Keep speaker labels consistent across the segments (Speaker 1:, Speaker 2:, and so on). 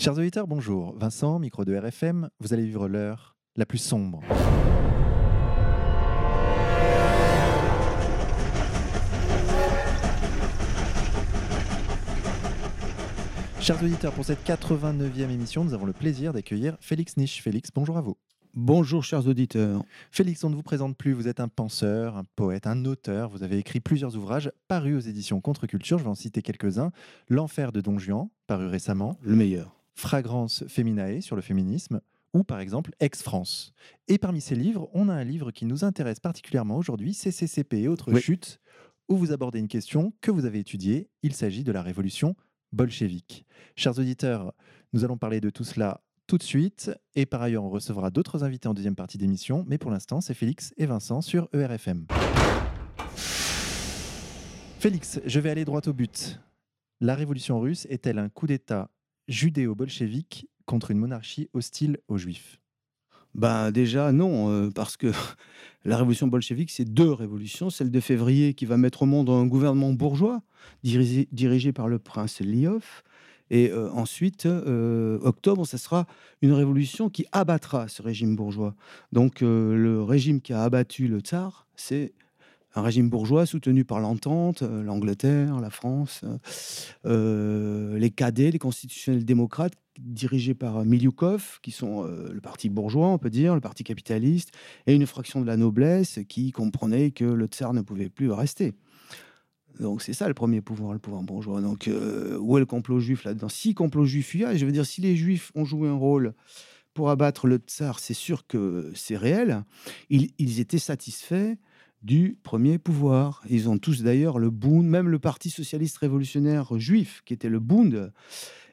Speaker 1: Chers auditeurs, bonjour. Vincent, micro de RFM, vous allez vivre l'heure la plus sombre. Chers auditeurs, pour cette 89e émission, nous avons le plaisir d'accueillir Félix Niche. Félix, bonjour à vous.
Speaker 2: Bonjour chers auditeurs.
Speaker 1: Félix, on ne vous présente plus, vous êtes un penseur, un poète, un auteur, vous avez écrit plusieurs ouvrages parus aux éditions Contre-Culture, je vais en citer quelques-uns. L'enfer de Don Juan, paru récemment.
Speaker 2: Le meilleur.
Speaker 1: Fragrance Feminae sur le féminisme, ou par exemple Ex-France. Et parmi ces livres, on a un livre qui nous intéresse particulièrement aujourd'hui, CCCP et autres
Speaker 2: Oui.
Speaker 1: chutes, où vous abordez une question que vous avez étudiée. Il s'agit de la révolution bolchevique. Chers auditeurs, nous allons parler de tout cela tout de suite. Et par ailleurs, on recevra d'autres invités en deuxième partie d'émission. Mais pour l'instant, c'est Félix et Vincent sur ERFM. Félix, je vais aller droit au but. La révolution russe est-elle un coup d'État judéo-bolchevique contre une monarchie hostile aux juifs
Speaker 2: Ben déjà non, euh, parce que la révolution bolchevique, c'est deux révolutions. Celle de février qui va mettre au monde un gouvernement bourgeois dirigé, par le prince Liov. Et euh, ensuite, euh, octobre, ça sera une révolution qui abattra ce régime bourgeois. Donc le régime qui a abattu le tsar, c'est un régime bourgeois soutenu par l'Entente, euh, l'Angleterre, la France, euh, euh, les cadets, les constitutionnels démocrates, dirigés par Milioukov, qui sont le parti bourgeois, on peut dire, le parti capitaliste, et une fraction de la noblesse qui comprenait que le tsar ne pouvait plus rester. Donc c'est ça le premier pouvoir, le pouvoir bourgeois. Donc où est le complot juif là-dedans? Si complot juif il y a, je veux dire, si les juifs ont joué un rôle pour abattre le tsar, c'est sûr que c'est réel. Ils étaient satisfaits du premier pouvoir. Ils ont tous d'ailleurs le Bund, même le Parti socialiste révolutionnaire juif, qui était le Bund,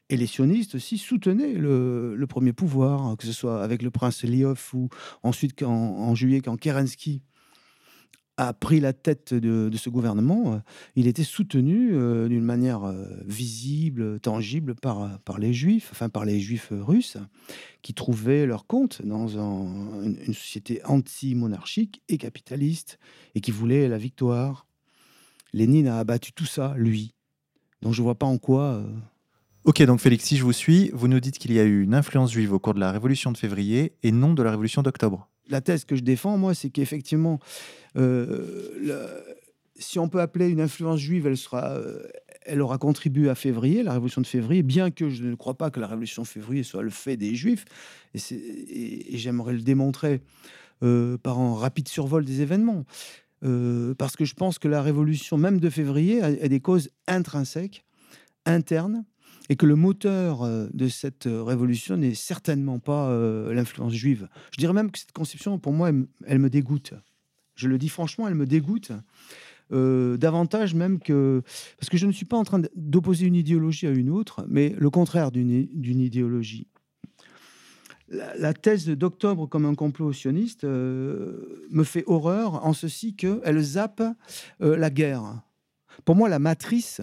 Speaker 2: et les sionistes aussi soutenaient le, premier pouvoir, que ce soit avec le prince Liov ou ensuite en juillet quand Kerensky a pris la tête de, ce gouvernement, euh, il était soutenu euh, d'une manière euh, visible, tangible par, par les juifs, enfin par les juifs russes, qui trouvaient leur compte dans un- une, société anti-monarchique et capitaliste, et qui voulaient la victoire. Lénine a abattu tout ça, lui. Donc je vois pas en quoi...
Speaker 1: Ok, donc Félix, si je vous suis, vous nous dites qu'il y a eu une influence juive au cours de la révolution de février et non de la révolution d'octobre.
Speaker 2: La thèse que je défends, moi, c'est qu'effectivement, euh, si on peut appeler une influence juive, elle, sera, euh, elle aura contribué à février, la révolution de février, bien que je ne crois pas que la révolution de février soit le fait des juifs, et, j'aimerais le démontrer euh, par un rapide survol des événements. Parce que je pense que la révolution, même de février, a des causes intrinsèques, internes, et que le moteur euh, de cette euh, révolution n'est certainement pas euh, l'influence juive. Je dirais même que cette conception, pour moi, elle, me dégoûte. Je le dis franchement, elle me dégoûte. davantage même que... Parce que je ne suis pas en train d'opposer une idéologie à une autre, mais le contraire d'une idéologie. La, thèse d'octobre comme un complot sioniste me fait horreur en ceci qu'elle zappe la guerre. Pour moi, la matrice,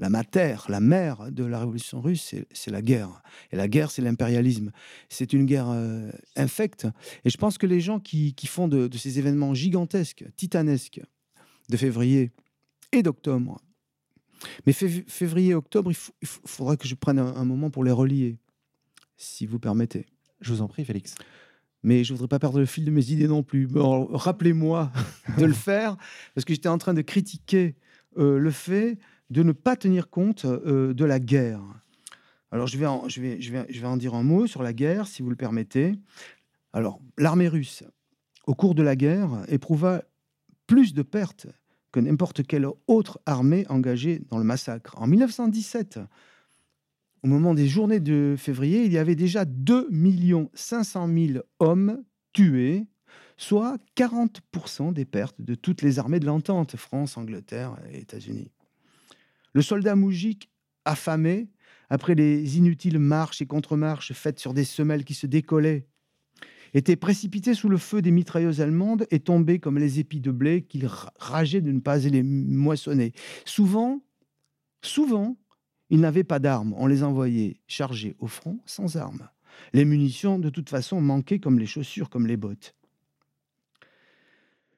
Speaker 2: la matière, la mère de la révolution russe, c'est- la guerre. Et la guerre, c'est l'impérialisme. C'est une guerre euh, infecte. Et je pense que les gens qui, qui font de, de ces événements gigantesques, titanesques, de février et d'octobre, mais fév- février et octobre, il, faudra que je prenne un, un moment pour les relier, si vous permettez.
Speaker 1: Je vous en prie, Félix.
Speaker 2: Mais je voudrais pas perdre le fil de mes idées non plus. Bon, Rappelez-moi de le faire, parce que j'étais en train de critiquer euh, le fait de ne pas tenir compte euh, de la guerre. Alors, je vais, en, je, vais, je, vais, je vais en dire un mot sur la guerre, si vous le permettez. Alors, l'armée russe, au cours de la guerre, éprouva plus de pertes que n'importe quelle autre armée engagée dans le massacre. En 1917, au moment des journées de février, il y avait déjà 2 500 000 hommes tués, soit 40% des pertes de toutes les armées de l'entente, France, Angleterre et États-Unis. Le soldat moujik, affamé, après les inutiles marches et contre-marches faites sur des semelles qui se décollaient, était précipité sous le feu des mitrailleuses allemandes et tombé comme les épis de blé qu'il ra- rageait de ne pas les moissonner. Souvent, souvent, ils n'avaient pas d'armes. On les envoyait chargés au front sans armes. Les munitions, de toute façon, manquaient comme les chaussures, comme les bottes.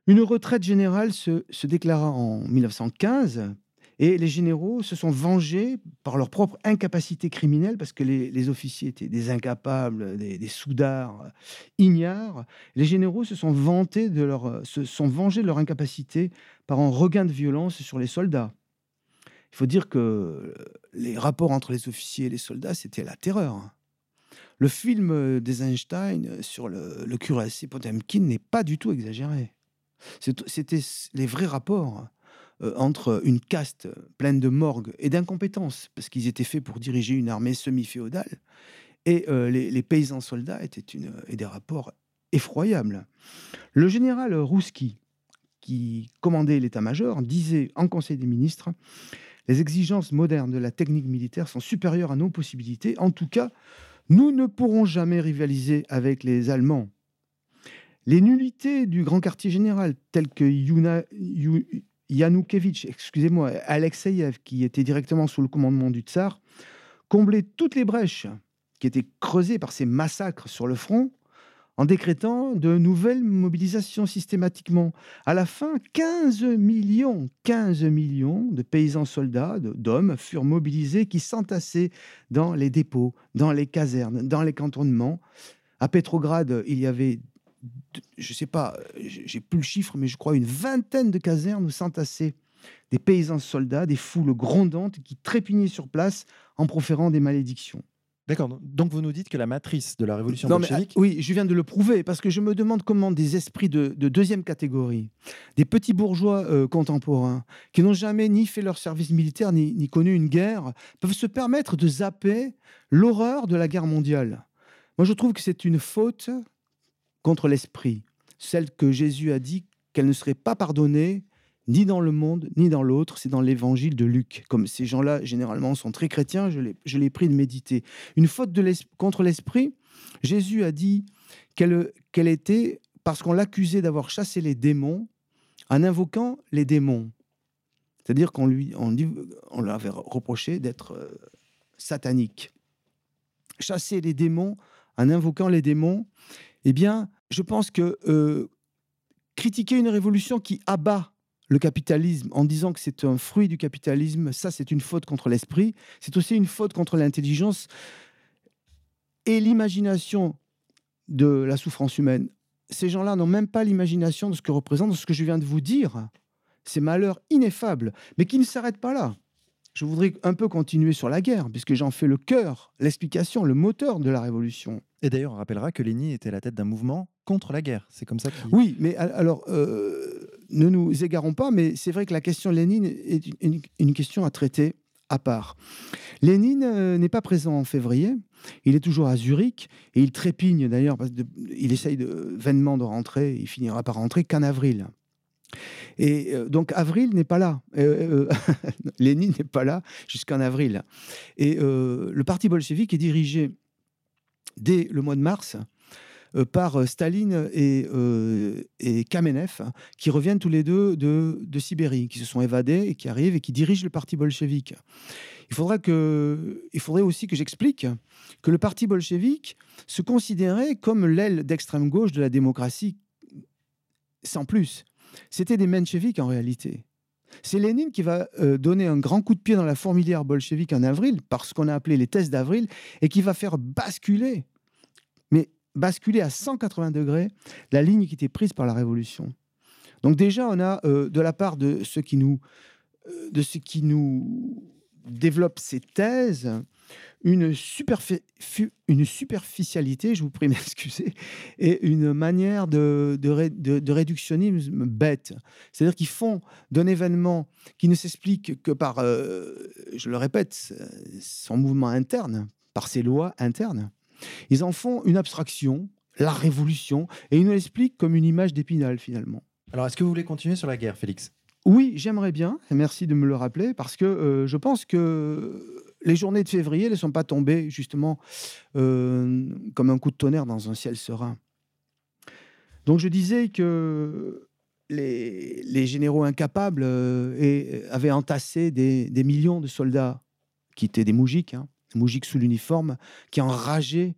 Speaker 2: Une retraite générale se déclara en 1915 Et les généraux se sont vengés par leur propre incapacité criminelle, parce que les, officiers étaient des incapables, des, soudards ignares. Les généraux se sont vantés de leur, se sont vengés de leur incapacité par un regain de violence sur les soldats. Il faut dire que les rapports entre les officiers et les soldats, c'était la terreur. Le film d'Eisenstein sur le, le Potemkin n'est pas du tout exagéré. C'était les vrais rapports euh, entre une caste pleine de morgue et d'incompétence, parce qu'ils étaient faits pour diriger une armée semi-féodale, et euh, les, paysans soldats étaient des rapports effroyables. Le général Rouski, qui commandait l'état-major, disait en Conseil des ministres Les exigences modernes de la technique militaire sont supérieures à nos possibilités. En tout cas, nous ne pourrons jamais rivaliser avec les Allemands. Les nullités du grand quartier général, telles que Yanukovych, excusez-moi, Alexeyev, qui était directement sous le commandement du tsar, comblait toutes les brèches qui étaient creusées par ces massacres sur le front en décrétant de nouvelles mobilisations systématiquement. À la fin, 15 millions, 15 millions de paysans soldats, d'hommes furent mobilisés qui s'entassaient dans les dépôts, dans les casernes, dans les cantonnements. À Petrograd, il y avait je sais pas, j'ai plus le chiffre, mais je crois une vingtaine de casernes où s'entassaient des paysans soldats, des foules grondantes qui trépignaient sur place en proférant des malédictions.
Speaker 1: D'accord. Donc vous nous dites que la matrice de la révolution bolchevique.
Speaker 2: oui, je viens de le prouver parce que je me demande comment des esprits de, deuxième catégorie, des petits bourgeois euh, contemporains qui n'ont jamais ni fait leur service militaire ni, ni connu une guerre, peuvent se permettre de zapper l'horreur de la guerre mondiale. Moi, je trouve que c'est une faute contre l'esprit, celle que Jésus a dit qu'elle ne serait pas pardonnée ni dans le monde, ni dans l'autre. C'est dans l'évangile de Luc. Comme ces gens-là, généralement, sont très chrétiens, je l'ai pris de méditer. Une faute de contre l'esprit, Jésus a dit qu'elle était parce qu'on l'accusait d'avoir chassé les démons en invoquant les démons. C'est-à-dire qu'on lui, on, on avait reproché d'être euh, satanique. Chasser les démons en invoquant les démons, eh bien, je pense que euh, critiquer une révolution qui abat le capitalisme en disant que c'est un fruit du capitalisme, ça c'est une faute contre l'esprit, c'est aussi une faute contre l'intelligence et l'imagination de la souffrance humaine. Ces gens-là n'ont même pas l'imagination de ce que représente ce que je viens de vous dire, ces malheurs ineffables, mais qui ne s'arrêtent pas là. Je voudrais un peu continuer sur la guerre, puisque j'en fais le cœur, l'explication, le moteur de la révolution.
Speaker 1: Et d'ailleurs, on rappellera que Lénine était la tête d'un mouvement contre la guerre. C'est comme ça
Speaker 2: qu'il... Oui, mais alors, euh, ne nous égarons pas, mais c'est vrai que la question Lénine est une, question à traiter à part. Lénine euh, n'est pas présent en février, il est toujours à Zurich, et il trépigne d'ailleurs, parce qu'il essaye vainement de rentrer, il finira par rentrer qu'en avril. Et euh, donc avril n'est pas là. Lénine n'est pas là jusqu'en avril. Et le parti bolchevique est dirigé dès le mois de mars euh, par euh, Staline et, euh, Kamenev, qui reviennent tous les deux de, de, Sibérie, qui se sont évadés et qui arrivent et qui dirigent le parti bolchevique. Il, faudra que, il faudrait aussi que j'explique que le parti bolchevique se considérait comme l'aile d'extrême gauche de la démocratie, sans plus. C'était des mencheviks en réalité. C'est Lénine qui va donner un grand coup de pied dans la fourmilière bolchevique en avril, par ce qu'on a appelé les tests d'avril, et qui va faire basculer basculer à 180 degrés la ligne qui était prise par la Révolution. Donc déjà, on a euh, de la part de ceux qui nous, euh, de ceux qui nous développent ces thèses une, une superficialité, je vous prie m'excuser, et une manière de, de, réductionnisme bête. C'est-à-dire qu'ils font d'un événement qui ne s'explique que par, euh, je le répète, son mouvement interne, par ses lois internes, ils en font une abstraction, la révolution, et ils nous l'expliquent comme une image d'épinal finalement.
Speaker 1: Alors, est-ce que vous voulez continuer sur la guerre, Félix?
Speaker 2: Oui, j'aimerais bien, merci de me le rappeler, parce que euh, je pense que les journées de février ne sont pas tombées justement euh, comme un coup de tonnerre dans un ciel serein. Donc je disais que les, généraux incapables euh, avaient entassé des, millions de soldats qui étaient des moujiks, hein, Moujik sous l'uniforme, qui enrageait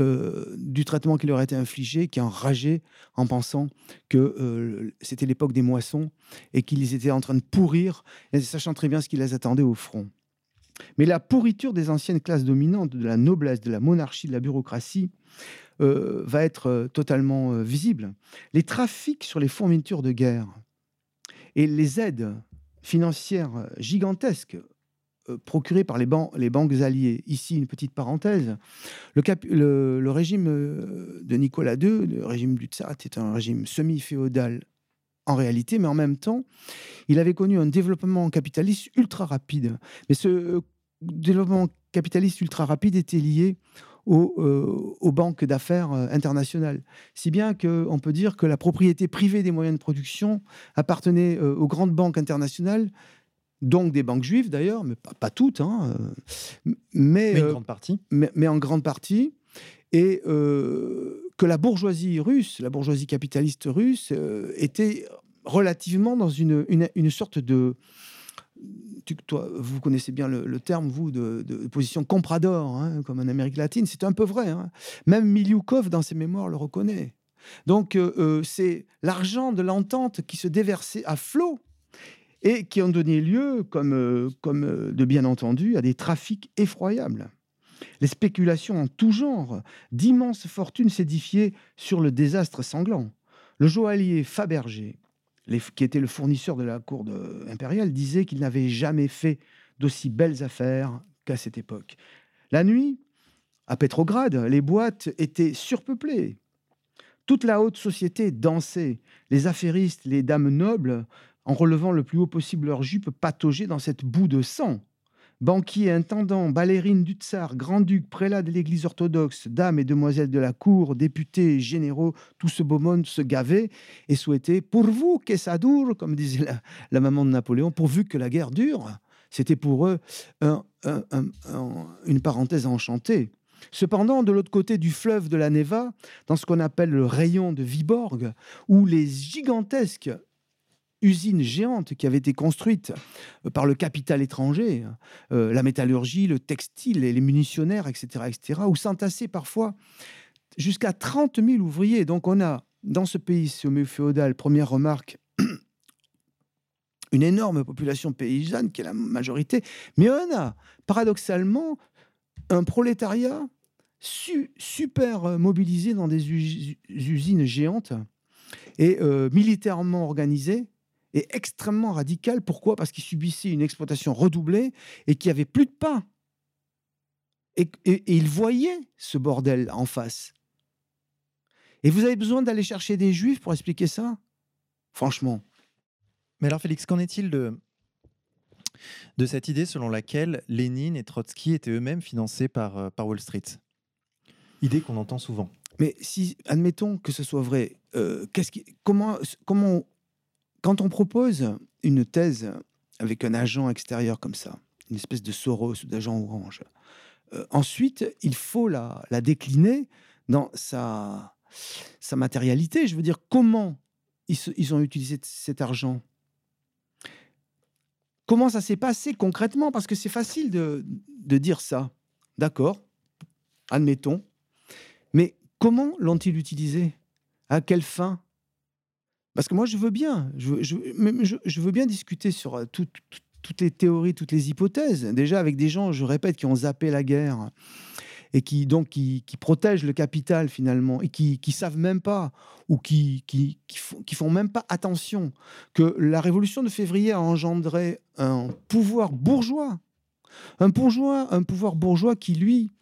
Speaker 2: euh, du traitement qui leur été infligé, qui enrageait en pensant que euh, c'était l'époque des moissons et qu'ils étaient en train de pourrir, sachant très bien ce qui les attendait au front. Mais la pourriture des anciennes classes dominantes, de la noblesse, de la monarchie, de la bureaucratie, euh, va être totalement visible. Les trafics sur les fournitures de guerre et les aides financières gigantesques euh, procuré par les, banques alliées. Ici, une petite parenthèse. Le, régime euh, de Nicolas II, le régime du Tsar, était un régime semi-féodal en réalité, mais en même temps, il avait connu un développement capitaliste ultra rapide. Mais ce euh, développement capitaliste ultra rapide était lié aux, aux, banques d'affaires internationales. Si bien qu'on peut dire que la propriété privée des moyens de production appartenait aux grandes banques internationales donc des banques juives d'ailleurs, mais pas, toutes, hein,
Speaker 1: euh, mais, euh, grande partie.
Speaker 2: Mais, en grande partie, et euh, que la bourgeoisie russe, la bourgeoisie capitaliste russe, était relativement dans une, une, sorte de... vous connaissez bien le, terme, vous, de, position comprador, hein, comme en Amérique latine. C'est un peu vrai. Hein. Même Milioukov, dans ses mémoires, le reconnaît. Donc, c'est l'argent de l'entente qui se déversait à flot et qui ont donné lieu, comme, euh, comme euh, de bien entendu, à des trafics effroyables. Les spéculations en tout genre, d'immenses fortunes s'édifiaient sur le désastre sanglant. Le joaillier Fabergé, qui était le fournisseur de la cour impériale, disait qu'il n'avait jamais fait d'aussi belles affaires qu'à cette époque. La nuit, à Pétrograd, les boîtes étaient surpeuplées. Toute la haute société dansait. Les affairistes, les dames nobles en relevant le plus haut possible leurs jupes patauger dans cette boue de sang. Banquiers, intendants, ballerines du tsar, grand-ducs, prélats de l'église orthodoxe, dames et demoiselles de la cour, députés, généraux, tout ce beau monde se gavait et souhaitait, pour vous que ça dure, comme disait la, maman de Napoléon, pourvu que la guerre dure. C'était pour eux une parenthèse enchantée. Cependant, de l'autre côté du fleuve de la Neva, dans ce qu'on appelle le rayon de Viborg, où les gigantesques usines géantes qui avaient été construites euh, par le capital étranger, euh, la métallurgie, le textile et les munitionnaires, etc., etc., où s'entassaient parfois jusqu'à 30 000 ouvriers. Donc on a dans ce pays semi-féodal, première remarque, une énorme population paysanne qui est la majorité, mais on a paradoxalement un prolétariat super mobilisé dans des usines géantes et euh, militairement organisé est extrêmement radical. Pourquoi? Parce qu'ils subissaient une exploitation redoublée et qu'il n'y avait plus de pain. Et, ils voyaient ce bordel en face. Et vous avez besoin d'aller chercher des juifs pour expliquer ça? Franchement.
Speaker 1: Mais alors Félix, qu'en est-il de, de cette idée selon laquelle Lénine et Trotsky étaient eux-mêmes financés par, euh, par Wall Street? Idée qu'on entend souvent.
Speaker 2: Mais si, admettons que ce soit vrai, euh, qu'est-ce qui, comment, comment quand on propose une thèse avec un agent extérieur comme ça, une espèce de Soros ou d'agent orange, euh, ensuite, il faut la, décliner dans sa, matérialité. Je veux dire, comment ils, ont utilisé cet argent? Comment ça s'est passé concrètement? Parce que c'est facile de dire ça. D'accord, admettons. Mais comment l'ont-ils utilisé? À quelle fin? Parce que moi, je veux bien, je, veux bien discuter sur euh, toutes les théories, toutes les hypothèses. Déjà avec des gens, je répète, qui ont zappé la guerre et qui donc qui, protègent le capital finalement et qui qui savent même pas ou qui qui, qui, font, qui font même pas attention que la révolution de février a engendré un pouvoir bourgeois, un bourgeois, un pouvoir bourgeois qui lui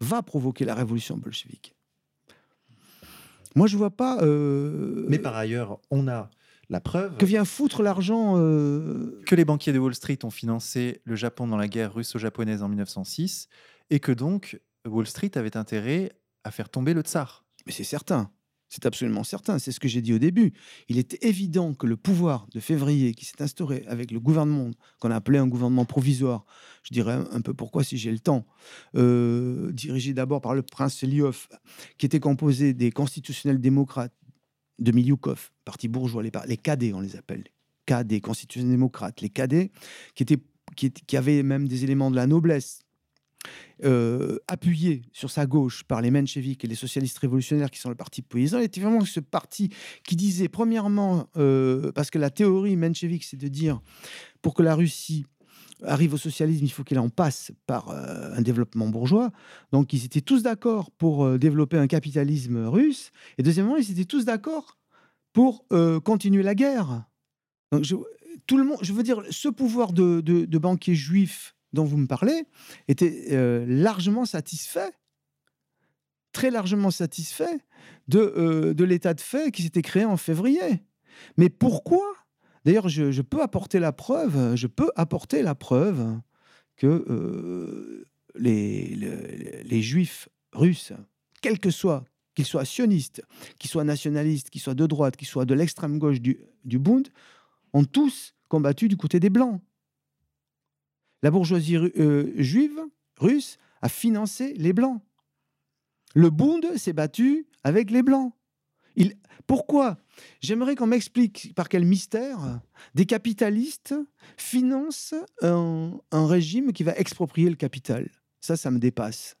Speaker 2: va provoquer la révolution bolchevique. Moi, je vois pas. Euh,
Speaker 1: Mais par ailleurs, on a la preuve.
Speaker 2: Que vient foutre l'argent euh,
Speaker 1: Que les banquiers de Wall Street ont financé le Japon dans la guerre russo-japonaise en 1906 et que donc Wall Street avait intérêt à faire tomber le tsar.
Speaker 2: Mais c'est certain. C'est absolument certain, c'est ce que j'ai dit au début. Il était évident que le pouvoir de février qui s'est instauré avec le gouvernement, qu'on a appelé un gouvernement provisoire, je dirais un peu pourquoi si j'ai le temps, euh, dirigé d'abord par le prince Eliov, qui était composé des constitutionnels démocrates de Milioukov, parti bourgeois, les, les cadets on les appelle, cadets, constitutionnels démocrates, les cadets qui, étaient, qui, qui avaient même des éléments de la noblesse, euh, appuyé sur sa gauche par les mencheviks et les socialistes révolutionnaires qui sont le parti paysan, était vraiment ce parti qui disait, premièrement, euh, parce que la théorie menchevik, c'est de dire, pour que la Russie arrive au socialisme, il faut qu'elle en passe par euh, un développement bourgeois. Donc ils étaient tous d'accord pour développer un capitalisme russe. Et deuxièmement, ils étaient tous d'accord pour continuer la guerre. Donc je, tout le monde, je veux dire, ce pouvoir de, de juifs dont vous me parlez était euh, largement satisfait, très largement satisfait de, euh, de l'état de fait qui s'était créé en février. Mais pourquoi? D'ailleurs, je, peux apporter la preuve, je peux apporter la preuve que euh, les, les, juifs russes, quels que soient, qu'ils soient sionistes, qu'ils soient nationalistes, qu'ils soient de droite, qu'ils soient de l'extrême gauche du, du Bund, ont tous combattu du côté des Blancs. La bourgeoisie euh, juive russe a financé les Blancs. Le Bund s'est battu avec les Blancs. Il... Pourquoi? J'aimerais qu'on m'explique par quel mystère des capitalistes financent un, un, régime qui va exproprier le capital. Ça, ça me dépasse.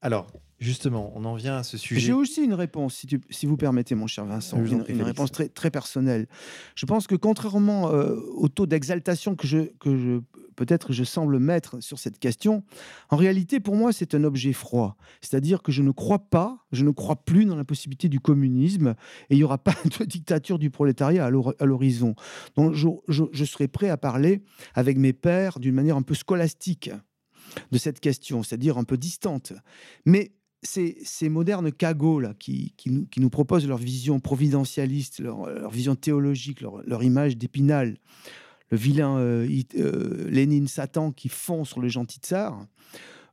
Speaker 1: Alors, Justement, on en vient à ce sujet.
Speaker 2: J'ai aussi une réponse, si, vous permettez, mon cher Vincent, une, réponse très, très personnelle. Je pense que contrairement euh, au taux d'exaltation que je, que je peut-être je semble mettre sur cette question, en réalité, pour moi, c'est un objet froid. C'est-à-dire que je ne crois pas, je ne crois plus dans la possibilité du communisme et il n'y aura pas de dictature du prolétariat à l'horizon. Donc, je, je serai prêt à parler avec mes pères d'une manière un peu scolastique de cette question, c'est-à-dire un peu distante. Mais ces, modernes cagots qui, nous, proposent leur vision providentialiste, leur, vision théologique, leur, image d'épinal, le vilain euh, euh, Lénine Satan qui fond sur le gentil tsar,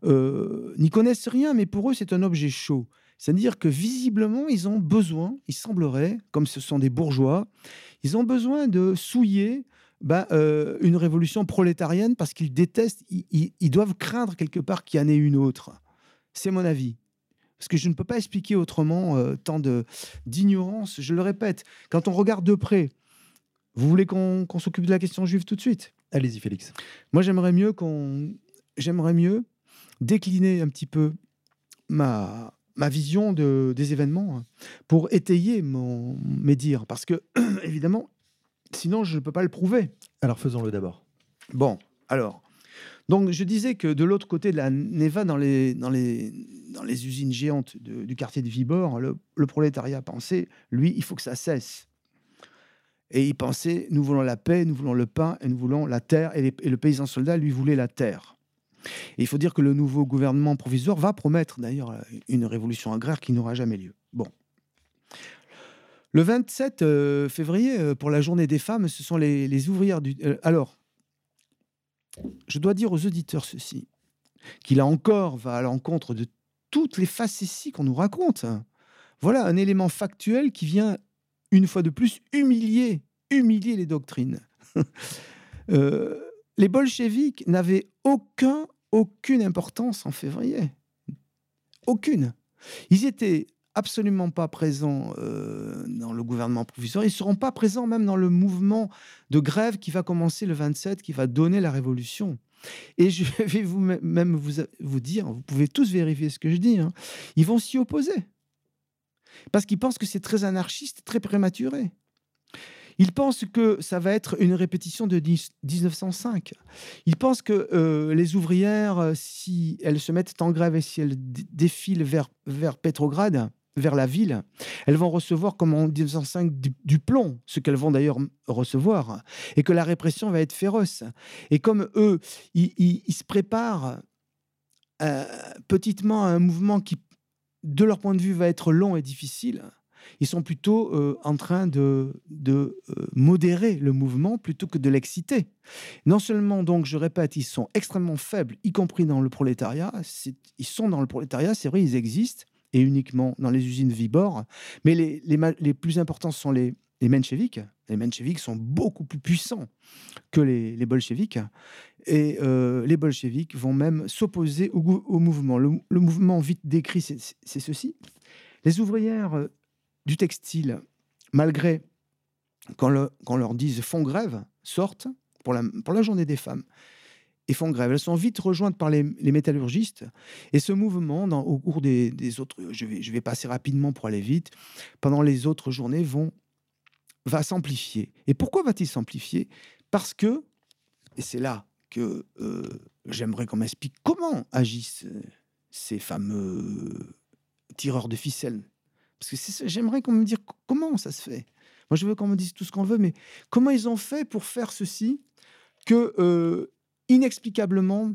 Speaker 2: euh, n'y connaissent rien, mais pour eux c'est un objet chaud. C'est-à-dire que visiblement ils ont besoin, il semblerait, comme ce sont des bourgeois, ils ont besoin de souiller bah, une révolution prolétarienne parce qu'ils détestent, ils doivent craindre quelque part qu'il y en ait une autre. C'est mon avis parce que je ne peux pas expliquer autrement tant d'ignorance. Je le répète, quand on regarde de près, vous voulez qu'on s'occupe de la question juive tout de suite?
Speaker 1: Allez-y, Félix.
Speaker 2: Moi, j'aimerais mieux qu'on, j'aimerais mieux décliner un petit peu ma ma vision de, des événements hein, pour étayer mon, mes dires, parce que évidemment, sinon je ne peux pas le prouver.
Speaker 1: Alors faisons-le d'abord.
Speaker 2: Bon, alors donc je disais que de l'autre côté de la Neva, dans les, dans les, dans les usines géantes du quartier de Vibor, le, prolétariat pensait, lui, il faut que ça cesse. Et il pensait, nous voulons la paix, nous voulons le pain, et nous voulons la terre. Et, le paysan soldat, lui, voulait la terre. Et il faut dire que le nouveau gouvernement provisoire va promettre d'ailleurs une révolution agraire qui n'aura jamais lieu. Bon. Le 27 euh, février, euh, pour la journée des femmes, ce sont les, ouvrières du... Euh, alors, je dois dire aux auditeurs ceci, qu'il a encore va à l'encontre de toutes les facéties qu'on nous raconte. Voilà un élément factuel qui vient, une fois de plus, humilier, humilier les doctrines. Euh, les bolcheviks n'avaient aucun, aucune importance en février. Aucune. Ils étaient absolument pas présents euh, dans le gouvernement provisoire. Ils ne seront pas présents même dans le mouvement de grève qui va commencer le 27, qui va donner la révolution. Et je vais vous même vous, vous dire, vous pouvez tous vérifier ce que je dis, hein, ils vont s'y opposer. Parce qu'ils pensent que c'est très anarchiste, très prématuré. Ils pensent que ça va être une répétition de 1905. Ils pensent que euh, les ouvrières, euh, si elles se mettent en grève et si elles défilent vers, vers Petrograd, vers la ville, elles vont recevoir, comme en 1905, du, plomb, ce qu'elles vont d'ailleurs recevoir, et que la répression va être féroce. Et comme eux, ils, se préparent euh, petitement à un mouvement qui, de leur point de vue, va être long et difficile, ils sont plutôt euh, en train de, euh, modérer le mouvement plutôt que de l'exciter. Non seulement, donc, je répète, ils sont extrêmement faibles, y compris dans le prolétariat. Ils sont dans le prolétariat, c'est vrai, ils existent, et uniquement dans les usines Vibor. Mais les, plus importants sont les, les mencheviks. Les mencheviks sont beaucoup plus puissants que les, les bolcheviks. Et euh, les bolcheviks vont même s'opposer au, mouvement. Le, mouvement vite décrit, c'est ceci. Les ouvrières euh, du textile, malgré qu'on leur dise font grève, sortent pour la, pour la journée des femmes. et font grève. Elles sont vite rejointes par les, métallurgistes. Et ce mouvement, au cours des, autres, je vais, je vais passer rapidement pour aller vite, pendant les autres journées, vont, va s'amplifier. Et pourquoi va-t-il s'amplifier? Parce que, et c'est là que euh, j'aimerais qu'on m'explique comment agissent ces fameux tireurs de ficelles. Parce que j'aimerais qu'on me dise comment ça se fait? Moi, je veux qu'on me dise tout ce qu'on veut, mais comment ils ont fait pour faire ceci que euh, inexplicablement,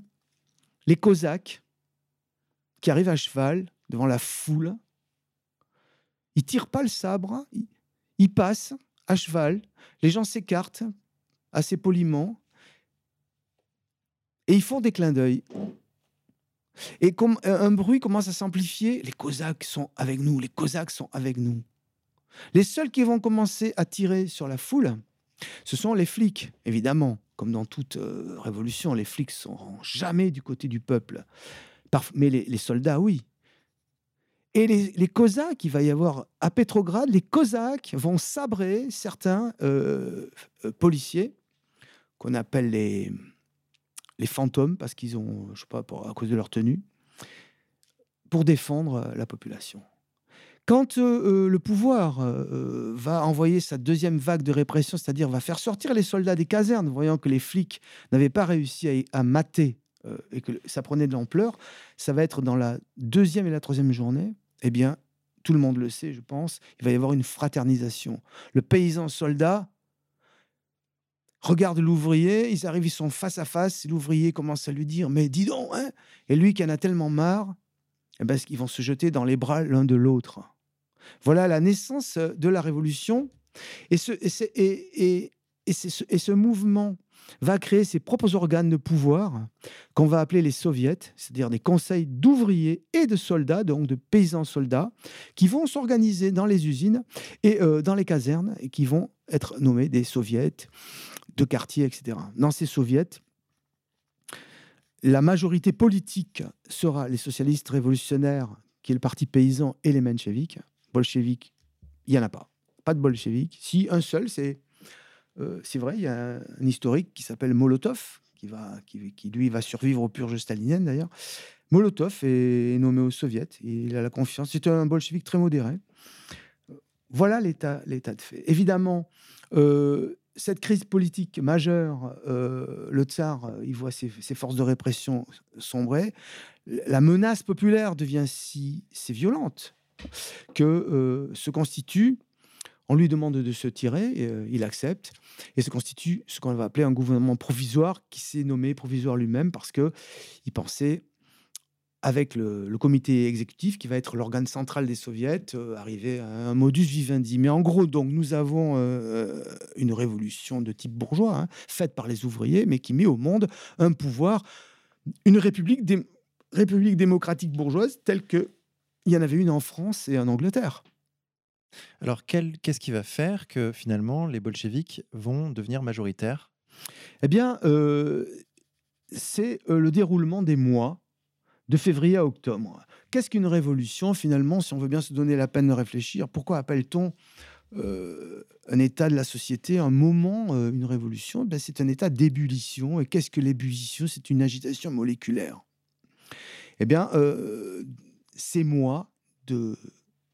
Speaker 2: les Cosaques qui arrivent à cheval devant la foule, ils tirent pas le sabre, ils, passent à cheval, les gens s'écartent assez poliment et ils font des clins d'œil. Et comme un bruit commence à s'amplifier, les Cosaques sont avec nous, les Cosaques sont avec nous. Les seuls qui vont commencer à tirer sur la foule, ce sont les flics, évidemment comme dans toute euh, révolution, les flics sont jamais du côté du peuple. mais les, soldats, oui. Et les, Cosaques, il va y avoir à Pétrograd, les Cosaques vont sabrer certains euh, euh, policiers qu'on appelle les, les fantômes parce qu'ils ont, je sais pas, à cause de leur tenue, pour défendre la population. Quand euh, euh, le pouvoir euh, va envoyer sa deuxième vague de répression, c'est-à-dire va faire sortir les soldats des casernes, voyant que les flics n'avaient pas réussi à, mater et que ça prenait de l'ampleur, ça va être dans la deuxième et la troisième journée, eh bien, tout le monde le sait, je pense, il va y avoir une fraternisation. Le paysan soldat regarde l'ouvrier, ils arrivent, ils sont face à face, l'ouvrier commence à lui dire, mais dis donc, hein et lui qui en a tellement marre, eh ben, ils vont se jeter dans les bras l'un de l'autre. Voilà la naissance euh, de la révolution. Et ce, et, ce, mouvement va créer ses propres organes de pouvoir qu'on va appeler les soviets, c'est-à-dire des conseils d'ouvriers et de soldats, donc de paysans soldats, qui vont s'organiser dans les usines et euh, dans les casernes et qui vont être nommés des soviets de quartier, etc. Dans ces soviets, la majorité politique sera les socialistes révolutionnaires, qui est le parti paysan, et les mencheviks bolchevique, il n'y en a pas. Pas de bolchevique. Si, un seul, c'est euh, c'est vrai, il y a un, historique qui s'appelle Molotov, qui, lui va survivre aux purges staliniennes d'ailleurs. Molotov est nommé au soviet, il a la confiance. C'est un bolchevique très modéré. Voilà l'état de fait. Évidemment, euh, cette crise politique majeure, euh, le tsar, il voit ses, forces de répression sombrer. La menace populaire devient si, violente que se constitue, on lui demande de se tirer, et, euh, il accepte, et se constitue ce qu'on va appeler un gouvernement provisoire qui s'est nommé provisoire lui-même parce que il pensait avec le, comité exécutif qui va être l'organe central des soviets, euh, arriver à un modus vivendi. Mais en gros, donc, nous avons une révolution de type bourgeois, hein, faite par les ouvriers, mais qui met au monde un pouvoir, une république, république démocratique bourgeoise telle que il y en avait une en France et en Angleterre.
Speaker 1: Alors, qu'est-ce qui va faire que finalement les bolcheviks vont devenir majoritaires?
Speaker 2: Eh bien, euh, c'est euh, le déroulement des mois de février à octobre. Qu'est-ce qu'une révolution finalement, si on veut bien se donner la peine de réfléchir? Pourquoi appelle-t-on euh, un état de la société, un moment, une révolution? Eh C'est un état d'ébullition. Et qu'est-ce que l'ébullition? C'est une agitation moléculaire. Eh bien, ces mois de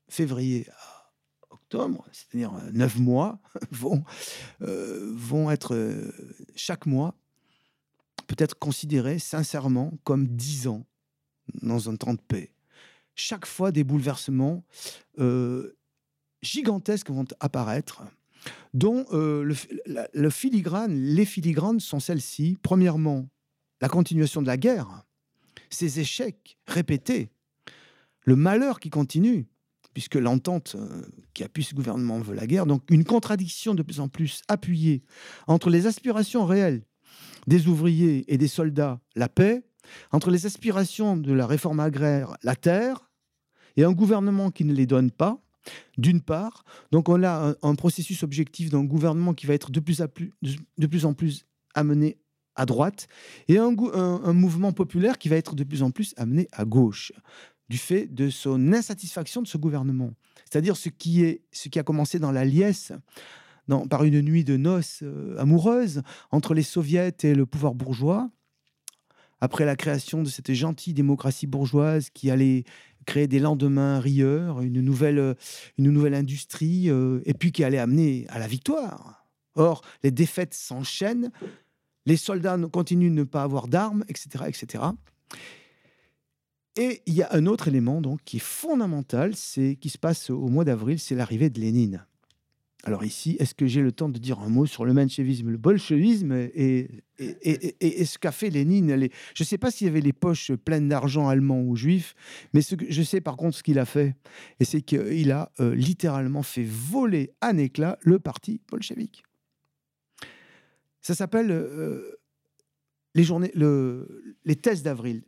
Speaker 2: février à c'est-à-dire euh, neuf mois, vont, euh, vont être euh, chaque mois peut-être considérés sincèrement comme dix ans dans un temps de paix. Chaque fois, des bouleversements gigantesques vont apparaître, dont le, le filigrane, les filigranes sont celles-ci. Premièrement, la continuation de la guerre, ces échecs répétés le malheur qui continue, puisque l'entente euh, qui appuie ce gouvernement veut la guerre, donc une contradiction de plus en plus appuyée entre les aspirations réelles des ouvriers et des soldats, la paix, entre les aspirations de la réforme agraire, la terre, et un gouvernement qui ne les donne pas, d'une part. Donc on a un, processus objectif d'un gouvernement qui va être de plus, en plus amené à droite, et un, un, mouvement populaire qui va être de plus en plus amené à gauche du fait de son insatisfaction de ce gouvernement. C'est-à-dire ce qui, est, ce qui a commencé dans la liesse, par une nuit de noces euh, amoureuses entre les soviets et le pouvoir bourgeois, après la création de cette gentille démocratie bourgeoise qui allait créer des lendemains rieurs, une nouvelle, une nouvelle industrie, euh, et puis qui allait amener à la victoire. Or, les défaites s'enchaînent, les soldats continuent de ne pas avoir d'armes, etc., etc. Et il y a un autre élément donc qui est fondamental, c'est qui se passe au mois d'avril, c'est l'arrivée de Lénine. Alors ici, est-ce que j'ai le temps de dire un mot sur le menchevisme, le bolchevisme et, ce qu'a fait Lénine? Je ne sais pas s'il y avait les poches pleines d'argent allemand ou juif, mais je sais par contre ce qu'il a fait, et c'est qu'il a euh, littéralement fait voler un éclat le parti bolchevique. Ça s'appelle euh, les, journées, le, les thèses d'avril.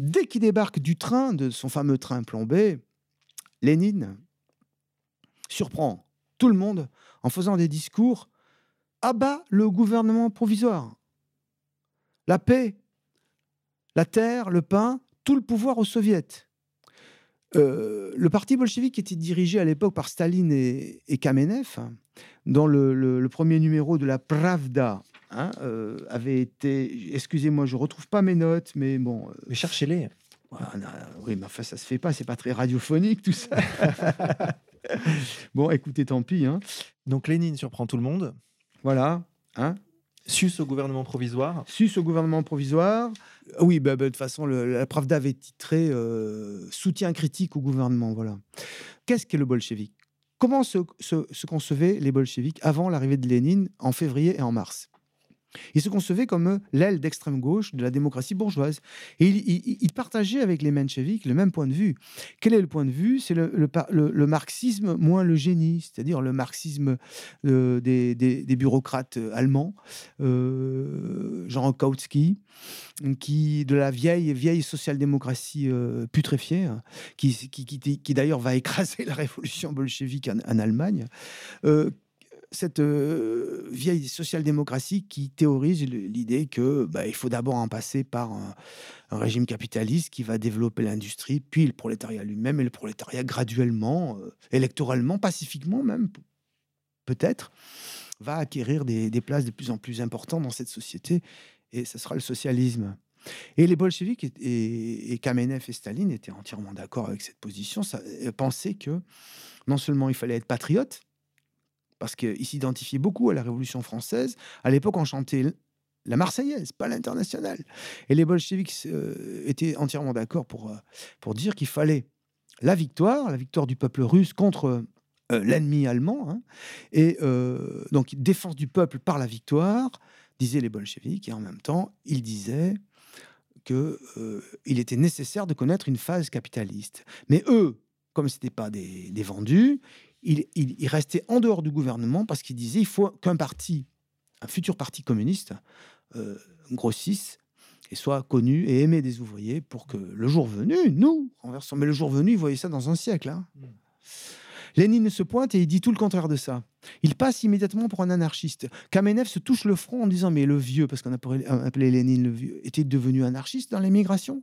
Speaker 2: Dès qu'il débarque du train, de son fameux train plombé, Lénine surprend tout le monde en faisant des discours, abat le gouvernement provisoire. La paix, la terre, le pain, tout le pouvoir aux soviets. Euh, le parti bolchevique était dirigé à l'époque par Staline et, Kamenev, dans le, premier numéro de la Pravda. Hein, euh, avait été, excusez-moi, je retrouve pas mes notes, mais bon.
Speaker 1: Euh, mais cherchez-les.
Speaker 2: oui, mais enfin, ça se fait pas, c'est pas très radiophonique tout ça. bon, écoutez, tant pis. Hein.
Speaker 1: Donc Lénine surprend tout le monde.
Speaker 2: Voilà. Hein
Speaker 1: Sus au gouvernement provisoire.
Speaker 2: Sus au gouvernement provisoire. Oui, bah, bah, de toute façon, la Pravda avait titré euh, Soutien critique au gouvernement. Voilà. Qu'est-ce qu'est le bolchevique? Comment se, se, concevaient les bolcheviks avant l'arrivée de Lénine en février et en mars? Il se concevait comme l'aile d'extrême gauche de la démocratie bourgeoise. Et il, partageait avec les mencheviks le même point de vue. Quel est le point de vue? C'est le, marxisme moins le génie, c'est-à-dire le marxisme euh, des, bureaucrates allemands, euh, Jean Kautsky, qui, de la vieille, vieille social-démocratie euh, putréfiée, hein, qui, d'ailleurs va écraser la révolution bolchevique en Allemagne cette euh, vieille social-démocratie qui théorise l'idée que bah, il faut d'abord en passer par un, régime capitaliste qui va développer l'industrie, puis le prolétariat lui-même, et le prolétariat graduellement, euh, électoralement, pacifiquement même, peut-être, va acquérir des, places de plus en plus importantes dans cette société, et ce sera le socialisme. Et les bolcheviks et, et, Kamenev et Staline étaient entièrement d'accord avec cette position, euh, pensaient que non seulement il fallait être patriote, parce qu'il s'identifiait beaucoup à la Révolution française. À l'époque, on chantait la Marseillaise, pas l'international. Et les bolcheviks euh, étaient entièrement d'accord pour, euh, pour dire qu'il fallait la victoire, la victoire du peuple russe contre euh, l'ennemi allemand, hein. et donc défense du peuple par la victoire, disaient les bolcheviks, et en même temps, ils disaient qu'il il était nécessaire de connaître une phase capitaliste. Mais eux, comme ce n'était pas des, des vendus, il, restait en dehors du gouvernement parce qu'il disait il faut qu'un parti, un futur parti communiste, euh, grossisse et soit connu et aimé des ouvriers pour que le jour venu, nous, renversons, mais le jour venu, il voyait ça dans un siècle. Hein. Hmm. Lénine se pointe et il dit tout le contraire de ça. Il passe immédiatement pour un anarchiste. Kamenev se touche le front en disant Mais le vieux, parce qu'on appelait Lénine le vieux, était devenu anarchiste dans l'émigration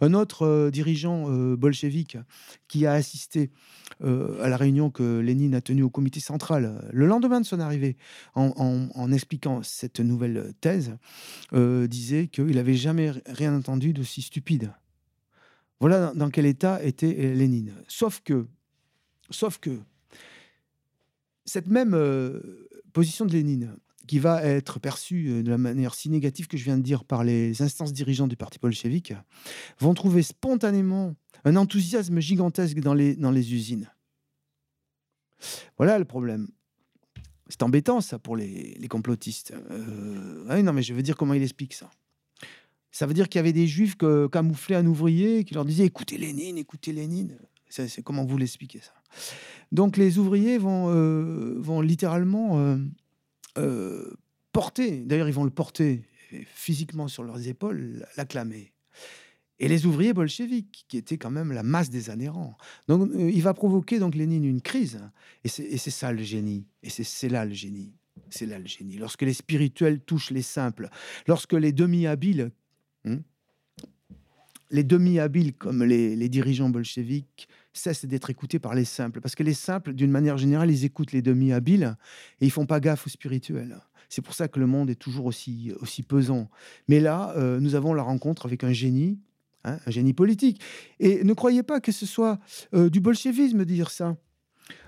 Speaker 2: Un autre euh, dirigeant euh, bolchevique qui a assisté euh, à la réunion que Lénine a tenue au comité central le lendemain de son arrivée, en, expliquant cette nouvelle thèse, disait qu'il n'avait jamais rien entendu d'aussi stupide. Voilà dans quel état était Lénine. Sauf que Sauf que cette même euh, position de Lénine, qui va être perçue euh, de la manière si négative que je viens de dire par les instances dirigeantes du parti bolchevique, vont trouver spontanément un enthousiasme gigantesque dans les, usines. Voilà le problème. C'est embêtant ça pour les, complotistes. Euh, non mais je veux dire comment il explique ça. Ça veut dire qu'il y avait des juifs que, camouflés un ouvrier qui leur disait écoutez Lénine, écoutez Lénine. C'est comment vous l'expliquez ça? Donc les ouvriers vont, euh, vont littéralement euh, euh, porter, d'ailleurs ils vont le porter physiquement sur leurs épaules, l'acclamer. Et les ouvriers bolcheviques, qui étaient quand même la masse des adhérents. Donc il va provoquer donc Lénine une crise. Et c'est ça le génie. Et c'est là le génie. C'est là le génie. Lorsque les spirituels touchent les simples, lorsque les demi-habiles, hein, les demi-habiles comme les, dirigeants bolcheviques cessent d'être écoutés par les simples. Parce que les simples, d'une manière générale, ils écoutent les demi-habiles et ils font pas gaffe aux spirituels. C'est pour ça que le monde est toujours aussi, aussi pesant. Mais là, euh, nous avons la rencontre avec un génie, hein, un génie politique. Et ne croyez pas que ce soit euh, du bolchevisme de dire ça.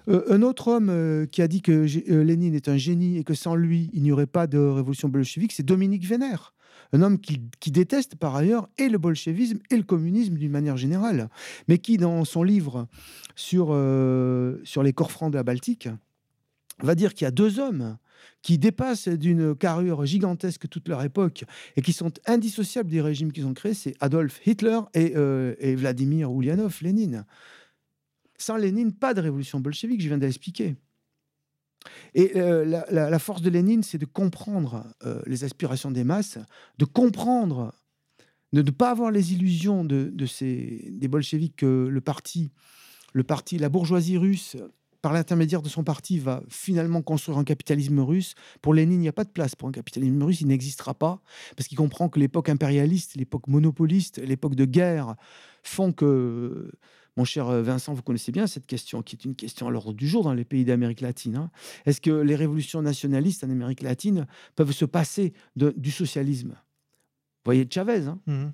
Speaker 2: Euh, un autre homme qui a dit que Lénine est un génie et que sans lui, il n'y aurait pas de révolution bolchevique, c'est Dominique Vénère un homme qui, déteste par ailleurs et le bolchevisme et le communisme d'une manière générale, mais qui, dans son livre sur, sur les corps francs de la Baltique, va dire qu'il y a deux hommes qui dépassent d'une carrure gigantesque toute leur époque et qui sont indissociables des régimes qu'ils ont créés, c'est Adolf Hitler et, euh, Vladimir Ulyanov, Lénine. Sans Lénine, pas de révolution bolchevique, je viens d'expliquer. Et euh, la, force de Lénine, c'est de comprendre euh, les aspirations des masses, de comprendre, de ne pas avoir les illusions de, ces, des bolcheviques que le parti, le parti, la bourgeoisie russe par l'intermédiaire de son parti, va finalement construire un capitalisme russe. Pour Lénine, il n'y a pas de place pour un capitalisme russe, il n'existera pas, parce qu'il comprend que l'époque impérialiste, l'époque monopoliste, l'époque de guerre font que... Mon cher Vincent, vous connaissez bien cette question, qui est une question à l'ordre du jour dans les pays d'Amérique latine. Hein. Est-ce que les révolutions nationalistes en Amérique latine peuvent se passer du socialisme? Vous voyez Chavez. Hein? Mmh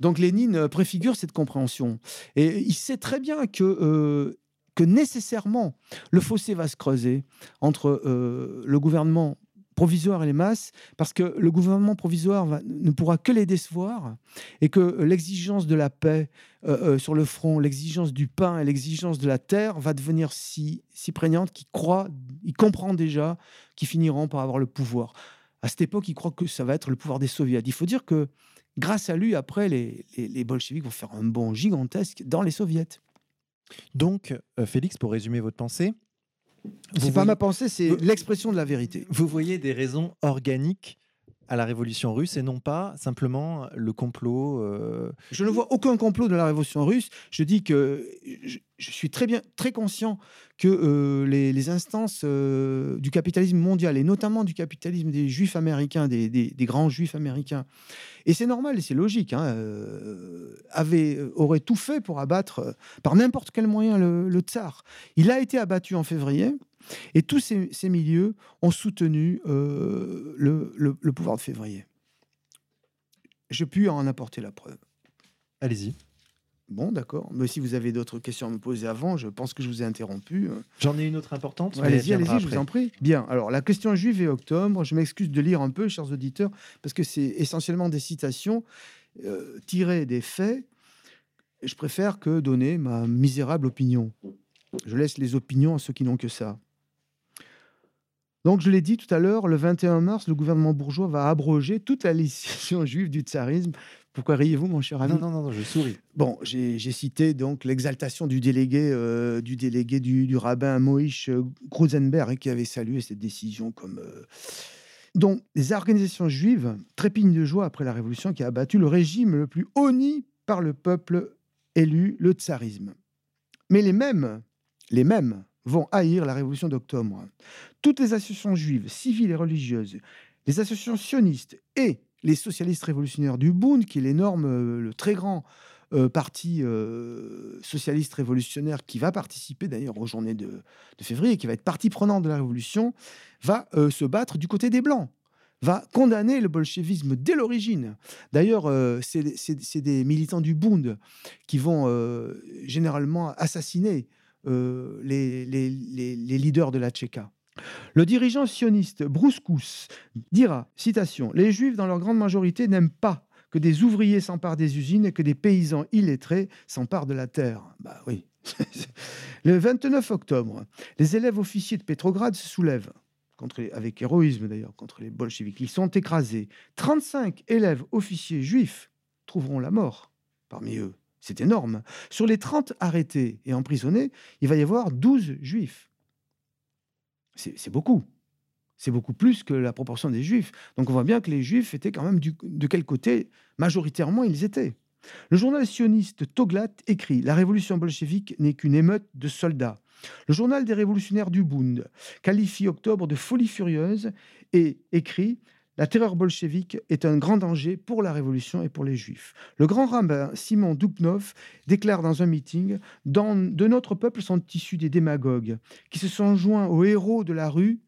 Speaker 2: Donc Lénine préfigure cette compréhension. Et il sait très bien que euh, que nécessairement le fossé va se creuser entre euh, le gouvernement provisoire et les masses, parce que le gouvernement provisoire ne pourra que les décevoir, et que l'exigence de la paix euh, euh, sur le front, l'exigence du pain et l'exigence de la terre va devenir si, si prégnante qu'il croit, il comprend déjà qu'ils finiront par avoir le pouvoir. À cette époque, il croit que ça va être le pouvoir des soviets. Il faut dire que grâce à lui, après, les, les, les bolcheviks vont faire un bond gigantesque dans les soviets.
Speaker 1: Donc, euh, Félix, pour résumer votre pensée,
Speaker 2: c'est pas ma pensée, c'est l'expression de la vérité.
Speaker 1: Vous voyez des raisons organiques à la révolution russe et non pas simplement le complot. Euh,
Speaker 2: je ne vois aucun complot de la révolution russe. Je dis que je, suis très bien, très conscient que euh, les, instances du capitalisme mondial et notamment du capitalisme des juifs américains, des, grands juifs américains, et c'est normal et c'est logique, hein, euh, euh, tout fait pour abattre euh, par n'importe quel moyen le, tsar. Il a été abattu en février. Et tous ces, milieux ont soutenu le, pouvoir de février. Je puis en apporter la preuve.
Speaker 1: Allez-y.
Speaker 2: Bon, d'accord. Mais si vous avez d'autres questions à me poser avant, je pense que je vous ai interrompu.
Speaker 1: J'en ai une autre importante.
Speaker 2: allez-y, allez-y, je vous en prie. Bien. Alors, la question juive et octobre, je m'excuse de lire un peu, chers auditeurs, parce que c'est essentiellement des citations euh, tirées des faits. je préfère que donner ma misérable opinion. Je laisse les opinions à ceux qui n'ont que ça. Donc, je l'ai dit tout à l'heure, le 21 mars, le gouvernement bourgeois va abroger toute la législation juive du tsarisme pourquoi riez-vous, mon cher ami
Speaker 1: non, non, non, je souris.
Speaker 2: Bon, j'ai cité donc l'exaltation du délégué, euh, du, délégué du, rabbin Moïse Gruzenberg hein, qui avait salué cette décision comme. Euh, donc, les organisations juives trépignent de joie après la révolution qui a abattu le régime le plus honni par le peuple élu, le tsarisme. Mais les mêmes, les mêmes vont haïr la révolution d'octobre. Toutes les associations juives, civiles et religieuses, les associations sionistes et les socialistes révolutionnaires du Bund, qui est l'énorme, euh, le très grand euh, parti euh, socialiste révolutionnaire qui va participer d'ailleurs aux journées de, février, qui va être partie prenante de la révolution, va se battre du côté des Blancs va condamner le bolchevisme dès l'origine. D'ailleurs, c'est des militants du Bund qui vont généralement assassiner les, les, les, leaders de la Tchéka. Le dirigeant sioniste Bruce dira, citation, Les Juifs, dans leur grande majorité, n'aiment pas que des ouvriers s'emparent des usines et que des paysans illettrés s'emparent de la terre. Bah oui. le 29 octobre, les élèves officiers de Pétrograd se soulèvent, contre avec héroïsme d'ailleurs, contre les bolcheviks. Ils sont écrasés. 35 élèves officiers juifs trouveront la mort parmi eux. C'est énorme. Sur les 30 arrêtés et emprisonnés, il va y avoir 12 juifs c'est beaucoup. C'est beaucoup plus que la proportion des juifs. Donc on voit bien que les juifs étaient quand même de quel côté majoritairement ils étaient. Le journal sioniste Toglat écrit La révolution bolchevique n'est qu'une émeute de soldats. Le journal des révolutionnaires du Bund qualifie octobre de folie furieuse et écrit la terreur bolchevique est un grand danger pour la révolution et pour les juifs. Le grand rabbin Simon Dubnov déclare dans un meeting De notre peuple sont issus des démagogues qui se sont joints aux héros de la rue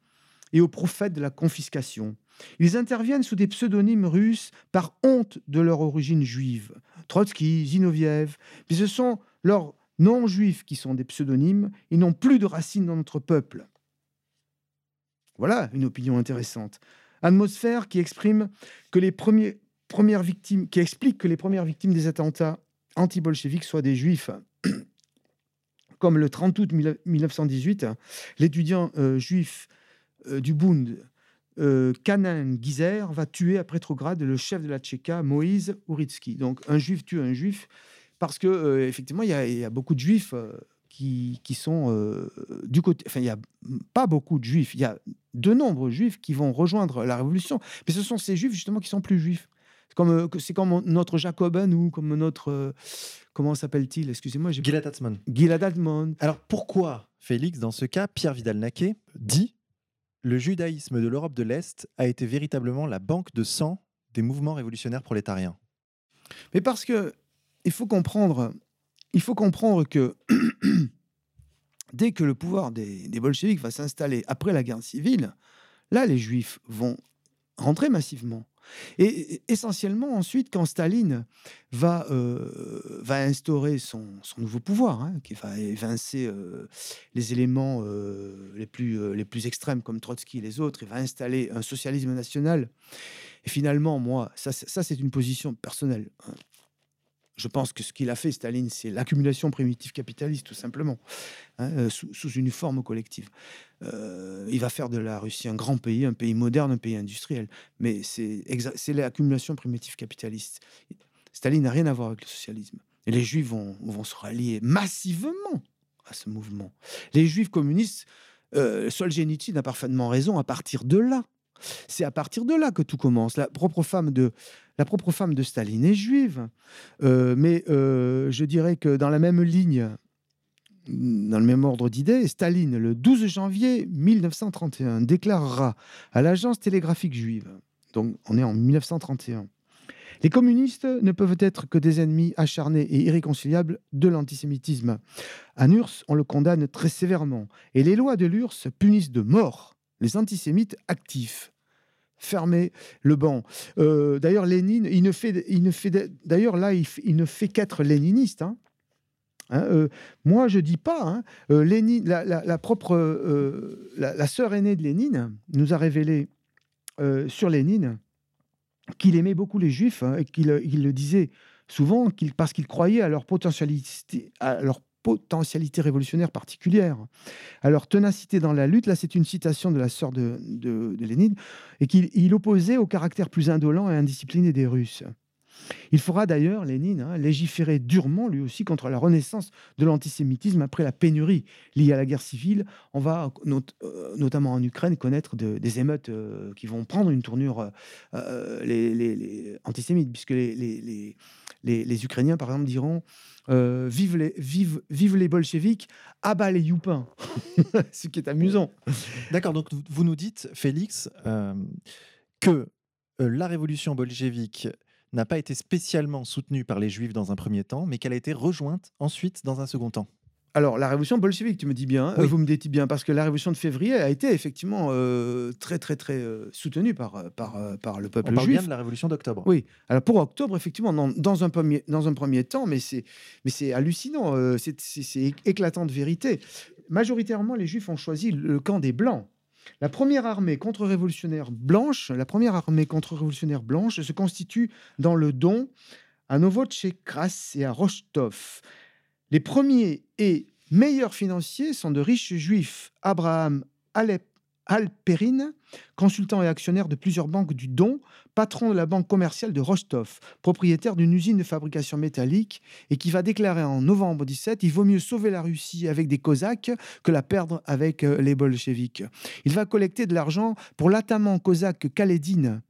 Speaker 2: et aux prophètes de la confiscation. Ils interviennent sous des pseudonymes russes par honte de leur origine juive. Trotsky, Zinoviev, mais ce sont leurs non-juifs qui sont des pseudonymes, ils n'ont plus de racines dans notre peuple. Voilà une opinion intéressante. Atmosphère qui exprime que les premières victimes, qui explique que les premières victimes des attentats anti-bolcheviques soient des juifs. Comme le 30 août 1918, l'étudiant euh, juif euh, du Bund, euh, Kanin Gizer, va tuer à Petrograd le chef de la Tchéka, Moïse Uritsky. Donc un juif tue un juif parce que effectivement il y, a beaucoup de juifs qui, qui, sont du côté. Enfin, il n'y a pas beaucoup de juifs. Il y a de nombreux juifs qui vont rejoindre la révolution. Mais ce sont ces juifs justement qui sont plus juifs. C'est comme, c'est comme notre Jacobin ou comme notre. comment s'appelle-t-il? Excusez-moi.
Speaker 1: Gilad Atzmon.
Speaker 2: Gilad Atzmon.
Speaker 1: Alors pourquoi, Félix, dans ce cas, Pierre Vidal-Naquet dit le judaïsme de l'Europe de l'Est a été véritablement la banque de sang des mouvements révolutionnaires prolétariens
Speaker 2: Mais parce que il faut comprendre, il faut comprendre que dès que le pouvoir des, bolcheviks va s'installer après la guerre civile, là, les juifs vont rentrer massivement. Et essentiellement, ensuite, quand Staline va, euh, instaurer son, nouveau pouvoir, hein, qui va évincer euh, les éléments euh, les, plus, les plus extrêmes comme Trotsky et les autres, il va installer un socialisme national. Et finalement, moi, ça, ça c'est une position personnelle. Hein. Je pense que ce qu'il a fait, Staline, c'est l'accumulation primitive capitaliste, tout simplement, hein, euh, sous, une forme collective. Euh, il va faire de la Russie un grand pays, un pays moderne, un pays industriel. Mais c'est l'accumulation primitive capitaliste. Staline n'a rien à voir avec le socialisme. Et les Juifs vont, se rallier massivement à ce mouvement. Les Juifs communistes, euh, Solzhenitsyn a parfaitement raison, à partir de là, c'est à partir de là que tout commence. La propre femme de, la propre femme de Staline est juive. Euh, mais euh, je dirais que dans la même ligne, dans le même ordre d'idées, Staline, le 12 janvier 1931, déclarera à l'agence télégraphique juive, donc on est en 1931, les communistes ne peuvent être que des ennemis acharnés et irréconciliables de l'antisémitisme. À Nurs, on le condamne très sévèrement, et les lois de l'URSS punissent de mort les antisémites actifs. Fermez le banc. Euh, d'ailleurs, Lénine, il ne fait, il ne fait d'ailleurs là, il, ne fait qu'être léniniste. Hein. Hein, euh, moi, je dis pas. Hein, euh, Lénine, la, propre, la, sœur aînée de Lénine nous a révélé sur Lénine qu'il aimait beaucoup les Juifs et qu'il le disait souvent parce qu'il croyait à leur potentialité, à leur potentialité révolutionnaire particulière. Alors, ténacité dans la lutte, là, c'est une citation de la sœur de, de, Lénine, et qu'il opposait au caractère plus indolent et indiscipliné des Russes. Il fera d'ailleurs, Lénine, hein, légiférer durement, lui aussi, contre la renaissance de l'antisémitisme après la pénurie liée à la guerre civile. On va, euh, notamment en Ukraine, connaître des émeutes euh, qui vont prendre une tournure euh, les, antisémites, puisque les, Ukrainiens, par exemple, diront vive, les, vive, bolcheviks, abat les youpins. Ce qui est amusant.
Speaker 1: D'accord, donc vous nous dites, Félix, que la révolution bolchevique n'a pas été spécialement soutenue par les juifs dans un premier temps, mais qu'elle a été rejointe ensuite dans un second temps.
Speaker 2: Alors, la révolution bolchevique, tu me dis bien, euh, vous me dites bien, parce que la révolution de février a été effectivement euh, très, très, très euh, soutenue par, par, par le peuple
Speaker 1: On parle
Speaker 2: juif.
Speaker 1: bien de la révolution d'octobre.
Speaker 2: Oui. Alors, pour octobre, effectivement, dans, un, premier, dans un premier temps, mais c'est hallucinant, c'est éclatant de vérité. Majoritairement, les juifs ont choisi le camp des Blancs. La première armée contre-révolutionnaire blanche, la première armée contre-révolutionnaire blanche se constitue dans le Don, à Novotchekras et à Rostov. Les premiers et meilleurs financiers sont de riches juifs. Abraham Alperin, consultant et actionnaire de plusieurs banques du Don, patron de la banque commerciale de Rostov, propriétaire d'une usine de fabrication métallique, et qui va déclarer en novembre 17 il vaut mieux sauver la Russie avec des Cosaques que la perdre avec euh, les bolcheviks. Il va collecter de l'argent pour l'atamant cosaque Kaledine,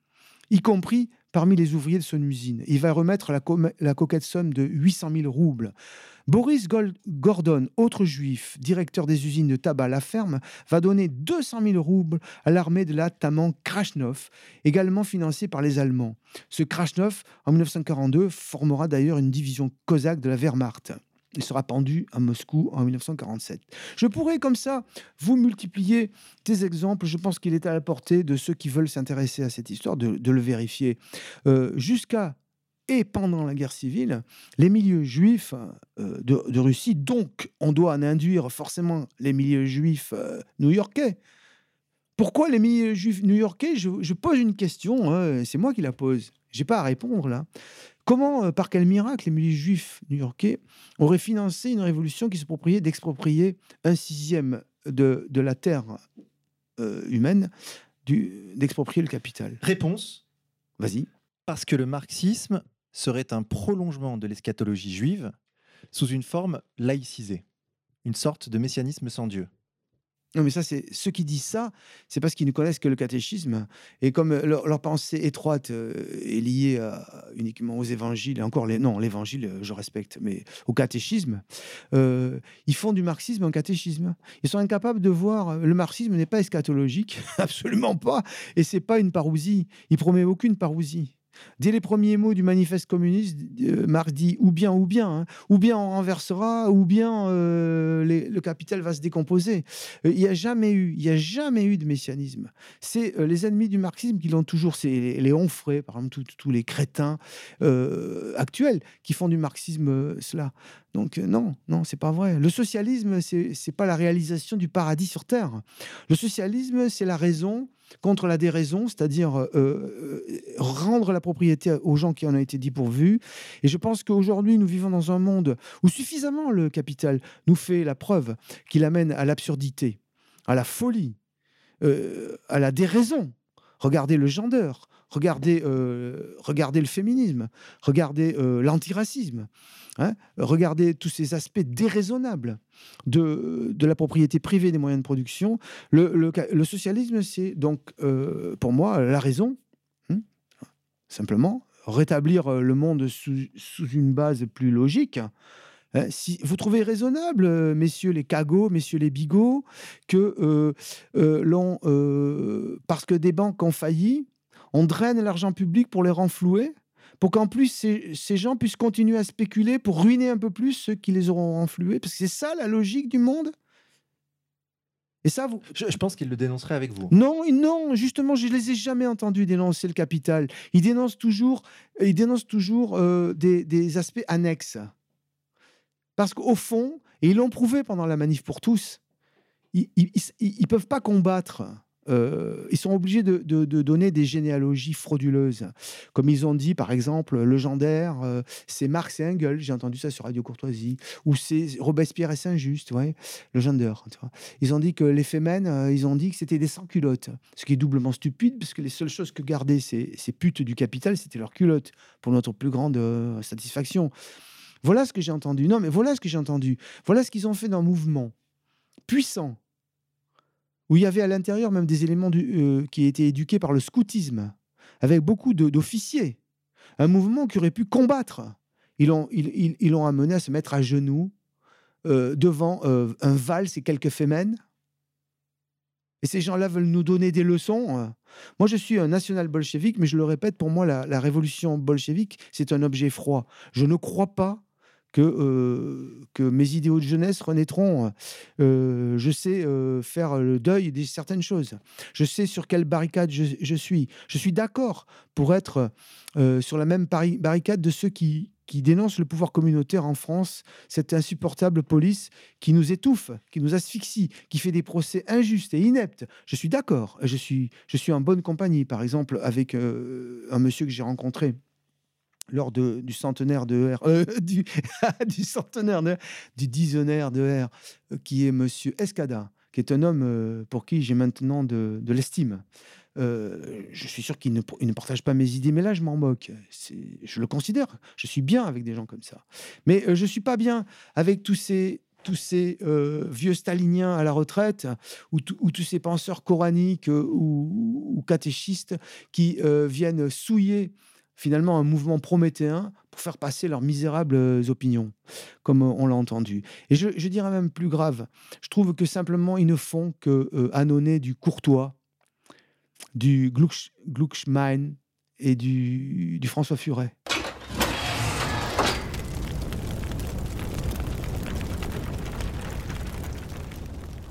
Speaker 2: y compris parmi les ouvriers de son usine. Il va remettre la, la coquette somme de 800 000 roubles. Boris Gordon, autre juif, directeur des usines de tabac La Ferme, va donner 200 000 roubles à l'armée de l'Ataman Krasnov, également financée par les Allemands. Ce Krasnov, en 1942, formera d'ailleurs une division cosaque de la Wehrmacht. Il sera pendu à Moscou en 1947. Je pourrais comme ça vous multiplier des exemples. Je pense qu'il est à la portée de ceux qui veulent s'intéresser à cette histoire de, le vérifier. Euh, jusqu'à et pendant la guerre civile, les milieux juifs euh, de, Russie, donc on doit en induire forcément les milieux juifs euh, new-yorkais. Pourquoi les milieux juifs new-yorkais? Je, pose une question, hein, c'est moi qui la pose. J'ai pas à répondre là. Comment, euh, par quel miracle, les milieux juifs new-yorkais auraient financé une révolution qui se propriait d'exproprier un sixième de, de la terre humaine, d'exproprier le capital?
Speaker 1: Réponse.
Speaker 2: Vas-y.
Speaker 1: Parce que le marxisme serait un prolongement de l'eschatologie juive sous une forme laïcisée, une sorte de messianisme sans Dieu.
Speaker 2: Non, mais ça, c'est ceux qui disent ça, c'est parce qu'ils ne connaissent que le catéchisme. Et comme euh, leur, pensée étroite euh, est liée uniquement aux évangiles, et encore, les, non, l'évangile, euh, je respecte, mais au catéchisme, ils font du marxisme un catéchisme. Ils sont incapables de voir. Le marxisme n'est pas eschatologique, absolument pas. Et c'est pas une parousie. Il promet aucune parousie. Dès les premiers mots du manifeste communiste, euh, Marx dit ou bien, ou bien, hein. ou bien on renversera, ou bien euh, le capital va se décomposer. Euh, il n'y a jamais eu, il a jamais eu de messianisme. C'est les ennemis du marxisme qui l'ont toujours, c'est les, Onfray, par exemple, tous les crétins actuels qui font du marxisme cela. Donc non, non, c'est pas vrai. Le socialisme, c'est pas la réalisation du paradis sur terre. Le socialisme, c'est la raison contre la déraison, c'est-à-dire euh, euh, rendre la propriété aux gens qui en ont été dépourvus. Et je pense qu'aujourd'hui, nous vivons dans un monde où suffisamment le capital nous fait la preuve qu'il amène à l'absurdité, à la folie, euh, à la déraison. Regardez le gender, regardez, regardez le féminisme, regardez l'antiracisme. Hein, regardez tous ces aspects déraisonnables de, de, la propriété privée des moyens de production. Le, le, socialisme, c'est donc, euh, pour moi, la raison. Hein, simplement, rétablir euh, le monde sous, sous une base plus logique. Hein, si vous trouvez raisonnable, euh, messieurs les cagots, messieurs les bigots, que l'on, parce que des banques ont failli, on draine l'argent public pour les renflouer pour qu'en plus ces, gens puissent continuer à spéculer pour ruiner un peu plus ceux qui les auront influés Parce que c'est ça la logique du monde. Et ça, vous...
Speaker 1: Je, pense qu'ils le dénonceraient avec vous.
Speaker 2: Non, non, justement, je ne les ai jamais entendus dénoncer le capital. Ils dénoncent toujours, ils dénoncent toujours euh, des, aspects annexes. Parce qu'au fond, et ils l'ont prouvé pendant la manif pour tous, ils ne peuvent pas combattre euh, ils sont obligés de, donner des généalogies frauduleuses. Comme ils ont dit, par exemple, le gendaire, euh, c'est Marx et Engels, j'ai entendu ça sur Radio Courtoisie, ou c'est Robespierre et Saint-Just, ouais, le gender. Ils ont dit que les femmes, euh, ils ont dit que c'était des sans-culottes, ce qui est doublement stupide, parce que les seules choses que gardaient ces, ces putes du capital, c'était leurs culottes, pour notre plus grande satisfaction. Voilà ce que j'ai entendu. Non, mais voilà ce que j'ai entendu. Voilà ce qu'ils ont fait d'un mouvement puissant, où il y avait à l'intérieur même des éléments euh, qui étaient éduqués par le scoutisme, avec beaucoup d'officiers. Un mouvement qui aurait pu combattre. Ils l'ont amené à se mettre à genoux euh, devant euh, un valse et quelques fémènes. Et ces gens-là veulent nous donner des leçons. Moi, je suis un national bolchevique, mais je le répète, pour moi, la, la révolution bolchevique, c'est un objet froid. Je ne crois pas que, euh, que mes idéaux de jeunesse renaîtront. Euh, je sais euh, faire le deuil de certaines choses. Je sais sur quelle barricade je, suis. Je suis d'accord pour être sur la même barricade de ceux qui, qui dénoncent le pouvoir communautaire en France, cette insupportable police qui nous étouffe, qui nous asphyxie, qui fait des procès injustes et ineptes. Je suis d'accord. Je suis, je suis en bonne compagnie, par exemple, avec un monsieur que j'ai rencontré lors de, du centenaire de R, euh, du, du, centenaire de, du de R, euh, qui est Monsieur Escada, qui est un homme euh, pour qui j'ai maintenant de, l'estime. je suis sûr qu'il ne, partage pas mes idées, mais là, je m'en moque. Je le considère. Je suis bien avec des gens comme ça. Mais je ne suis pas bien avec tous ces, vieux staliniens à la retraite ou, ou tous ces penseurs coraniques ou catéchistes qui viennent souiller finalement un mouvement prométhéen pour faire passer leurs misérables euh, opinions, comme euh, on l'a entendu. Et je, dirais même plus grave, je trouve que simplement ils ne font que euh, du courtois, du Glucksmann et du, du François Furet.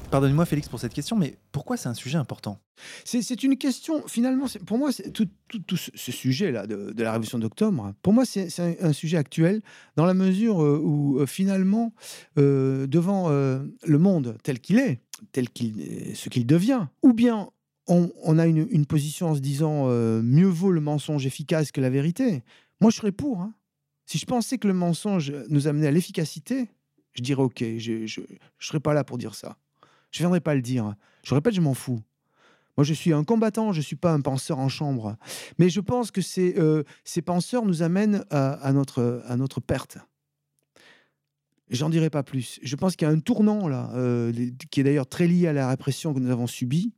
Speaker 1: Pardonnez-moi Félix pour cette question, mais pourquoi c'est un sujet important?
Speaker 2: C'est une question, finalement, pour moi, tout, tout, ce sujet-là de, la Révolution d'octobre, pour moi, c'est un, sujet actuel dans la mesure euh, où, euh, finalement, euh, devant le monde tel qu'il est, tel qu'il ce qu'il devient, ou bien on, a une, position en se disant mieux vaut le mensonge efficace que la vérité. Moi, je serais pour. Hein. Si je pensais que le mensonge nous amenait à l'efficacité, je dirais OK, je ne serais pas là pour dire ça. Je ne viendrai pas le dire. Je répète, je m'en fous. Moi, je suis un combattant, je ne suis pas un penseur en chambre. Mais je pense que ces, euh, penseurs nous amènent à, notre, à notre perte. J'en dirai pas plus. Je pense qu'il y a un tournant là, euh, qui est d'ailleurs très lié à la répression que nous avons subie,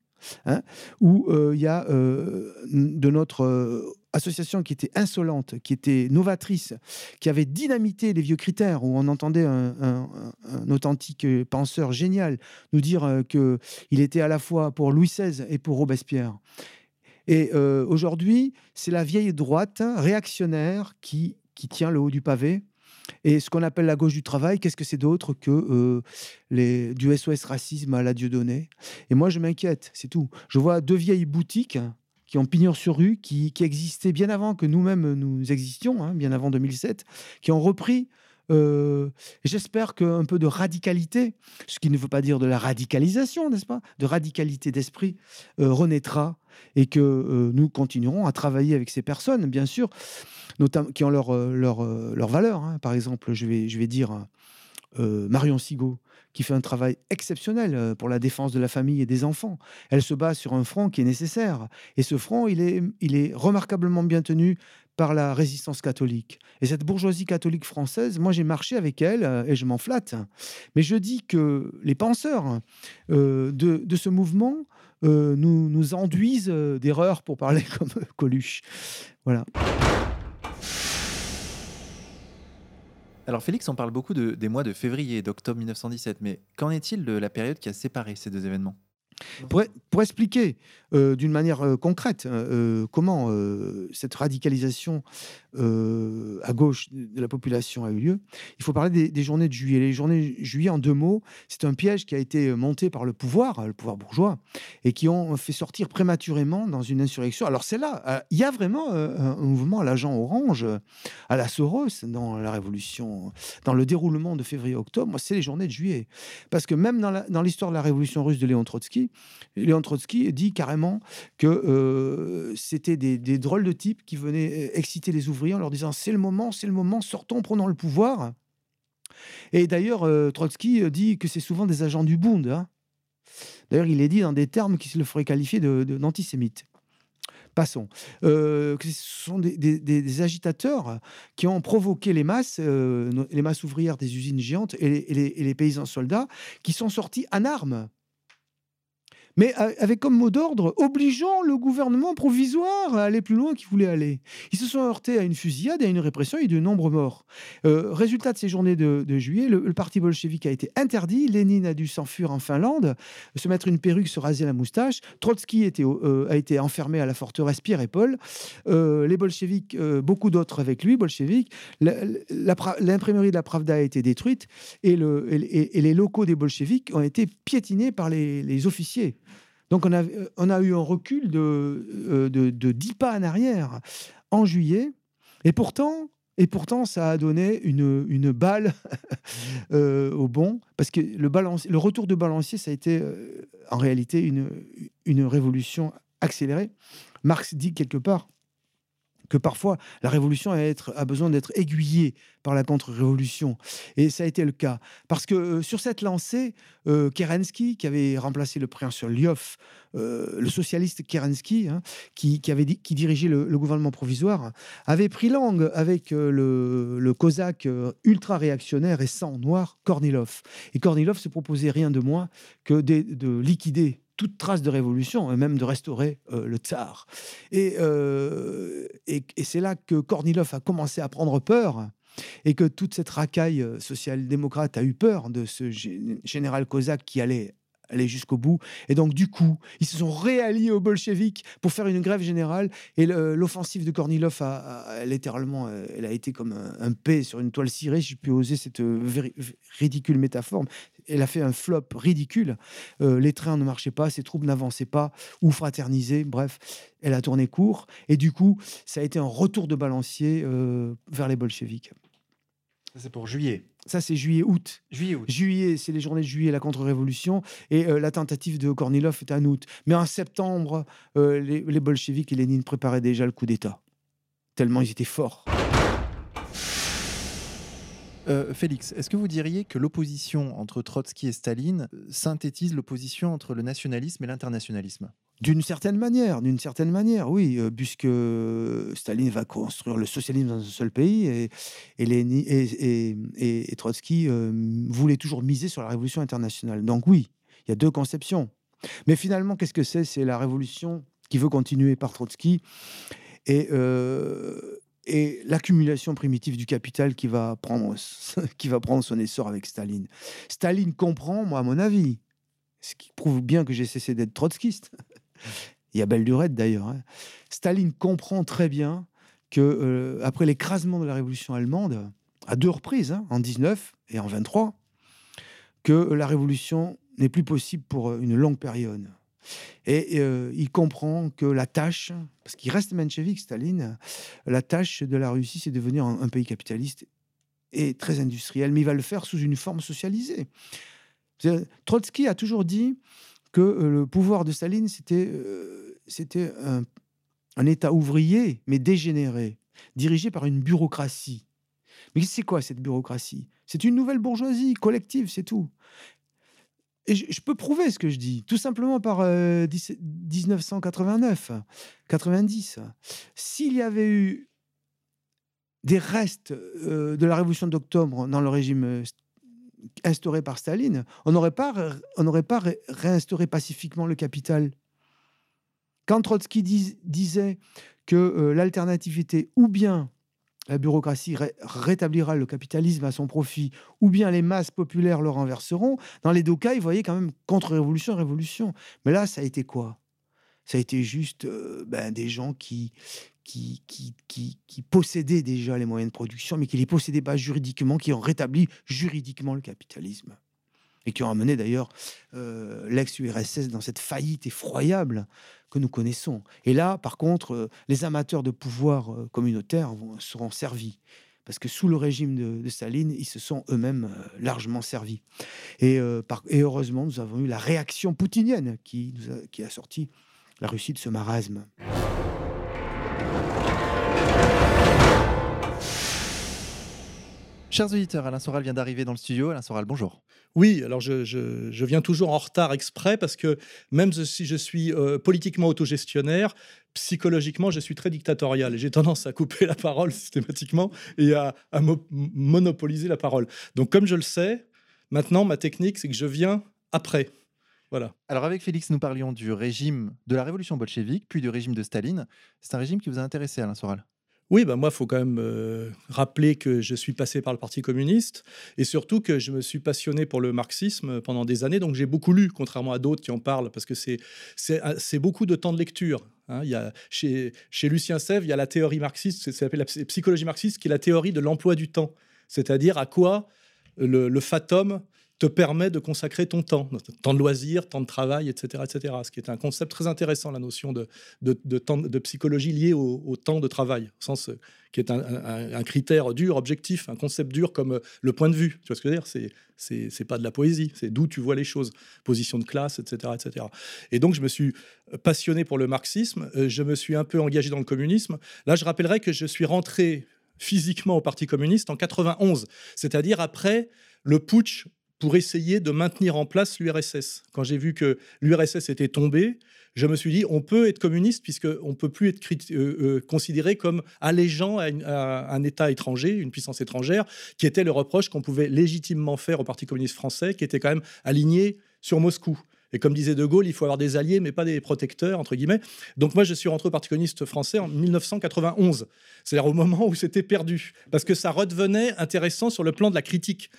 Speaker 2: hein, où euh, il y a de notre association qui était insolente, qui était novatrice, qui avait dynamité les vieux critères, où on entendait un, authentique penseur génial nous dire euh, qu'il était à la fois pour Louis XVI et pour Robespierre. Et euh, aujourd'hui, c'est la vieille droite réactionnaire qui, qui tient le haut du pavé. Et ce qu'on appelle la gauche du travail, qu'est-ce que c'est d'autre que euh, les, du SOS racisme à la Dieudonné? Et moi, je m'inquiète, c'est tout. Je vois deux vieilles boutiques qui ont pignon sur rue, qui, qui existaient bien avant que nous-mêmes nous existions, hein, bien avant 2007, qui ont repris euh, J'espère qu'un peu de radicalité, ce qui ne veut pas dire de la radicalisation, n'est-ce pas? De radicalité d'esprit euh, renaîtra et que euh, nous continuerons à travailler avec ces personnes, bien sûr, notamment qui ont leur, leur, leur valeur. Hein. Par exemple, je vais dire Marion Sigaud, qui fait un travail exceptionnel pour la défense de la famille et des enfants. Elle se bat sur un front qui est nécessaire. Et ce front, il est, il est remarquablement bien tenu par la résistance catholique. Et cette bourgeoisie catholique française, moi j'ai marché avec elle et je m'en flatte. Mais je dis que les penseurs euh, de, ce mouvement euh, nous, nous enduisent d'erreurs, pour parler comme Coluche. Voilà.
Speaker 1: Alors Félix, on parle beaucoup de, des mois de février et d'octobre 1917, mais qu'en est-il de la période qui a séparé ces deux événements?
Speaker 2: Pour, expliquer euh, d'une manière euh, concrète euh, comment cette radicalisation à gauche de la population a eu lieu, il faut parler des, des, journées de juillet. Les journées de juillet, en deux mots, c'est un piège qui a été monté par le pouvoir, le pouvoir bourgeois, et qui ont fait sortir prématurément dans une insurrection. Alors c'est là, il y a vraiment un mouvement à l'agent orange, à la Soros, dans la révolution, dans le déroulement de février-octobre, c'est les journées de juillet. Parce que même dans l'histoire de la révolution russe de Léon Trotsky, Léon Trotsky dit carrément que euh, c'était des, drôles de types qui venaient exciter les ouvriers en leur disant c'est le moment, c'est le moment, sortons, prenons le pouvoir. Et d'ailleurs, euh, Trotsky dit que c'est souvent des agents du Bund. Hein. D'ailleurs, il est dit dans des termes qui se le feraient qualifier d'antisémites. Passons. Euh, ce sont des, agitateurs qui ont provoqué les masses, euh, les masses ouvrières des usines géantes et les, et les, et les paysans soldats qui sont sortis en armes mais avec comme mot d'ordre obligeant le gouvernement provisoire à aller plus loin qu'il voulait aller. Ils se sont heurtés à une fusillade, à une répression et de nombreux morts. Euh, résultat de ces journées de, juillet, le, parti bolchevique a été interdit. Lénine a dû s'enfuir en Finlande, se mettre une perruque, se raser la moustache. Trotsky euh, a été enfermé à la forteresse Pierre et Paul. Euh, les bolcheviques, beaucoup d'autres avec lui, bolcheviques. L'imprimerie de la Pravda a été détruite et, le, et, et, les locaux des bolcheviques ont été piétinés par les officiers. Donc on a, on a eu un recul de, euh, de, de 10 pas en arrière en juillet. Et pourtant, et pourtant, ça a donné une, une balle euh, au bon, parce que le, retour de balancier, ça a été euh, en réalité une, une révolution accélérée. Marx dit quelque part que parfois la révolution a, besoin d'être aiguillée par la contre-révolution. Et ça a été le cas. Parce que euh, sur cette lancée, euh, Kerensky, qui avait remplacé le prince Lyov, euh, le socialiste Kerensky, hein, qui, avait dirigeait le, gouvernement provisoire, avait pris langue avec le, cosaque ultra-réactionnaire et sang noir Kornilov. Et Kornilov se proposait rien de moins que de liquider toute trace de révolution et même de restaurer euh, le tsar. Euh, et, et c'est là que Kornilov a commencé à prendre peur et que toute cette racaille social-démocrate a eu peur de ce général cosaque qui allait aller jusqu'au bout. Et donc, du coup, ils se sont réalliés aux bolcheviks pour faire une grève générale. Et l'offensive de Kornilov a, littéralement, euh, elle a été comme un, P sur une toile cirée, je puis oser cette euh, ridicule métaphore. Elle a fait un flop ridicule. Euh, les trains ne marchaient pas, ses troupes n'avançaient pas, ou fraternisaient. Bref, elle a tourné court. Et du coup, ça a été un retour de balancier vers les bolcheviks.
Speaker 1: C'est pour juillet.
Speaker 2: Ça, c'est juillet-août.
Speaker 1: Juillet-août.
Speaker 2: Juillet, c'est les journées de juillet, la contre-révolution. Et euh, la tentative de Kornilov est en août. Mais en septembre, euh, les, les bolcheviks et Lénine préparaient déjà le coup d'État. Tellement ils étaient forts.
Speaker 1: Euh, Félix, est-ce que vous diriez que l'opposition entre Trotsky et Staline synthétise l'opposition entre le nationalisme et l'internationalisme?
Speaker 2: D'une certaine manière, d'une certaine manière, oui, euh, puisque Staline va construire le socialisme dans un seul pays et, et, Trotsky euh, voulait toujours miser sur la révolution internationale. Donc oui, il y a deux conceptions. Mais finalement, qu'est-ce que c'est? C'est la révolution qui veut continuer par Trotsky et, euh, et l'accumulation primitive du capital qui va, prendre, qui va prendre son essor avec Staline. Staline comprend, moi, à mon avis, ce qui prouve bien que j'ai cessé d'être trotskiste, il y a belle durée d'ailleurs. Hein. Staline comprend très bien que euh, après l'écrasement de la révolution allemande, à deux reprises, hein, en 19 et en 23, que la révolution n'est plus possible pour euh, une longue période. Et euh, il comprend que la tâche, parce qu'il reste menchevique, Staline, la tâche de la Russie, c'est de devenir un, pays capitaliste et très industriel, mais il va le faire sous une forme socialisée. Trotsky a toujours dit que euh, le pouvoir de Staline, c'était euh, un, État ouvrier, mais dégénéré, dirigé par une bureaucratie. Mais c'est quoi cette bureaucratie? C'est une nouvelle bourgeoisie collective, c'est tout. Et je, peux prouver ce que je dis, tout simplement par 1989, euh, 90. S'il y avait eu des restes de la révolution d'octobre dans le régime instauré par Staline, on n'aurait pas, on pas réinstauré pacifiquement le capital. Quand Trotsky disait que euh, l'alternative était ou bien la bureaucratie rétablira le capitalisme à son profit, ou bien les masses populaires le renverseront, dans les deux cas, il voyait quand même contre-révolution, révolution. Mais là, ça a été quoi? Ça a été juste ben, des gens qui, qui, qui, possédaient déjà les moyens de production, mais qui les possédaient pas juridiquement, qui ont rétabli juridiquement le capitalisme. Et qui ont amené d'ailleurs l'ex-URSS dans cette faillite effroyable que nous connaissons. Et là, par contre, les amateurs de pouvoir communautaire seront servis. Parce que sous le régime de, Staline, ils se sont eux-mêmes largement servis. Et, heureusement, nous avons eu la réaction poutinienne qui, qui a sorti la Russie de ce marasme.
Speaker 1: Chers auditeurs, Alain Soral vient d'arriver dans le studio. Alain Soral, bonjour.
Speaker 3: Oui, alors je, viens toujours en retard exprès parce que même si je suis euh, politiquement autogestionnaire, psychologiquement, je suis très dictatorial et j'ai tendance à couper la parole systématiquement et à, monopoliser la parole. Donc comme je le sais, maintenant ma technique, c'est que je viens après. Voilà.
Speaker 1: Alors avec Félix, nous parlions du régime de la révolution bolchevique, puis du régime de Staline. C'est un régime qui vous a intéressé, Alain Soral?
Speaker 3: Oui, bah moi, il faut quand même euh, rappeler que je suis passé par le Parti communiste et surtout que je me suis passionné pour le marxisme pendant des années. Donc, j'ai beaucoup lu, contrairement à d'autres qui en parlent, parce que c'est beaucoup de temps de lecture. Hein. Il y a, chez, chez Lucien Sèvres, il y a la théorie marxiste, c'est la psychologie marxiste, qui est la théorie de l'emploi du temps. C'est-à-dire à quoi le, le fatum te permet de consacrer ton temps, temps de loisir, temps de travail, etc., etc. Ce qui est un concept très intéressant, la notion de, temps, de psychologie liée au, temps de travail, au sens euh, qui est un, critère dur, objectif, un concept dur comme euh, le point de vue. Tu vois ce que je veux dire? C'est c'est pas de la poésie, c'est d'où tu vois les choses, position de classe, etc., etc. Et donc je me suis passionné pour le marxisme, euh, je me suis un peu engagé dans le communisme. Là, je rappellerai que je suis rentré physiquement au Parti communiste en 91, c'est-à-dire après le putsch pour essayer de maintenir en place l'URSS. Quand j'ai vu que l'URSS était tombée, je me suis dit, on peut être communiste puisqu'on ne peut plus être euh, euh, considéré comme allégeant à, un État étranger, une puissance étrangère, qui était le reproche qu'on pouvait légitimement faire au Parti communiste français, qui était quand même aligné sur Moscou. Et comme disait De Gaulle, il faut avoir des alliés, mais pas des protecteurs, entre guillemets. Donc moi, je suis rentré au Parti communiste français en 1991, c'est-à-dire au moment où c'était perdu, parce que ça redevenait intéressant sur le plan de la critique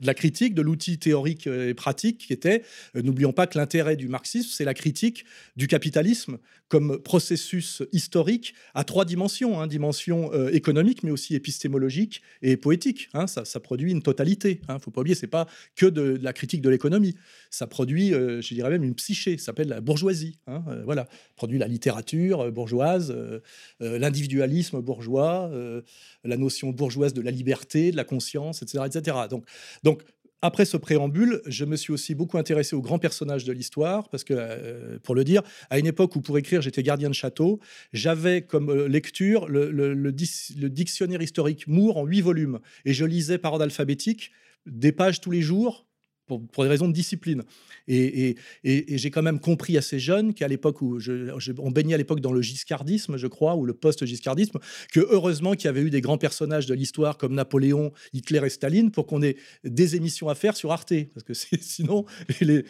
Speaker 3: de la critique de l'outil théorique et pratique qui était, n'oublions pas que l'intérêt du marxisme, c'est la critique du capitalisme comme processus historique à trois dimensions, hein, dimension euh, économique, mais aussi épistémologique et poétique. Hein. ça, produit une totalité. Il hein. ne faut pas oublier, c'est pas que de, la critique de l'économie. Ça produit, euh, je dirais même, une psyché. Ça s'appelle la bourgeoisie. Hein. Euh, voilà, produit la littérature bourgeoise, l'individualisme bourgeois, la notion bourgeoise de la liberté, de la conscience, etc., etc. Donc après ce préambule, je me suis aussi beaucoup intéressé aux grands personnages de l'histoire, parce que, euh, pour le dire, à une époque où pour écrire j'étais gardien de château, j'avais comme euh, lecture le, dictionnaire historique Moore en huit volumes, et je lisais par ordre alphabétique des pages tous les jours pour, des raisons de discipline. Et, j'ai quand même compris assez jeune qu'à l'époque où on baignait à l'époque dans le giscardisme, je crois, ou le post-giscardisme, que heureusement qu'il y avait eu des grands personnages de l'histoire comme Napoléon, Hitler et Staline pour qu'on ait des émissions à faire sur Arte, parce que sinon les,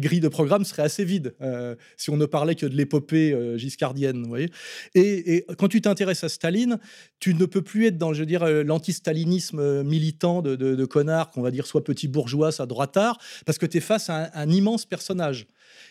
Speaker 3: grilles de programme seraient assez vides euh, si on ne parlait que de l'épopée euh, giscardienne. Vous voyez et, quand tu t'intéresses à Staline, tu ne peux plus être dans, je veux dire, euh, l'anti-stalinisme militant de, de, de connard qu'on va dire soit petit bourgeois, soit droite parce que tu es face à un, immense personnage.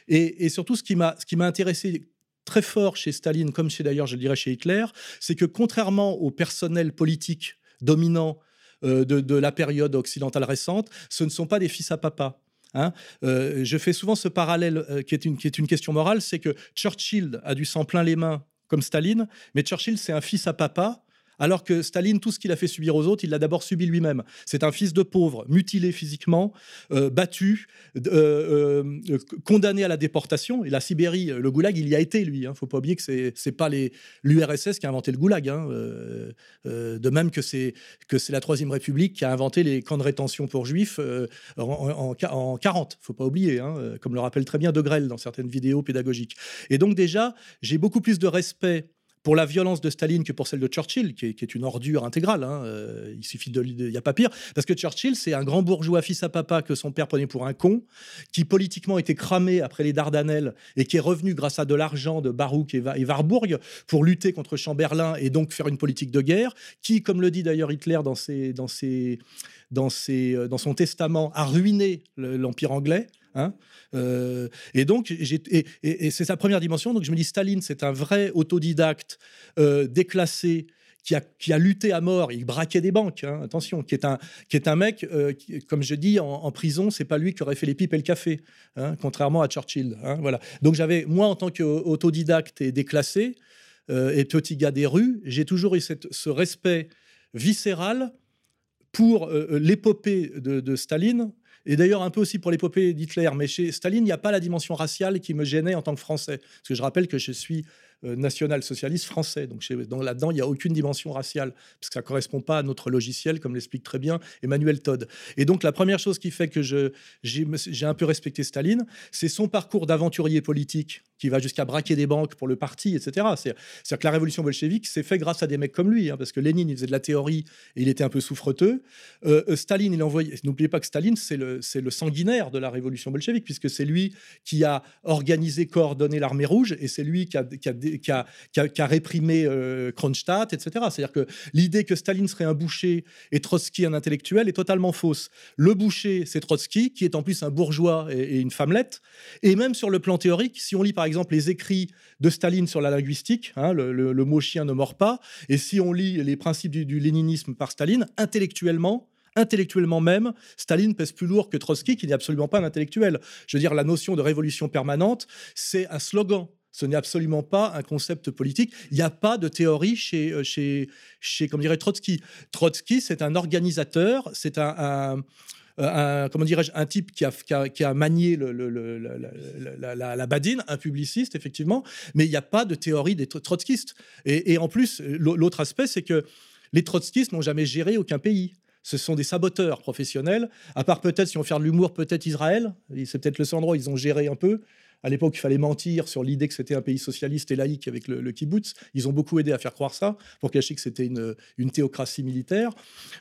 Speaker 3: Et, surtout, ce qui m'a intéressé très fort chez Staline, comme chez d'ailleurs, je le dirais, chez Hitler, c'est que contrairement au personnel politique dominant euh, de, la période occidentale récente, ce ne sont pas des fils à papa. Hein. Euh, je fais souvent ce parallèle euh, qui, est une, qui est une question morale, c'est que Churchill a dû s'en plein les mains comme Staline, mais Churchill, c'est un fils à papa alors que Staline, tout ce qu'il a fait subir aux autres, il l'a d'abord subi lui-même. C'est un fils de pauvre, mutilé physiquement, euh, battu, euh, euh, condamné à la déportation. Et la Sibérie, le goulag, il y a été, lui. Il hein. ne faut pas oublier que ce n'est pas l'URSS qui a inventé le goulag. Hein. de même que c'est la Troisième République qui a inventé les camps de rétention pour juifs en, 1940. 40. Il ne faut pas oublier, hein, comme le rappelle très bien De Grelle dans certaines vidéos pédagogiques. Et donc déjà, j'ai beaucoup plus de respect pour la violence de Staline que pour celle de Churchill, qui est, une ordure intégrale. Hein, euh, il suffit de, il n'y a pas pire, parce que Churchill, c'est un grand bourgeois fils à papa que son père prenait pour un con, qui politiquement était cramé après les Dardanelles et qui est revenu grâce à de l'argent de Baruch et, Warburg pour lutter contre Chamberlain et donc faire une politique de guerre, qui, comme le dit d'ailleurs Hitler dans euh, dans son testament, a ruiné l'empire anglais. Hein euh, et donc, c'est sa première dimension. Donc, je me dis, Staline, c'est un vrai autodidacte euh, déclassé. Qui a, qui a, lutté à mort, il braquait des banques, hein, attention, qui est un, qui est un mec, euh, comme je dis, en, prison, c'est pas lui qui aurait fait les pipes et le café, hein, contrairement à Churchill. voilà. Donc j'avais, moi, en tant qu'autodidacte et déclassé, et petit gars des rues, j'ai toujours eu cette, ce respect viscéral pour l'épopée de, Staline, et d'ailleurs un peu aussi pour l'épopée d'Hitler. Mais chez Staline, il n'y a pas la dimension raciale qui me gênait en tant que Français. Parce que je rappelle que je suis national-socialiste français. Donc, là-dedans, il n'y a aucune dimension raciale, parce que ça ne correspond pas à notre logiciel, comme l'explique très bien Emmanuel Todd. Et donc, la première chose qui fait que j'ai un peu respecté Staline, c'est son parcours d'aventurier politique qui va jusqu'à braquer des banques pour le parti, etc. C'est-à-dire que la révolution bolchevique s'est faite grâce à des mecs comme lui, hein, parce que Lénine, il faisait de la théorie et il était un peu souffreteux. Euh, euh, Staline, il envoyé. N'oubliez pas que Staline, c'est le, le sanguinaire de la révolution bolchevique, puisque c'est lui qui a organisé, coordonné l'armée rouge, et c'est lui qui a qui a, réprimé euh, Kronstadt, etc. C'est-à-dire que l'idée que Staline serait un boucher et Trotsky un intellectuel est totalement fausse. Le boucher, c'est Trotsky, qui est en plus un bourgeois et, une femmelette. Et même sur le plan théorique, si on lit par exemple les écrits de Staline sur la linguistique, hein, le, mot chien ne mord pas, et si on lit les principes du, du léninisme par Staline, intellectuellement, intellectuellement même, Staline pèse plus lourd que Trotsky, qui n'est absolument pas un intellectuel. Je veux dire, la notion de révolution permanente, c'est un slogan. Ce n'est absolument pas un concept politique. Il n'y a pas de théorie chez, euh, chez, chez comme dirait Trotsky. Trotsky, c'est un organisateur, c'est un, comment dirais-je, un type qui a, qui a, manié la, badine, un publiciste, effectivement, mais il n'y a pas de théorie des trotskistes. Et, et en plus, l'autre aspect, c'est que les trotskistes n'ont jamais géré aucun pays. Ce sont des saboteurs professionnels, à part peut-être, si on fait de l'humour, peut-être Israël. C'est peut-être le seul endroit où ils ont géré un peu. À l'époque, il fallait mentir sur l'idée que c'était un pays socialiste et laïque avec le, kibbutz. Ils ont beaucoup aidé à faire croire ça pour cacher que c'était une, théocratie militaire.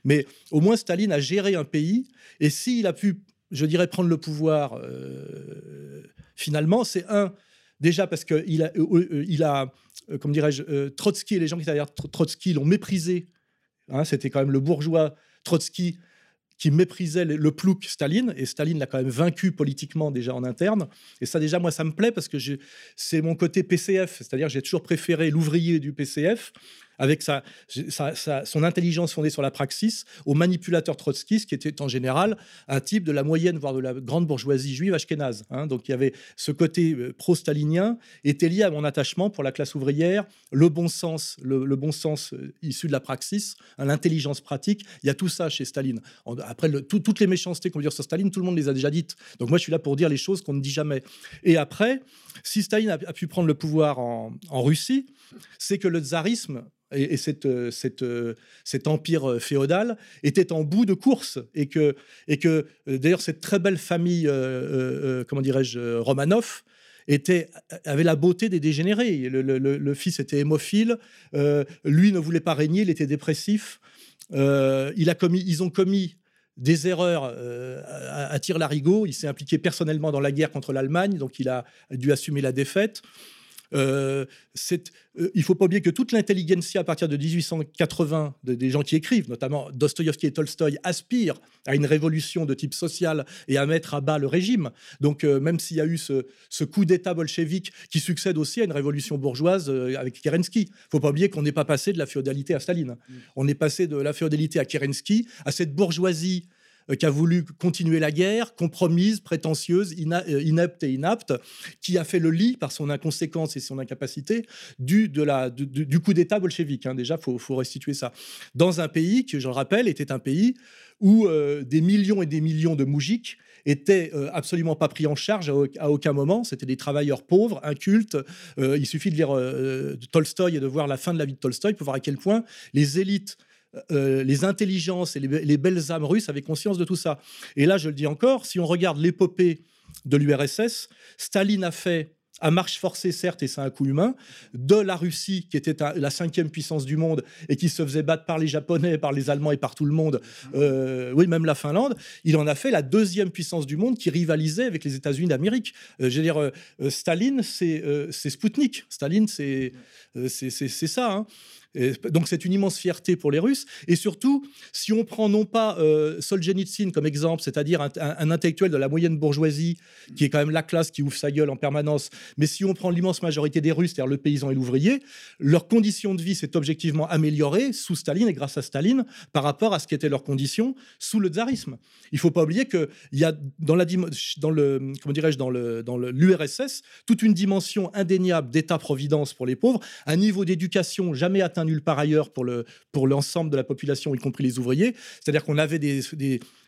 Speaker 3: Mais au moins, Staline a géré un pays. Et s'il a pu, je dirais, prendre le pouvoir, euh, finalement, c'est un, déjà parce qu'il a, euh, euh, il a comme dirais-je, Trotsky et les gens qui étaient derrière Trotsky l'ont méprisé. Hein, c'était quand même le bourgeois Trotsky qui méprisait le, plouc Staline, et Staline l'a quand même vaincu politiquement déjà en interne. Et ça, déjà, moi, ça me plaît parce que c'est mon côté PCF, c'est-à-dire j'ai toujours préféré l'ouvrier du PCF avec sa, son intelligence fondée sur la praxis, au manipulateur trotskiste, qui était en général un type de la moyenne, voire de la grande bourgeoisie juive ashkénaze. Hein. Donc il y avait ce côté euh, pro-stalinien, était lié à mon attachement pour la classe ouvrière, le bon sens, le, bon sens euh, issu de la praxis, hein, l'intelligence pratique. Il y a tout ça chez Staline. Après, toutes les méchancetés qu'on veut dire sur Staline, tout le monde les a déjà dites. Donc moi, je suis là pour dire les choses qu'on ne dit jamais. Et après, si Staline a, pu prendre le pouvoir en Russie, c'est que le tsarisme et, cette, euh, cette, euh, cet empire euh, féodal était en bout de course et que, et que d'ailleurs cette très belle famille, comment dirais-je, Romanov, était, avait la beauté des dégénérés. Le, fils était hémophile, lui ne voulait pas régner, il était dépressif. il a commis, ils ont commis des erreurs à, à tire-larigot. Il s'est impliqué personnellement dans la guerre contre l'Allemagne, donc il a dû assumer la défaite. Euh, euh, il ne faut pas oublier que toute l'intelligentsia à partir de 1880, des gens qui écrivent, notamment Dostoïevski et Tolstoï, aspirent à une révolution de type social et à mettre à bas le régime. Donc euh, même s'il y a eu ce, coup d'État bolchevique qui succède aussi à une révolution bourgeoise avec Kerensky, il ne faut pas oublier qu'on n'est pas passé de la féodalité à Staline. Mm. On est passé de la féodalité à Kerensky, à cette bourgeoisie qui a voulu continuer la guerre, compromise, prétentieuse, euh, inepte et inapte, qui a fait le lit par son inconséquence et son incapacité du, coup d'État bolchevique. Hein. Déjà, il faut, restituer ça. Dans un pays qui, je le rappelle, était un pays où euh, des millions et des millions de moujiks étaient absolument pas pris en charge à, aucun moment. C'était des travailleurs pauvres, incultes. il suffit de lire Tolstoï et de voir la fin de la vie de Tolstoï pour voir à quel point les élites euh, les intelligences et les, belles âmes russes avaient conscience de tout ça. Et là, je le dis encore, si on regarde l'épopée de l'URSS, Staline a fait à marche forcée, certes, et c'est un coup humain, de la Russie, qui était la cinquième puissance du monde et qui se faisait battre par les Japonais, par les Allemands et par tout le monde, euh, oui, même la Finlande, il en a fait la deuxième puissance du monde qui rivalisait avec les États-Unis d'Amérique. Euh, je veux dire, Staline, c'est Spoutnik. Staline, c'est ça. Hein donc c'est une immense fierté pour les Russes. Et surtout, si on prend non pas euh, Solzhenitsyn comme exemple, c'est-à-dire un, intellectuel de la moyenne bourgeoisie, qui est quand même la classe qui ouvre sa gueule en permanence, mais si on prend l'immense majorité des Russes, c'est-à-dire le paysan et l'ouvrier, leur condition de vie s'est objectivement améliorée sous Staline et grâce à Staline par rapport à ce qu'étaient leurs conditions sous le tsarisme. Il ne faut pas oublier qu'il y a dans, la, dans dans le dans l'URSS toute une dimension indéniable d'État-providence pour les pauvres, un niveau d'éducation jamais atteint nulle part ailleurs pour le pour l'ensemble de la population, y compris les ouvriers. C'est-à-dire qu'on avait des,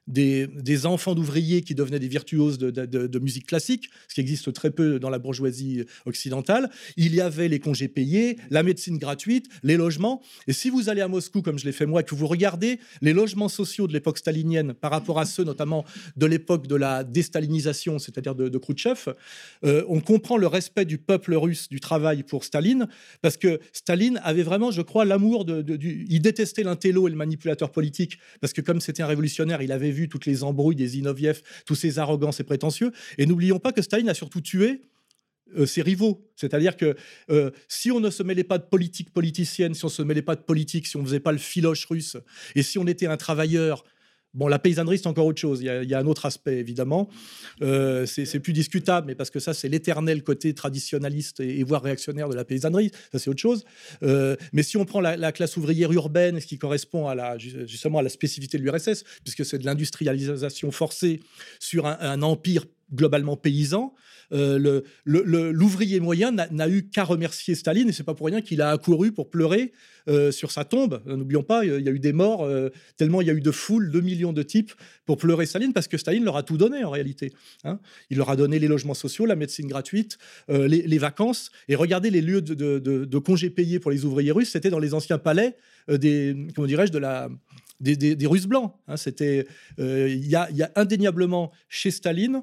Speaker 3: des, enfants d'ouvriers qui devenaient des virtuoses de, musique classique, ce qui existe très peu dans la bourgeoisie occidentale. Il y avait les congés payés, la médecine gratuite, les logements. Et si vous allez à Moscou, comme je l'ai fait moi, et que vous regardez les logements sociaux de l'époque stalinienne par rapport à ceux notamment de l'époque de la déstalinisation, c'est-à-dire de, de Khrouchtchev, euh, on comprend le respect du peuple russe du travail pour Staline, parce que Staline avait vraiment, je crois, l'amour de, du... Il détestait l'intello et le manipulateur politique, parce que comme c'était un révolutionnaire, il avait toutes les embrouilles des Zinoviev, tous ces arrogances et prétentieux. Et n'oublions pas que Staline a surtout tué euh, ses rivaux. C'est-à-dire que euh, si on ne se mêlait pas de politique politicienne, si on ne se mêlait pas de politique, si on ne faisait pas le filoche russe, et si on était un travailleur Bon, la paysannerie, c'est encore autre chose. Il y a, un autre aspect, évidemment. Euh, c'est plus discutable, mais parce que ça, c'est l'éternel côté traditionnaliste et, voire réactionnaire de la paysannerie. Ça, c'est autre chose. Euh, mais si on prend la, classe ouvrière urbaine, ce qui correspond à la, justement à la spécificité de l'URSS, puisque c'est de l'industrialisation forcée sur un empire globalement paysan, euh, l'ouvrier moyen n'a eu qu'à remercier Staline, et c'est pas pour rien qu'il a accouru pour pleurer euh, sur sa tombe. N'oublions pas, il y a eu des morts, euh, tellement il y a eu de foules, 2 millions de types pour pleurer Staline, parce que Staline leur a tout donné en réalité. Hein. Il leur a donné les logements sociaux, la médecine gratuite, les, vacances, et regardez les lieux de, congés payés pour les ouvriers russes, c'était dans les anciens palais des, comment dirais-je, de la... Des, Russes blancs. Hein. C'était, il y, a indéniablement chez Staline euh,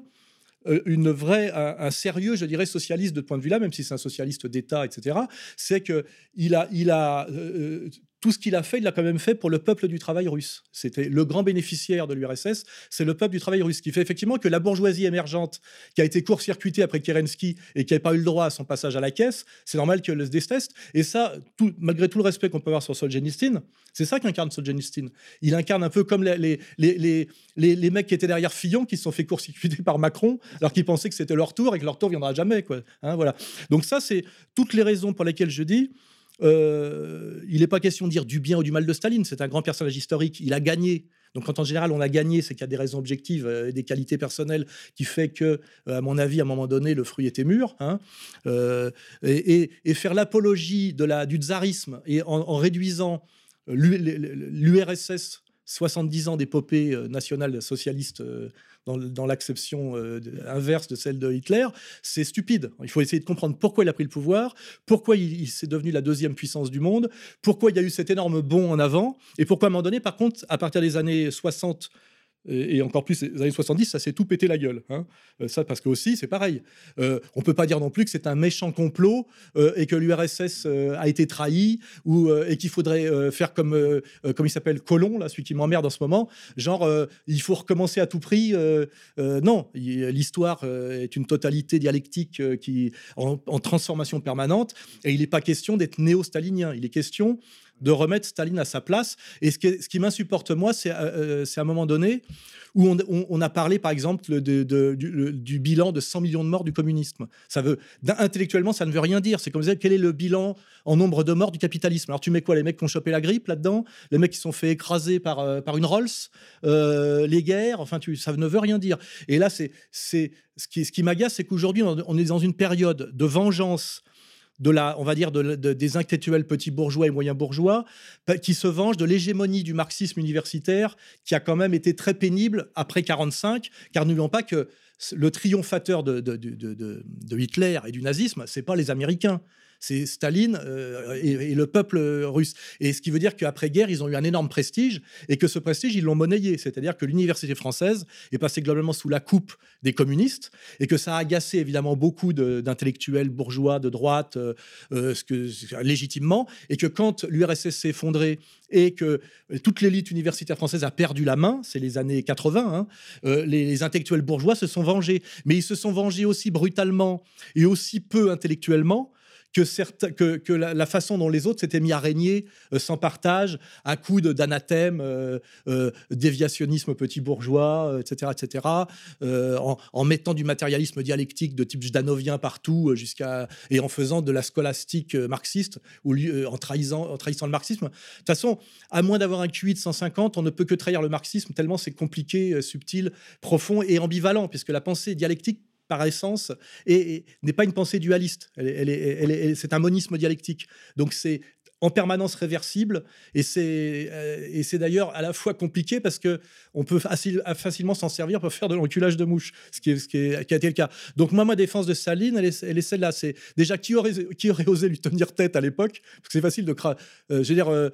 Speaker 3: une vraie, un, sérieux, je dirais, socialiste de point de vue-là, même si c'est un socialiste d'État, etc., c'est qu'il a, il a euh, tout ce qu'il a fait, il l'a quand même fait pour le peuple du travail russe. C'était le grand bénéficiaire de l'URSS, c'est le peuple du travail russe, qui fait effectivement que la bourgeoisie émergente, qui a été court-circuitée après Kerensky et qui n'avait pas eu le droit à son passage à la caisse, c'est normal qu'elle se déteste. Et ça, tout, malgré tout le respect qu'on peut avoir sur Solzhenitsyn, c'est ça qu'incarne Solzhenitsyn. Il incarne un peu comme les, mecs qui étaient derrière Fillon, qui se sont fait court-circuiter par Macron, alors qu'ils pensaient que c'était leur tour et que leur tour viendra jamais. Hein, voilà. Donc ça, c'est toutes les raisons pour lesquelles je dis euh, il n'est pas question de dire du bien ou du mal de Staline. C'est un grand personnage historique. Il a gagné. Donc, quand en général on a gagné, c'est qu'il y a des raisons objectives euh, des qualités personnelles qui fait que, euh, à mon avis, à un moment donné, le fruit était mûr. Hein. et, faire l'apologie du tsarisme et en réduisant l'URSS 70 ans d'épopée nationale socialiste dans, l'acception euh, inverse de celle de Hitler, c'est stupide. Il faut essayer de comprendre pourquoi il a pris le pouvoir, pourquoi il, il s'est devenu la deuxième puissance du monde, pourquoi il y a eu cet énorme bond en avant, et pourquoi à un moment donné, par contre, à partir des années 60, et encore plus les années 70, ça s'est tout pété la gueule. Hein. Euh, ça, parce que aussi, c'est pareil. Euh, on peut pas dire non plus que c'est un méchant complot euh, et que l'URSS a été trahi ou et qu'il faudrait faire comme comme il s'appelle Colomb, celui qui m'emmerde en ce moment. Genre, il faut recommencer à tout prix. non, l'histoire est une totalité dialectique qui en, en, transformation permanente et il n'est pas question d'être néo-stalinien. Il est question de remettre Staline à sa place. Et ce qui, m'insupporte, moi, c'est euh, à un moment donné où on, a parlé, par exemple, du, bilan de 100 millions de morts du communisme. Ça veut, intellectuellement, ça ne veut rien dire. C'est comme dire quel est le bilan en nombre de morts du capitalisme? Alors tu mets quoi? Les mecs qui ont chopé la grippe là-dedans? Les mecs qui sont fait écraser par, euh, par une Rolls? Euh, Les guerres? Enfin, tu, ça ne veut rien dire. Et là, c'est ce qui, ce qui m'agace, c'est qu'aujourd'hui, on est dans une période de vengeance de la, on va dire, des intellectuels petits bourgeois et moyens bourgeois, qui se vengent de l'hégémonie du marxisme universitaire, qui a quand même été très pénible après 45, car n'oublions pas que le triomphateur de, de, Hitler et du nazisme, c'est pas les Américains, c'est Staline euh, et, le peuple russe. Et ce qui veut dire qu'après-guerre, ils ont eu un énorme prestige et que ce prestige, ils l'ont monnayé. C'est-à-dire que l'université française est passée globalement sous la coupe des communistes et que ça a agacé évidemment beaucoup d'intellectuels bourgeois de droite, euh, euh, légitimement, et que quand l'URSS s'est effondrée et que toute l'élite universitaire française a perdu la main, c'est les années 80, hein, les, intellectuels bourgeois se sont vengés. Mais ils se sont vengés aussi brutalement et aussi peu intellectuellement que, la, façon dont les autres s'étaient mis à régner euh, sans partage, à coups d'anathème, euh, euh, déviationnisme petit bourgeois, etc., etc., en, mettant du matérialisme dialectique de type jdanovien partout, jusqu'à et en faisant de la scolastique marxiste, ou en, trahissant, en trahissant le marxisme. De toute façon, à moins d'avoir un QI de 150, on ne peut que trahir le marxisme, tellement c'est compliqué, subtil, profond et ambivalent, puisque la pensée dialectique par essence, et, n'est pas une pensée dualiste. Elle, c'est un monisme dialectique. Donc c'est en permanence réversible. Et c'est euh, et c'est d'ailleurs à la fois compliqué parce que on peut facilement s'en servir pour faire de l'enculage de mouche, ce qui, est, ce qui, est, qui, a été le cas. Donc moi, ma défense de Saline, elle est, elle est celle-là. C'est déjà qui aurait, qui aurait osé lui tenir tête à l'époque? C'est facile de cra... Euh, je veux dire, euh,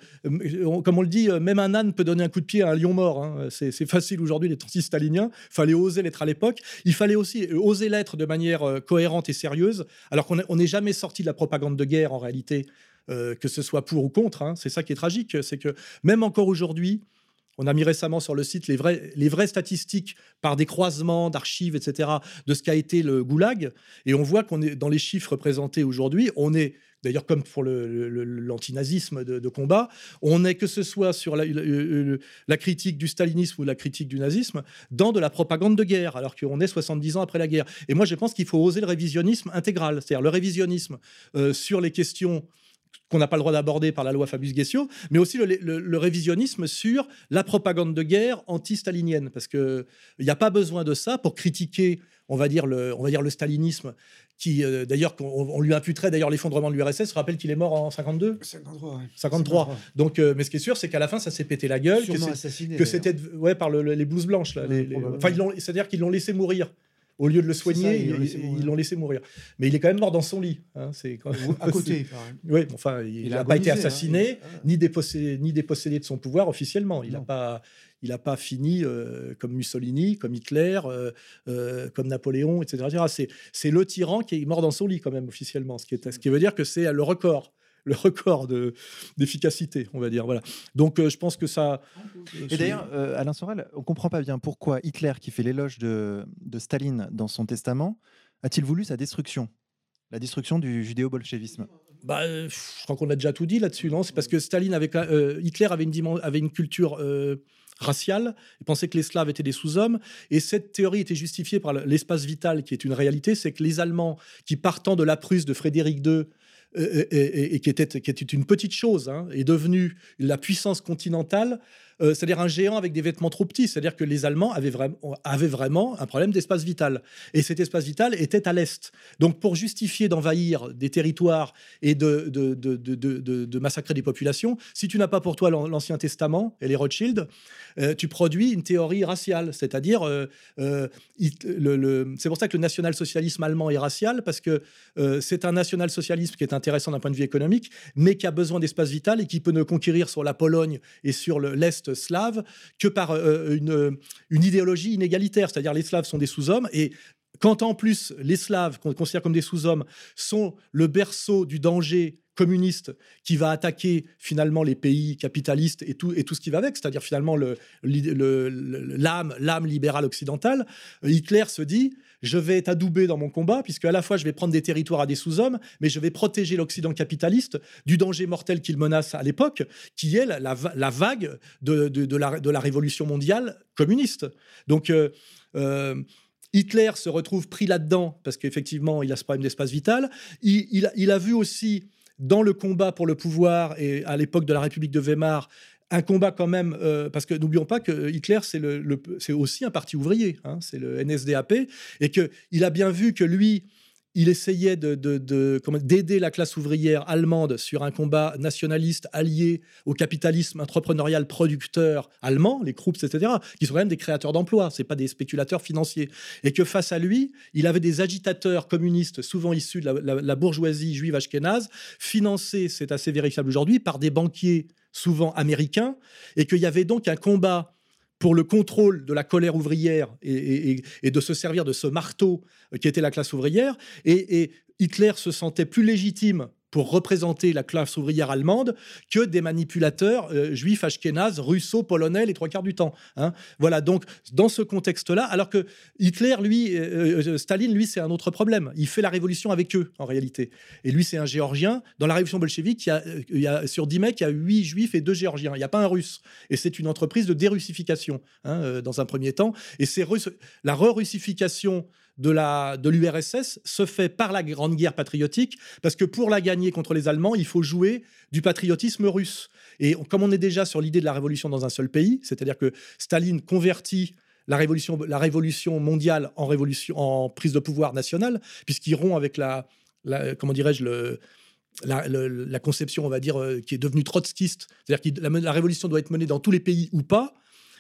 Speaker 3: comme on le dit, même un âne peut donner un coup de pied à un lion mort. Hein. C'est facile aujourd'hui d'être anti-stalinien. Il fallait oser l'être à l'époque. Il fallait aussi oser l'être de manière cohérente et sérieuse, alors qu'on n'est jamais sorti de la propagande de guerre en réalité. Euh, que ce soit pour ou contre. Hein. C'est ça qui est tragique, c'est que même encore aujourd'hui, on a mis récemment sur le site les, les vraies statistiques par des croisements d'archives, etc., de ce qu'a été le goulag. Et on voit qu'on est dans les chiffres présentés aujourd'hui, on est d'ailleurs comme pour l'antinazisme de, combat, on est que ce soit sur la, la, critique du stalinisme ou la critique du nazisme, dans de la propagande de guerre, alors qu'on est 70 ans après la guerre. Et moi, je pense qu'il faut oser le révisionnisme intégral, c'est-à-dire le révisionnisme euh, sur les questions qu'on n'a pas le droit d'aborder par la loi Fabius-Guessio, mais aussi le, révisionnisme sur la propagande de guerre anti-stalinienne, parce qu'il n'y a pas besoin de ça pour critiquer, on va dire, le, on va dire le stalinisme, qui euh, d'ailleurs, on, lui imputerait d'ailleurs l'effondrement de l'URSS. Je rappelle qu'il est mort en 52
Speaker 2: 53,
Speaker 3: 53. Donc, euh, mais ce qui est sûr, c'est qu'à la fin, ça s'est pété la gueule, que c'était ouais, par les blouses blanches. Là, c'est-à-dire qu'ils l'ont laissé mourir au lieu de le soigner, ils l'ont laissé, mourir. Mais il est quand même mort dans son lit. Hein, c'est
Speaker 2: à côté.
Speaker 3: oui, enfin, il n'a pas été hein, assassiné, ni, dépossédé, ni dépossédé de son pouvoir officiellement. Il n'a pas, il n'a pas fini euh, comme Mussolini, comme Hitler, euh, euh, comme Napoléon, etc. C'est, c'est le tyran qui est mort dans son lit quand même officiellement, ce qui, est, ce qui veut dire que c'est le record le record d'efficacité, on va dire. Voilà. Donc, je pense que ça.
Speaker 1: Et d'ailleurs, Alain Sorel, on comprend pas bien pourquoi Hitler, qui fait l'éloge de, de Staline dans son testament, a-t-il voulu sa destruction la destruction du judéo-bolchevisme?
Speaker 3: Bah, je crois qu'on a déjà tout dit là-dessus, non? C'est parce que Staline avait, Hitler avait une, avait une culture raciale, il pensait que les Slaves étaient des sous-hommes, et cette théorie était justifiée par l'espace vital, qui est une réalité, c'est que les Allemands, qui partant de la Prusse de Frédéric II, et, qui, était, une petite chose, hein, est devenue la puissance continentale, euh, c'est-à-dire un géant avec des vêtements trop petits. C'est-à-dire que les Allemands avaient, vraiment un problème d'espace vital. Et cet espace vital était à l'Est. Donc pour justifier d'envahir des territoires et de, massacrer des populations, si tu n'as pas pour toi l'Ancien Testament et les Rothschild, euh, tu produis une théorie raciale. C'est-à-dire, euh, c'est pour ça que le national-socialisme allemand est racial, parce que c'est un national-socialisme qui est intéressant d'un point de vue économique, mais qui a besoin d'espace vital et qui peut ne conquérir sur la Pologne et sur l'Est slave que par euh, une, une idéologie inégalitaire, c'est-à-dire les Slaves sont des sous-hommes et quand en plus les Slaves, qu'on considère comme des sous-hommes, sont le berceau du danger communiste qui va attaquer finalement les pays capitalistes et tout, et tout ce qui va avec, c'est-à-dire finalement l'âme l'âme libérale occidentale, Hitler se dit je vais être adoubé dans mon combat, puisque à la fois je vais prendre des territoires à des sous-hommes, mais je vais protéger l'Occident capitaliste du danger mortel qu'il menace à l'époque, qui est la, vague de, de, la, de, la, révolution mondiale communiste. Donc, euh, euh, Hitler se retrouve pris là-dedans, parce qu'effectivement, il a ce problème d'espace vital. Il, a vu aussi dans le combat pour le pouvoir et à l'époque de la République de Weimar un combat quand même, euh, parce que n'oublions pas que Hitler, c'est le, c'est aussi un parti ouvrier, hein, c'est le NSDAP, et qu'il a bien vu que lui, il essayait de, d'aider la classe ouvrière allemande sur un combat nationaliste allié au capitalisme entrepreneurial producteur allemand, les Krupps, etc., qui sont quand même des créateurs d'emplois, c'est pas des spéculateurs financiers. Et que face à lui, il avait des agitateurs communistes, souvent issus de la, la bourgeoisie juive ashkénaze, financés, c'est assez vérifiable aujourd'hui, par des banquiers souvent américains, et qu'il y avait donc un combat pour le contrôle de la colère ouvrière et, de se servir de ce marteau qui était la classe ouvrière. et Hitler se sentait plus légitime pour représenter la classe ouvrière allemande que des manipulateurs euh, juifs, ashkénazes, russo, polonais les trois quarts du temps. Hein. Voilà, donc dans ce contexte-là, alors que Hitler, lui, euh, euh, Staline, lui, c'est un autre problème. Il fait la révolution avec eux, en réalité. Et lui, c'est un géorgien. Dans la révolution bolchevique, il y a, il y a sur 10 mecs, il y a 8 juifs et 2 géorgiens. Il n'y a pas un russe. Et c'est une entreprise de dérussification, hein, dans un premier temps. Et c'est la re-russification de de l'URSS se fait par la Grande Guerre patriotique, parce que pour la gagner contre les Allemands, il faut jouer du patriotisme russe. Et comme on est déjà sur l'idée de la révolution dans un seul pays, c'est-à-dire que Staline convertit la révolution, la révolution mondiale en révolution en prise de pouvoir nationale, puisqu'il rompt avec la, comment dirais-je le la, conception, on va dire, euh, qui est devenue trotskiste, c'est-à-dire que la, révolution doit être menée dans tous les pays ou pas,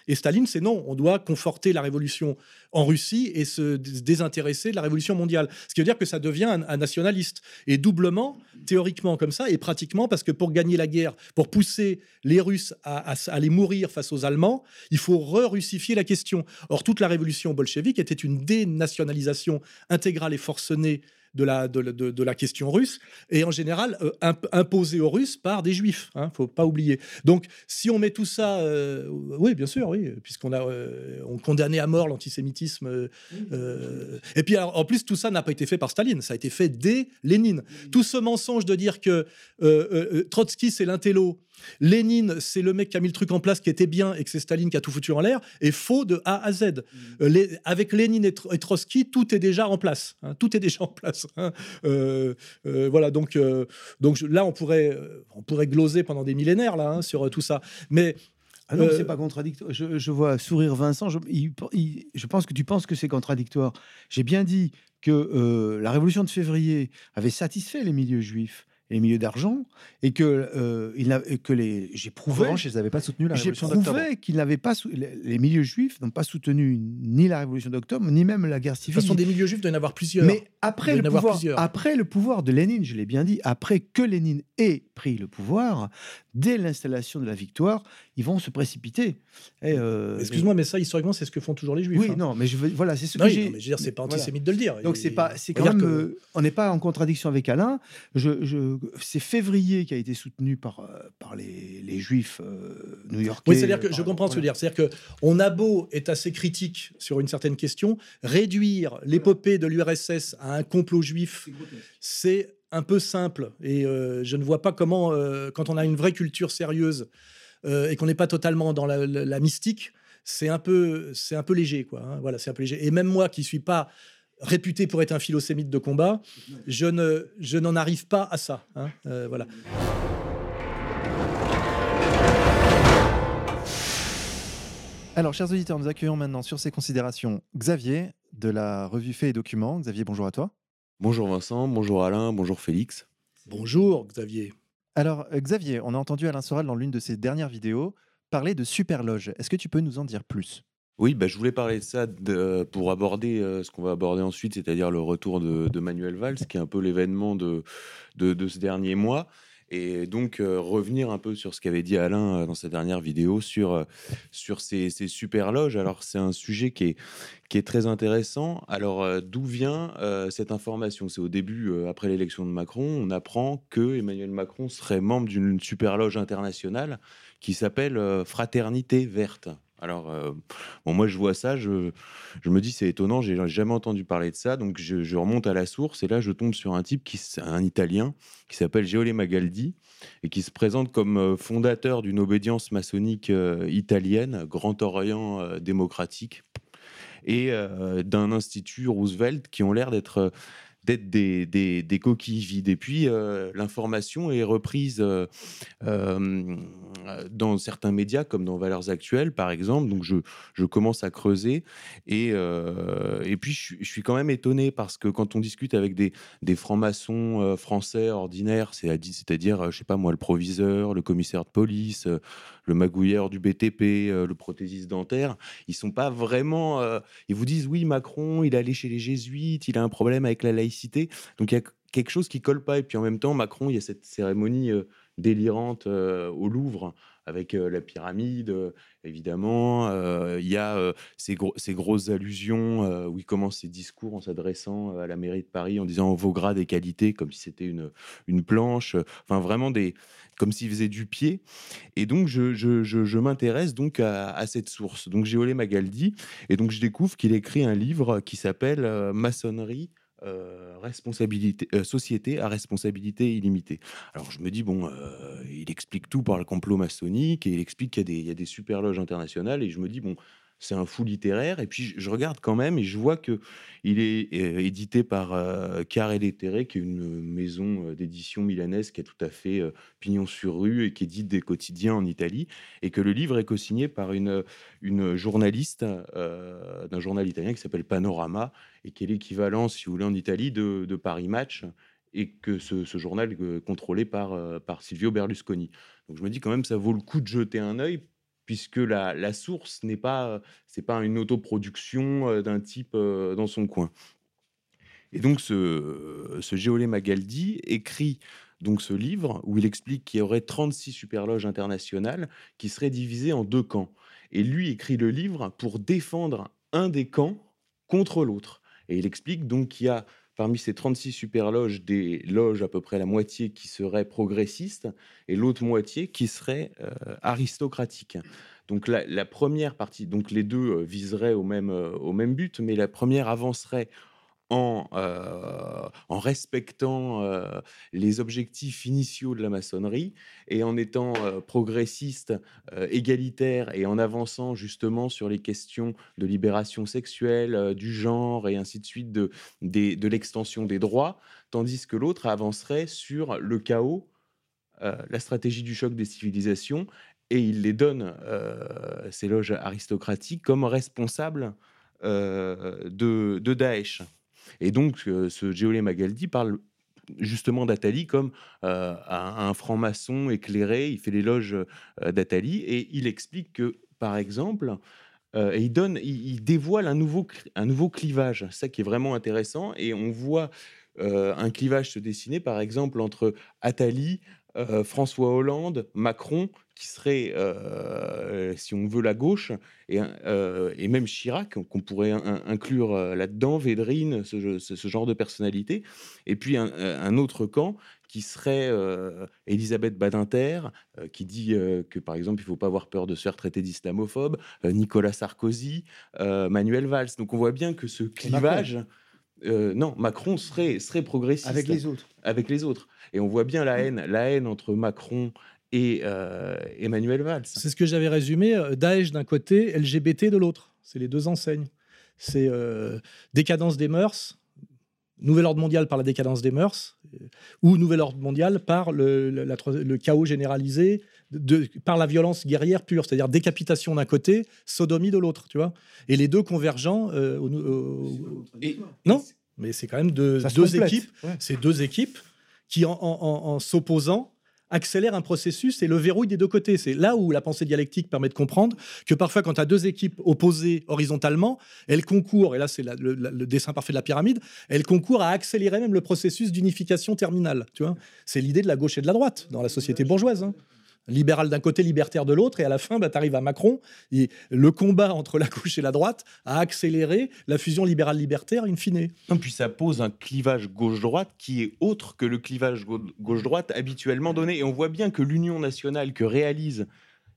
Speaker 3: et Staline, c'est non, on doit conforter la révolution en Russie et se désintéresser de la révolution mondiale. Ce qui veut dire que ça devient un, nationaliste. Et doublement, théoriquement comme ça, et pratiquement, parce que pour gagner la guerre, pour pousser les Russes à, aller mourir face aux Allemands, il faut re-russifier la question. Or, toute la révolution bolchevique était une dénationalisation intégrale et forcenée de la, de, la question russe, et en général euh, imposé aux Russes par des Juifs. Il hein, faut pas oublier. Donc, si on met tout ça, euh, oui, bien sûr, oui, puisqu'on a euh, on condamné à mort l'antisémitisme. et puis, en plus, tout ça n'a pas été fait par Staline, ça a été fait dès Lénine. Tout ce mensonge de dire que Trotsky, c'est l'intello, Lénine, c'est le mec qui a mis le truc en place qui était bien et que c'est Staline qui a tout foutu en l'air, est faux de A à Z. Avec Lénine et, Trotsky, tout est déjà en place. Hein, tout est déjà en place. Hein. Euh, euh, voilà, donc, donc là, on pourrait, on pourrait gloser pendant des millénaires là, hein, sur tout ça. Mais
Speaker 2: ah non, c'est pas contradictoire. Je, vois sourire Vincent. Je, je, pense que tu penses que c'est contradictoire. J'ai bien dit que la révolution de février avait satisfait les milieux juifs les milieux d'argent et que euh, il que les j'ai prouvé
Speaker 1: ils n'avaient pas soutenu la révolution
Speaker 2: d'octobre. J'ai prouvé qu'ils n'avaient pas les milieux juifs n'ont pas soutenu ni la révolution d'octobre ni même la guerre civile.
Speaker 3: Ce sont des milieux juifs, il doit y en avoir plusieurs.
Speaker 2: Mais après le pouvoir, après le pouvoir de Lénine, je l'ai bien dit, après que Lénine ait pris le pouvoir, dès l'installation de la victoire, ils vont se précipiter.
Speaker 3: Euh, Excuse-moi, mais ça historiquement, c'est ce que font toujours les juifs.
Speaker 2: Oui,
Speaker 3: hein.
Speaker 2: non, mais je veux, voilà, c'est ce que j'ai.
Speaker 3: dire, c'est pas antisémite de le dire.
Speaker 2: Donc c'est pas, c'est quand même, euh, on n'est pas en contradiction avec Alain. Je, je c'est février qui a été soutenu par, par les, les juifs new-yorkais.
Speaker 3: Oui, c'est-à-dire que je comprends ce que dire. C'est-à-dire qu'on a beau être assez critique sur une certaine question, réduire l'épopée de l'URSS à un complot juif, c'est un peu simple. Et je ne vois pas comment, quand on a une vraie culture sérieuse et qu'on n'est pas totalement dans la, mystique, c'est un peu, c'est un peu léger, quoi. Hein. voilà, c'est un peu léger. Et même moi, qui suis pas réputé pour être un philosémite de combat, je ne, je n'en arrive pas à ça. Hein, euh, voilà.
Speaker 1: Alors, chers auditeurs, nous accueillons maintenant sur ces considérations Xavier de la revue Fait et Documents. Xavier, bonjour à toi.
Speaker 4: Bonjour Vincent, bonjour Alain, bonjour Félix.
Speaker 3: Bonjour Xavier.
Speaker 1: Alors, euh, Xavier, on a entendu Alain Soral dans l'une de ses dernières vidéos parler de superloge. Est-ce que tu peux nous en dire plus?
Speaker 4: Oui, bah, je voulais parler de ça pour aborder ce qu'on va aborder ensuite, c'est-à-dire le retour de, Manuel Valls, qui est un peu l'événement de, de, ce dernier mois. Et donc revenir un peu sur ce qu'avait dit Alain dans sa dernière vidéo sur, sur ces, ces super loges. Alors c'est un sujet qui est, qui est très intéressant. Alors d'où vient cette information? C'est au début, après l'élection de Macron, on apprend que Emmanuel Macron serait membre d'une super loge internationale qui s'appelle Fraternité Verte. Alors, euh, bon, moi, je vois ça, je, je me dis, c'est étonnant, j'ai jamais entendu parler de ça. Donc, je, remonte à la source et là, je tombe sur un type, qui, un Italien, qui s'appelle Geole Magaldi et qui se présente comme euh, fondateur d'une obédience maçonnique euh, italienne, Grand Orient démocratique, et d'un institut Roosevelt qui ont l'air d'être d'être des, des, coquilles vides. Et puis, euh, l'information est reprise euh, euh, dans certains médias, comme dans Valeurs Actuelles, par exemple. Donc, je, je commence à creuser. Et, et puis, je, suis quand même étonné parce que quand on discute avec des, des francs-maçons français ordinaires, c'est-à-dire, je sais pas moi, le proviseur, le commissaire de police, le magouilleur du BTP, le prothésiste dentaire, ils sont pas vraiment. ils vous disent, oui, Macron, il est allé chez les jésuites, il a un problème avec la laïcité donc il y a quelque chose qui colle pas. Et puis en même temps, Macron, il y a cette cérémonie euh, délirante euh, au Louvre avec la pyramide, évidemment. Il y a ces, grosses allusions où il commence ses discours en s'adressant à la mairie de Paris en disant vos grades et qualités, comme si c'était une, planche. Enfin, vraiment des, comme s'il faisait du pied. Et donc, je, m'intéresse donc à, à, cette source. Donc, j'ai olé Magaldi, et donc je découvre qu'il écrit un livre qui s'appelle Maçonnerie euh, responsabilité, euh, société à responsabilité illimitée. Alors je me dis, bon, euh, il explique tout par le complot maçonnique et il explique qu'il y, y, a des super loges internationales et je me dis, bon, c'est un fou littéraire. Et puis je, regarde quand même et je vois que il est euh, édité par euh, Carré Lettere, qui est une maison euh, d'édition milanaise qui a tout à fait pignon sur rue et qui édite des quotidiens en Italie, et que le livre est co-signé par une, une journaliste d'un journal italien qui s'appelle Panorama et qui est l'équivalent, si vous voulez, en Italie de, de Paris Match et que ce, ce journal est contrôlé par, par Silvio Berlusconi. Donc je me dis quand même ça vaut le coup de jeter un œil puisque la, source n'est pas, c'est pas une autoproduction euh, d'un type euh, dans son coin. Et donc ce, ce Géolé Magaldi écrit donc ce livre où il explique qu'il y aurait 36 superloges internationales qui seraient divisées en deux camps. Et lui écrit le livre pour défendre un des camps contre l'autre. Et il explique donc qu'il y a parmi ces 36 superloges, des loges à peu près la moitié qui seraient progressistes et l'autre moitié qui serait euh, aristocratique. Donc la, première partie, donc les deux euh, viseraient au même, euh, au même but, mais la première avancerait euh, en, respectant euh, les objectifs initiaux de la maçonnerie et en étant euh, progressiste, égalitaire et en avançant justement sur les questions de libération sexuelle, du genre et ainsi de suite, de, l'extension des droits, tandis que l'autre avancerait sur le chaos, la stratégie du choc des civilisations et il les donne, ces loges aristocratiques, comme responsables de, de Daesh. Et donc, euh, ce Géolé Magaldi parle justement d'Atali comme euh, un, franc-maçon éclairé. Il fait l'éloge euh, d'Atali et il explique que, par exemple, il, donne, il, dévoile un nouveau, un nouveau clivage, ça qui est vraiment intéressant. Et on voit un clivage se dessiner, par exemple, entre Attali, François Hollande, Macron, qui serait, euh, si on veut, la gauche, et, euh, et même Chirac, qu'on pourrait inclure là-dedans, Védrine, ce, ce, genre de personnalité, et puis un, autre camp qui serait Elisabeth Badinter, qui dit que, par exemple, il ne faut pas avoir peur de se faire traiter d'islamophobe, Nicolas Sarkozy, Manuel Valls. Donc on voit bien que ce clivage... non, Macron serait, serait progressiste.
Speaker 2: Avec les autres.
Speaker 4: Avec les autres. Et on voit bien la haine, la haine entre Macron et euh, Emmanuel Valls.
Speaker 3: C'est ce que j'avais résumé. Euh, Daesh d'un côté, LGBT de l'autre. C'est les deux enseignes. C'est euh, décadence des mœurs, nouvel ordre mondial par la décadence des mœurs, ou nouvel ordre mondial par le, le chaos généralisé, de, par la violence guerrière pure, c'est-à-dire décapitation d'un côté, sodomie de l'autre, tu vois. Et les deux convergents. non, mais c'est quand même deux, deux équipes. C'est deux équipes qui, en, en s'opposant, accélère un processus et le verrouille des deux côtés. C'est là où la pensée dialectique permet de comprendre que parfois, quand tu as deux équipes opposées horizontalement, elles concourent, et là c'est le, dessin parfait de la pyramide, elles concourent à accélérer même le processus d'unification terminale. Tu vois c'est l'idée de la gauche et de la droite dans la société bourgeoise. Hein libéral d'un côté, libertaire de l'autre, et à la fin, bah, tu arrives à Macron, et le combat entre la gauche et la droite a accéléré la fusion libérale-libertaire in fine.
Speaker 4: Non, puis ça pose un clivage gauche-droite qui est autre que le clivage gauche-droite habituellement donné, et on voit bien que l'union nationale que réalise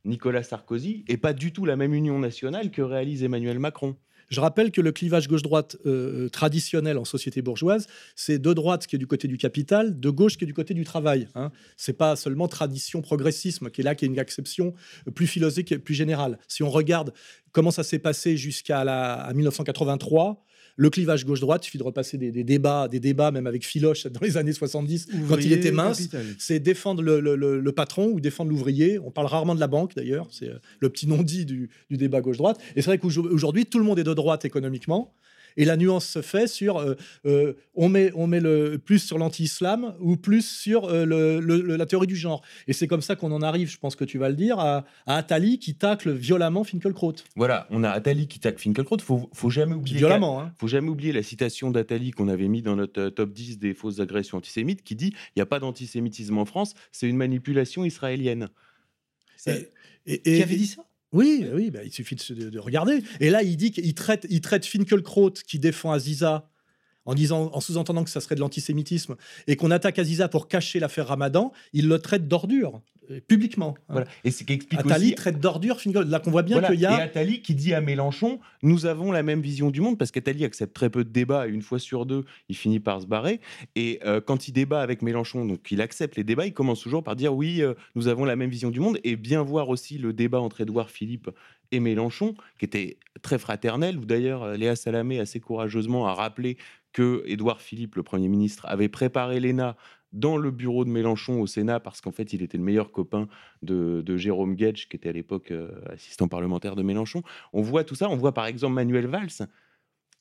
Speaker 4: Nicolas Sarkozy n'est pas du tout la même union nationale que réalise Emmanuel Macron.
Speaker 3: Je rappelle que le clivage gauche-droite euh, traditionnel en société bourgeoise, c'est de droite qui est du côté du capital, de gauche qui est du côté du travail. Hein. Ce n'est pas seulement tradition progressisme qui est là, qui est une acception plus philosophique plus générale. Si on regarde comment ça s'est passé jusqu'à 1983, le clivage gauche-droite, il suffit de repasser des, débats, des débats même avec Philoche dans les années 70, quand il était mince, c'est défendre le, patron ou défendre l'ouvrier. On parle rarement de la banque d'ailleurs, c'est euh, le petit non-dit du débat gauche-droite. Et c'est vrai qu'aujourd'hui, tout le monde est de droite économiquement. Et la nuance se fait sur euh, euh, on met, on met le, plus sur l'anti-islam ou plus sur euh, le, la théorie du genre. Et c'est comme ça qu'on en arrive, je pense que tu vas le dire, à, à Attali qui tacle violemment Finkelkraut.
Speaker 4: Voilà, on a Attali qui tacle Finkelkraut. Faut, faut jamais oublier.
Speaker 3: Violemment. Hein.
Speaker 4: Faut jamais oublier la citation d'Attali qu'on avait mis dans notre top 10 des fausses agressions antisémites qui dit il n'y a pas d'antisémitisme en France, c'est une manipulation israélienne.
Speaker 2: Et, qui avait dit ça?
Speaker 3: Oui, oui bah, il suffit de, regarder. Et là, il dit qu'il traite, il Finkelkraut qui défend Aziza en disant, en sous-entendant que ça serait de l'antisémitisme, et qu'on attaque Aziza pour cacher l'affaire Ramadan, il le traite d'ordure. Euh, publiquement.
Speaker 4: Hein. Voilà. Et c'est qu'explique
Speaker 3: Attali traite d'ordure Là qu'on voit bien qu'il y a.
Speaker 4: Et Attali qui dit à Mélenchon nous avons la même vision du monde parce qu'Attali accepte très peu de débats. Une fois sur deux, il finit par se barrer. Et euh, quand il débat avec Mélenchon, donc il accepte les débats, il commence toujours par dire oui, euh, nous avons la même vision du monde. Et bien voir aussi le débat entre Édouard Philippe et Mélenchon, qui était très fraternel, où d'ailleurs Léa Salamé assez courageusement a rappelé que Édouard Philippe, le Premier ministre, avait préparé l'ENA dans le bureau de Mélenchon au Sénat parce qu'en fait, il était le meilleur copain de, Jérôme Guedj, qui était à l'époque euh, assistant parlementaire de Mélenchon. On voit tout ça. On voit par exemple Manuel Valls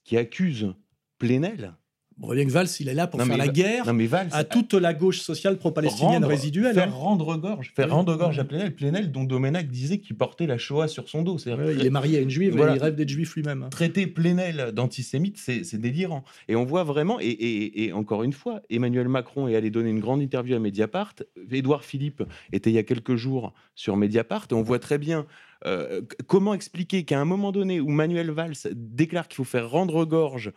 Speaker 4: qui accuse Plenel
Speaker 3: on voit bien que Valls, il est là pour faire la guerre à toute la gauche sociale pro-palestinienne résiduelle.
Speaker 4: Faire hein. rendre gorge, faire rendre gorge à Plenel. Plenel, dont Domenac disait qu'il portait la Shoah sur son dos.
Speaker 3: il est marié à une juive, il rêve d'être juif lui-même. Hein.
Speaker 4: Traiter Plenel d'antisémite, c'est délirant. Et on voit vraiment, et, encore une fois, Emmanuel Macron est allé donner une grande interview à Mediapart. Édouard Philippe était il y a quelques jours sur Mediapart. Et on voit très bien euh, comment expliquer qu'à un moment donné où Manuel Valls déclare qu'il faut faire rendre gorge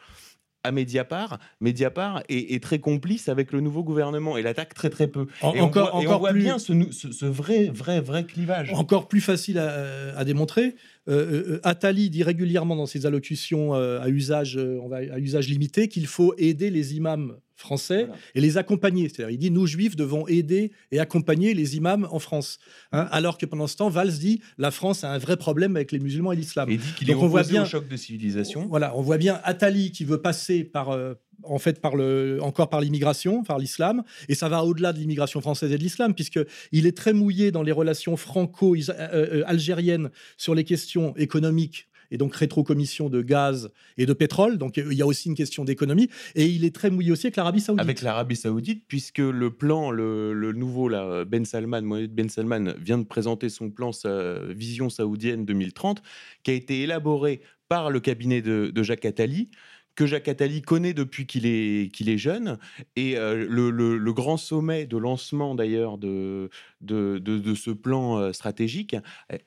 Speaker 4: à Mediapart, Mediapart est, très complice avec le nouveau gouvernement et l'attaque très très peu. et encore, on voit, encore bien ce, vrai, vrai, vrai clivage.
Speaker 3: Encore plus facile à, démontrer. Euh, euh, euh, Attali dit régulièrement dans ses allocutions à, usage, va, à usage limité qu'il faut aider les imams français et les accompagner. C'est-à-dire, il dit nous juifs devons aider et accompagner les imams en France. Hein, alors que pendant ce temps, Valls dit la France a un vrai problème avec les musulmans et l'islam.
Speaker 4: Et dit qu'il est on voit bien, au choc de civilisation.
Speaker 3: Voilà, on voit bien Attali qui veut passer par euh, en fait par le, encore par l'immigration, par l'islam, et ça va au-delà de l'immigration française et de l'islam, puisque il est très mouillé dans les relations franco-algériennes sur les questions économiques et donc rétrocommission de gaz et de pétrole. Donc il y a aussi une question d'économie. Et il est très mouillé aussi avec l'Arabie Saoudite.
Speaker 4: Avec l'Arabie Saoudite, puisque le plan, le, nouveau, Ben Salman, Mohamed Ben Salman, vient de présenter son plan, sa vision saoudienne 2030, qui a été élaboré par le cabinet de, Jacques Attali que Jacques Attali connaît depuis qu'il est, est jeune. Et le, le, grand sommet de lancement d'ailleurs de, de, de, ce plan stratégique,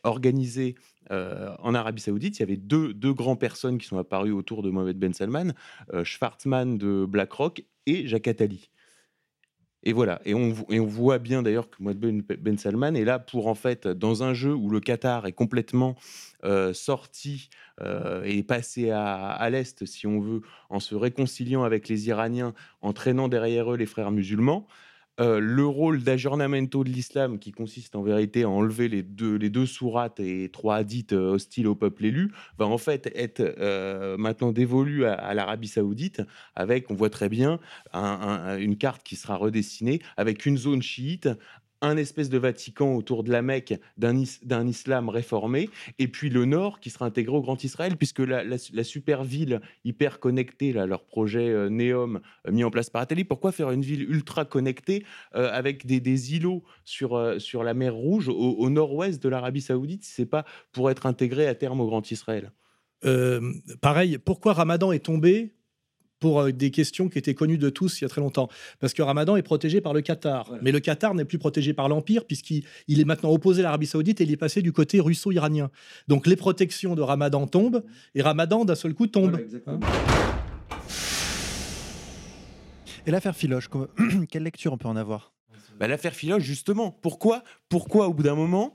Speaker 4: organisé en Arabie Saoudite, il y avait deux, deux grandes personnes qui sont apparues autour de Mohamed Ben Salman, Schwarzman de BlackRock et Jacques Attali. Et voilà, et on, voit bien d'ailleurs que Mohamed Ben, ben Salman est là pour en fait, dans un jeu où le Qatar est complètement sorti et passé à, à l'Est, si on veut, en se réconciliant avec les Iraniens, en traînant derrière eux les frères musulmans, euh, le rôle d'aggiornamento de l'islam, qui consiste en vérité à enlever les deux, les deux sourates et trois hadiths euh, hostiles au peuple élu, va en fait être euh, maintenant dévolu à, l'Arabie saoudite, avec, on voit très bien, une carte qui sera redessinée, avec une zone chiite, un espèce de Vatican autour de la Mecque d'un islam réformé, et puis le nord qui sera intégré au Grand Israël, puisque la, super ville hyper connectée, là, leur projet euh, euh, mis en place par Attali, pourquoi faire une ville ultra connectée euh, avec des, îlots sur, sur la mer Rouge au, nord-ouest de l'Arabie Saoudite, si c'est pas pour être intégré à terme au Grand Israël?
Speaker 3: Pareil, pourquoi Ramadan est tombé pour euh, des questions qui étaient connues de tous il y a très longtemps. Parce que Ramadan est protégé par le Qatar. Mais le Qatar n'est plus protégé par l'Empire, puisqu'il est maintenant opposé à l'Arabie Saoudite et il est passé du côté russo-iranien. Donc les protections de Ramadan tombent, et Ramadan, d'un seul coup, tombe. Hein.
Speaker 1: et l'affaire Philoche, quelle lecture on peut en avoir?
Speaker 4: Bah, L'affaire Philoche, justement, pourquoi, pourquoi au bout d'un moment,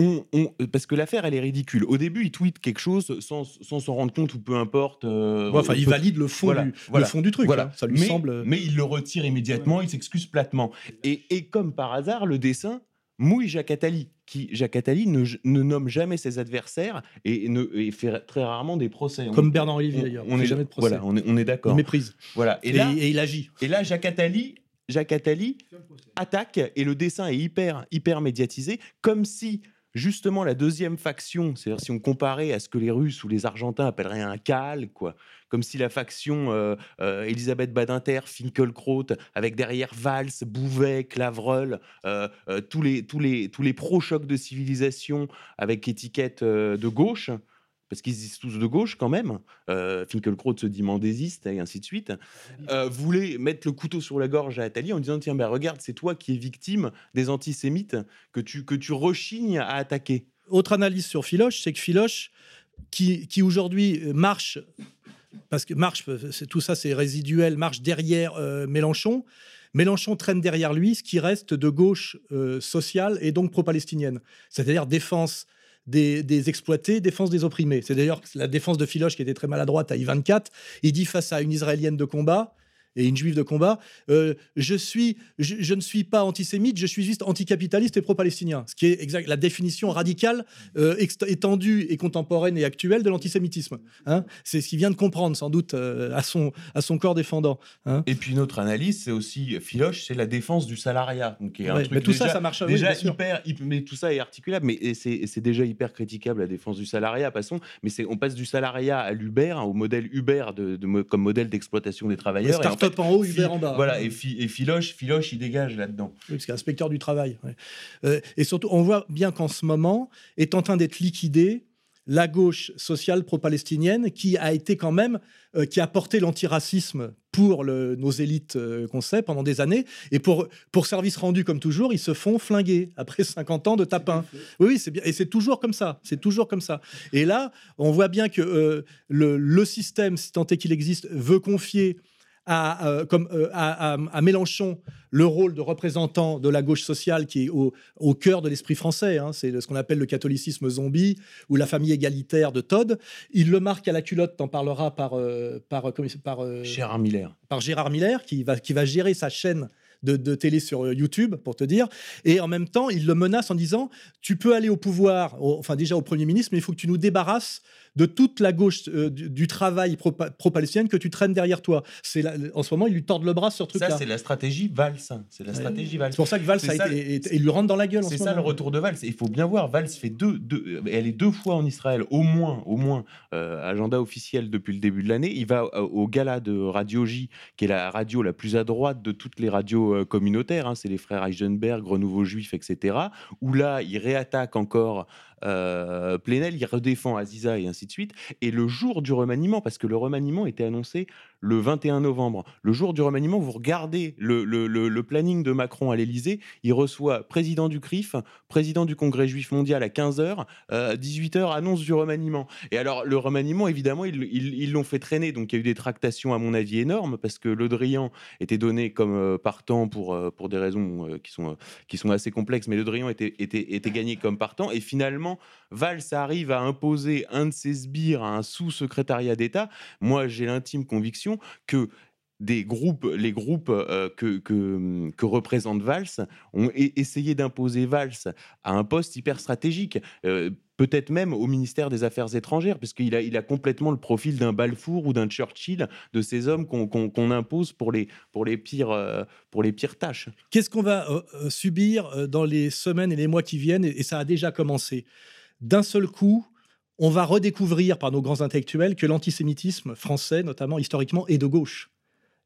Speaker 4: on, parce que l'affaire, elle est ridicule. Au début, il tweet quelque chose sans s'en rendre compte ou peu importe.
Speaker 3: Euh, enfin, il valide le fond, du, Le fond du truc. Voilà. Hein. ça lui
Speaker 4: mais,
Speaker 3: semble.
Speaker 4: Mais il le retire immédiatement, il s'excuse platement. Et, et, comme par hasard, le dessin mouille Jacques Attali, qui, Jacques Attali, ne, ne nomme jamais ses adversaires et, ne, et fait très rarement des procès.
Speaker 3: Comme Bernard Olivier, d'ailleurs.
Speaker 4: On n'est jamais de procès. Voilà, on est, on est d'accord.
Speaker 3: Il méprise.
Speaker 4: Voilà.
Speaker 3: Et, là, et il agit.
Speaker 4: Et là, Jacques Attali Jacques Attali attaque et le dessin est hyper, hyper médiatisé, comme si justement la deuxième faction, c'est-à-dire si on comparait à ce que les Russes ou les Argentins appelleraient un cal, quoi, comme si la faction euh, euh, Elisabeth Badinter, Finkelkraut, avec derrière Valls, Bouvet, Clavreul, euh, tous les tous les tous les pro-chocs de civilisation avec étiquette de gauche, parce qu'ils disent tous de gauche quand même, euh, Finkelkraut se dit mendésiste et ainsi de suite, euh, voulait mettre le couteau sur la gorge à Attali en disant tiens, ben regarde, c'est toi qui es victime des antisémites que tu, que tu rechignes à attaquer.
Speaker 3: Autre analyse sur Philoche, c'est que Philoche, qui, qui aujourd'hui marche, parce que marche, tout ça c'est résiduel, marche derrière euh, Mélenchon, Mélenchon traîne derrière lui ce qui reste de gauche euh, sociale et donc pro-palestinienne, c'est-à-dire défense des, exploités, défense des opprimés. C'est d'ailleurs la défense de Philoche qui était très maladroite à I-24. Il dit face à une Israélienne de combat, et une juive de combat, euh, je, suis, je, ne suis pas antisémite, je suis juste anticapitaliste et pro-palestinien. Ce qui est exact, la définition radicale, euh, étendue et contemporaine et actuelle de l'antisémitisme. Hein. c'est ce qu'il vient de comprendre, sans doute, euh, à, son, à son corps défendant. Hein.
Speaker 4: Et puis, une autre analyse, c'est aussi, Philoche, c'est la défense du salariat. Donc, un
Speaker 3: mais tout ça, ça marche
Speaker 4: déjà hyper, Mais tout ça est articulable, mais c'est déjà hyper critiquable, la défense du salariat, passons. Mais on passe du salariat à l'Uber, hein, au modèle Uber de, comme modèle d'exploitation des travailleurs
Speaker 3: en haut, Uber en bas.
Speaker 4: Voilà, et, Philoche, Philoche, il dégage là-dedans.
Speaker 3: Oui, parce qu'il inspecteur du travail. Euh, et surtout, on voit bien qu'en ce moment est en train d'être liquidée la gauche sociale pro-palestinienne qui a été quand même, euh, qui a porté l'antiracisme pour nos élites euh, qu'on sait pendant des années. Et pour, pour service rendu, comme toujours, ils se font flinguer après 50 ans de tapin. Oui, c'est bien. Et c'est toujours comme ça. C'est toujours comme ça. Et là, on voit bien que le, le, système, si tant est qu'il existe, veut confier à, euh, comme, euh, à, Mélenchon le rôle de représentant de la gauche sociale qui est au, cœur de l'esprit français. Hein. c'est ce qu'on appelle le catholicisme zombie ou la famille égalitaire de Todd. Il le marque à la culotte, t'en parlera par, euh, par, par,
Speaker 4: Gérard Miller.
Speaker 3: Par Gérard Miller, qui va, qui va gérer sa chaîne de, de, télé sur YouTube, pour te dire. Et en même temps, il le menace en disant Tu peux aller au pouvoir, enfin déjà au Premier ministre, mais il faut que tu nous débarrasses de toute la gauche euh, du, travail pro-palestinienne que tu traînes derrière toi. C'est en ce moment, ils lui tordent le bras sur ce truc-là.
Speaker 4: Ça, c'est la stratégie Valls. C'est la stratégie Valls.
Speaker 3: C'est pour ça que Valls a été, il lui rentre dans la gueule.
Speaker 4: C'est ça le retour de Valls. Il faut bien voir, Valls fait deux, deux, elle est deux fois en Israël, au moins, au moins, euh, agenda officiel depuis le début de l'année. Il va euh, au gala de Radio J, qui est la radio la plus à droite de toutes les radios niveau euh, communautaire, hein, c'est les frères Heisenberg, Renouveau Juif, etc., où là, il réattaque encore euh, Plenel, il redéfend Aziza et ainsi de suite. Et le jour du remaniement, parce que le remaniement était annoncé le 21 novembre, le jour du remaniement, vous regardez le, le- le- planning de Macron à l'Élysée, il reçoit président du CRIF, président du Congrès juif mondial à 15h, 18h, annonce du remaniement. Et alors, le remaniement, évidemment, ils l'ont fait traîner, donc il y a eu des tractations, à mon avis, énormes, parce que Le Drian était donné comme euh, partant pour, euh, pour des raisons euh, qui, sont, euh, qui sont assez complexes, mais Le Drian était, était, était gagné comme partant. Et finalement, Valls arrive à imposer un de ses sbires à un sous-secrétariat d'État. Moi, j'ai l'intime conviction que des groupes, les groupes euh, que, que représente Valls ont essayé d'imposer Valls à un poste hyper stratégique. euh, Peut-être même au ministère des Affaires étrangères, parce qu'il a, complètement le profil d'un Balfour ou d'un Churchill, de ces hommes qu'on impose pour les, pour, les pires, euh, pour les pires tâches.
Speaker 3: Qu'est-ce qu'on va subir dans les semaines et les mois qui viennent? Et ça a déjà commencé. D'un seul coup, on va redécouvrir par nos grands intellectuels que l'antisémitisme français, notamment historiquement, est de gauche.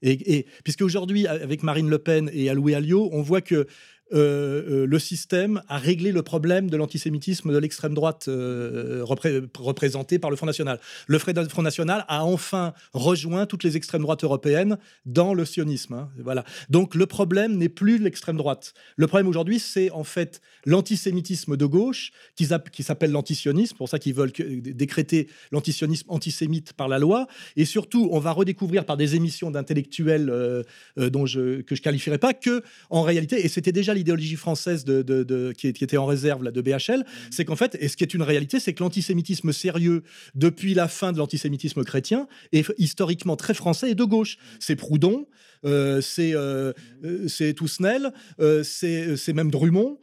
Speaker 3: Et, puisque aujourd'hui, avec Marine Le Pen et Aloué Alliot, on voit que euh, euh, le système a réglé le problème de l'antisémitisme de l'extrême droite euh, repré- représenté par le Front National. Le Front National a enfin rejoint toutes les extrêmes droites européennes dans le sionisme. hein. Voilà. Donc le problème n'est plus l'extrême droite. Le problème aujourd'hui, c'est en fait l'antisémitisme de gauche qui, s'app- qui s'appelle l'antisionisme, pour ça qu'ils veulent décréter l'antisionisme antisémite par la loi. Et surtout, on va redécouvrir par des émissions d'intellectuels euh, euh, dont je, que je qualifierais pas que, en réalité, et c'était déjà l'idéologie française de, de- de- qui, qui était en réserve là, de BHL, c'est qu'en fait, et ce qui est une réalité, c'est que l'antisémitisme sérieux, depuis la fin de l'antisémitisme chrétien, est historiquement très français et de gauche. C'est Proudhon, euh, c'est euh, euh, c'est euh, c'est même Drummond,